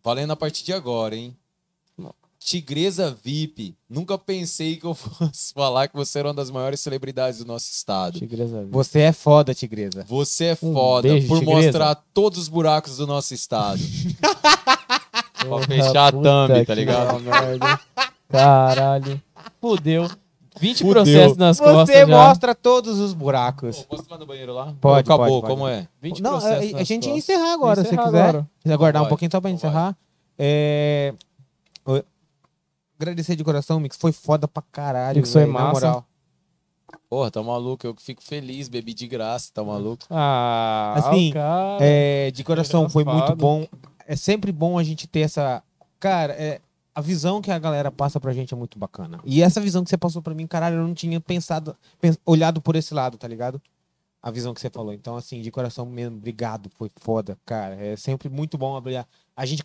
Valendo a partir de agora, hein? Tigresa VIP. Nunca pensei que eu fosse falar que você era uma das maiores celebridades do nosso estado. Tigresa VIP. Você é foda, Tigresa. Você é Um foda beijo, por Tigresa. mostrar todos os buracos do nosso estado. Porra, fechar a thumb, tá ligado? merda. Caralho. Fudeu. 20 Fudeu. processos nas costas Você mostra todos os buracos. Pô, posso ir lá no banheiro lá? Pode, Ou Acabou, pode, pode. como é? 20 Não, a, processos a nas gente ia encerrar agora, se Encerrar quiser. agora. Se aguardar um vai. pouquinho só pra Então encerrar. É... Agradecer de coração, Mix. Foi foda pra caralho. Mix foi massa. moral. Porra, tá maluco. Eu fico feliz, bebi de graça, tá maluco? Ah, Assim, cara. É, de coração, foi muito bom. É sempre bom a gente ter essa. Cara, é, a visão que a galera passa pra gente é muito bacana. E essa visão que você passou pra mim, caralho, eu não tinha pensado, pens- olhado por esse lado, tá ligado? A visão que você falou. Então, assim, de coração mesmo, obrigado. Foi foda, cara. É sempre muito bom abrir. A, gente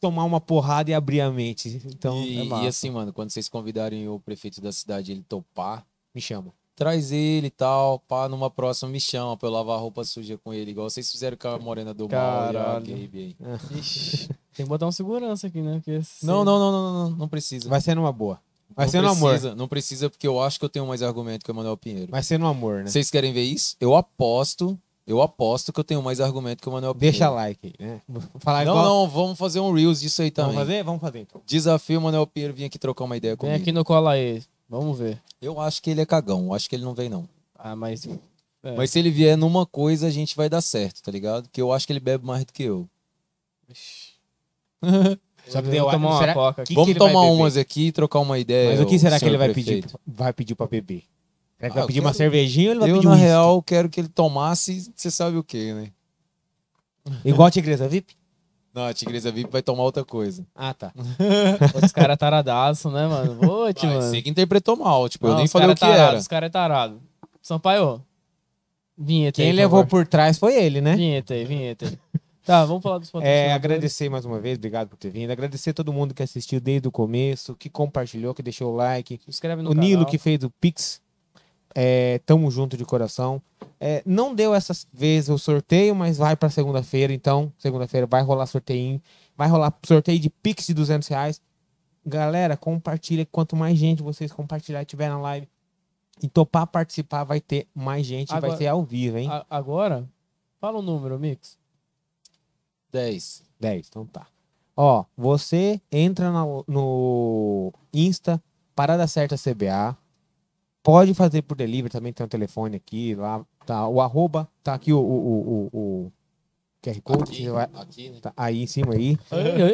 tomar uma porrada e abrir a mente. Então, e, é e assim, mano, quando vocês convidarem o prefeito da cidade ele topar, me chama. Traz ele e tal, pá, numa próxima me chama pra eu lavar roupa suja com ele, igual vocês fizeram com a Morena do Mal e a Caralho. Gabe aí. Ixi, tem que botar um segurança aqui, né? Porque se- Não, não, não, não, não, não, não precisa. Vai ser numa boa. Vai não ser no amor. precisa, Não precisa, porque eu acho que eu tenho mais argumento que o Manuel Pinheiro. Vai ser no amor, né? Vocês querem ver isso? Eu aposto, eu aposto que eu tenho mais argumento que o Manuel Pinheiro. Deixa like aí, né? Falar Não, igual... não, vamos fazer um Reels disso aí também. Vamos fazer? Vamos fazer então. Desafio o Manuel Pinheiro vir aqui trocar uma ideia Vem comigo. aqui no Cola aí. Vamos ver. Eu acho que ele é cagão, eu acho que ele não vem não. Ah, mas. É. Mas se ele vier numa coisa, a gente vai dar certo, tá ligado? Porque eu acho que ele bebe mais do que eu. Só que Eu deu tomar uma será- coca que aqui. Vamos vai tomar umas aqui e trocar uma ideia. Mas o que será que ele vai prefeito. pedir, vai pedir pra beber? Será que Ah, vai eu pedir uma quero- cervejinha ou ele vai Eu, pedir na um uísque? real, quero que ele tomasse, você sabe o que, né? Igual a Tigresa VIP? Não, a Tigresa VIP vai tomar outra coisa. Ah, tá. Os caras taradaço, né, mano? Vou te, Ah, mano. você que interpretou mal, tipo, eu Não, nem os falei o cara que é tarado, era. Os caras é tarado. Sampaio. Vinheta Quem aí, por levou favor. por trás foi ele, né? Vinheta aí, vinheta aí. Tá, vamos falar dos É, agradecer mais uma vez, obrigado por ter vindo. Agradecer todo mundo que assistiu desde o começo, que compartilhou, que deixou o like. Se inscreve no o canal. Nilo que fez o Pix. É, tamo junto de coração. É, não deu essa vez o sorteio, mas vai pra segunda-feira. Então, segunda-feira vai rolar sorteio. Vai rolar sorteio de Pix de 200 reais. Galera, compartilha. Quanto mais gente vocês compartilhar tiver na live e topar participar, vai ter mais gente. e vai Agora- ser ao vivo, hein? A- agora, fala o número, Mix. 10. 10, então tá. Ó, você entra na- no Insta, Parada Certa CBA. Pode fazer por delivery, também tem um telefone aqui, lá tá o arroba, tá aqui o, o, o, o- o QR Code, Aqui, você vai- aqui, né? tá aí em cima aí.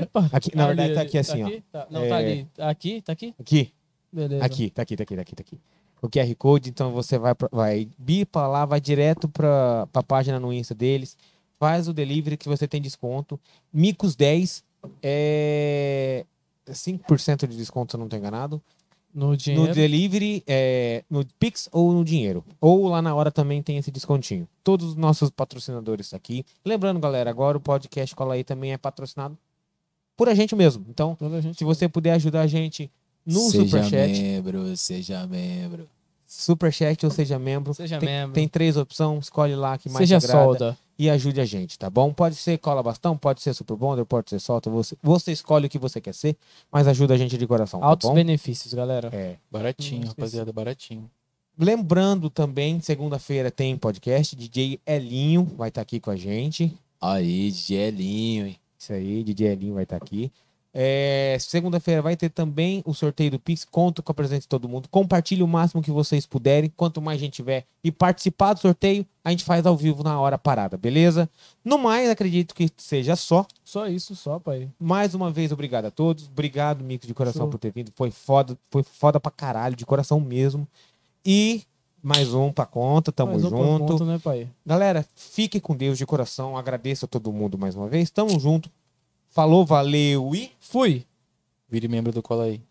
Epa. Aqui, na verdade tá aqui assim, ó. aqui? Tá- Não, É. tá ali. Aqui, tá aqui? Aqui, Beleza. aqui, tá aqui, tá aqui, tá aqui, tá aqui. O QR Code, então você vai, pra- vai bipa lá, vai direto pra, pra página no Insta deles, faz o delivery que você tem desconto. Micos 10 é 5% de desconto, se eu não tô enganado. No dinheiro. No delivery, é, no Pix ou no dinheiro. Ou lá na hora também tem esse descontinho. Todos os nossos patrocinadores aqui. Lembrando, galera, agora o podcast Cola aí também é patrocinado por a gente mesmo. Então, gente- se você puder ajudar a gente no seja Superchat, membro, seja membro. Superchat ou seja membro. Seja tem, membro. tem três opções, escolhe lá que mais Seja te agrada solda. E ajude a gente, tá bom? Pode ser cola bastão, pode ser super bonder, pode ser solta, você, você escolhe o que você quer ser, mas ajuda a gente de coração, tá Altos bom? benefícios, galera. É. Baratinho, rapaziada, baratinho. Lembrando também, segunda-feira tem podcast, DJ Elinho vai estar aqui com a gente. Aí, gelinho, hein? Isso aí, DJ Elinho vai estar aqui. É, segunda-feira vai ter também o sorteio do Pix. Conto com a presença de todo mundo. Compartilhe o máximo que vocês puderem. Quanto mais gente tiver e participar do sorteio, a gente faz ao vivo na hora parada, beleza? No mais, acredito que seja só. Só isso, só, pai. Mais uma vez, obrigado a todos. Obrigado, Mix, de coração, Show. por ter vindo. Foi foda, foi foda pra caralho, de coração mesmo. E mais um pra conta, tamo Mais um junto. conta, né, pai? Galera, fique com Deus de coração. Agradeço a todo mundo mais uma vez. Tamo junto. Falou, valeu e. Fui! Vire membro do Cola aí.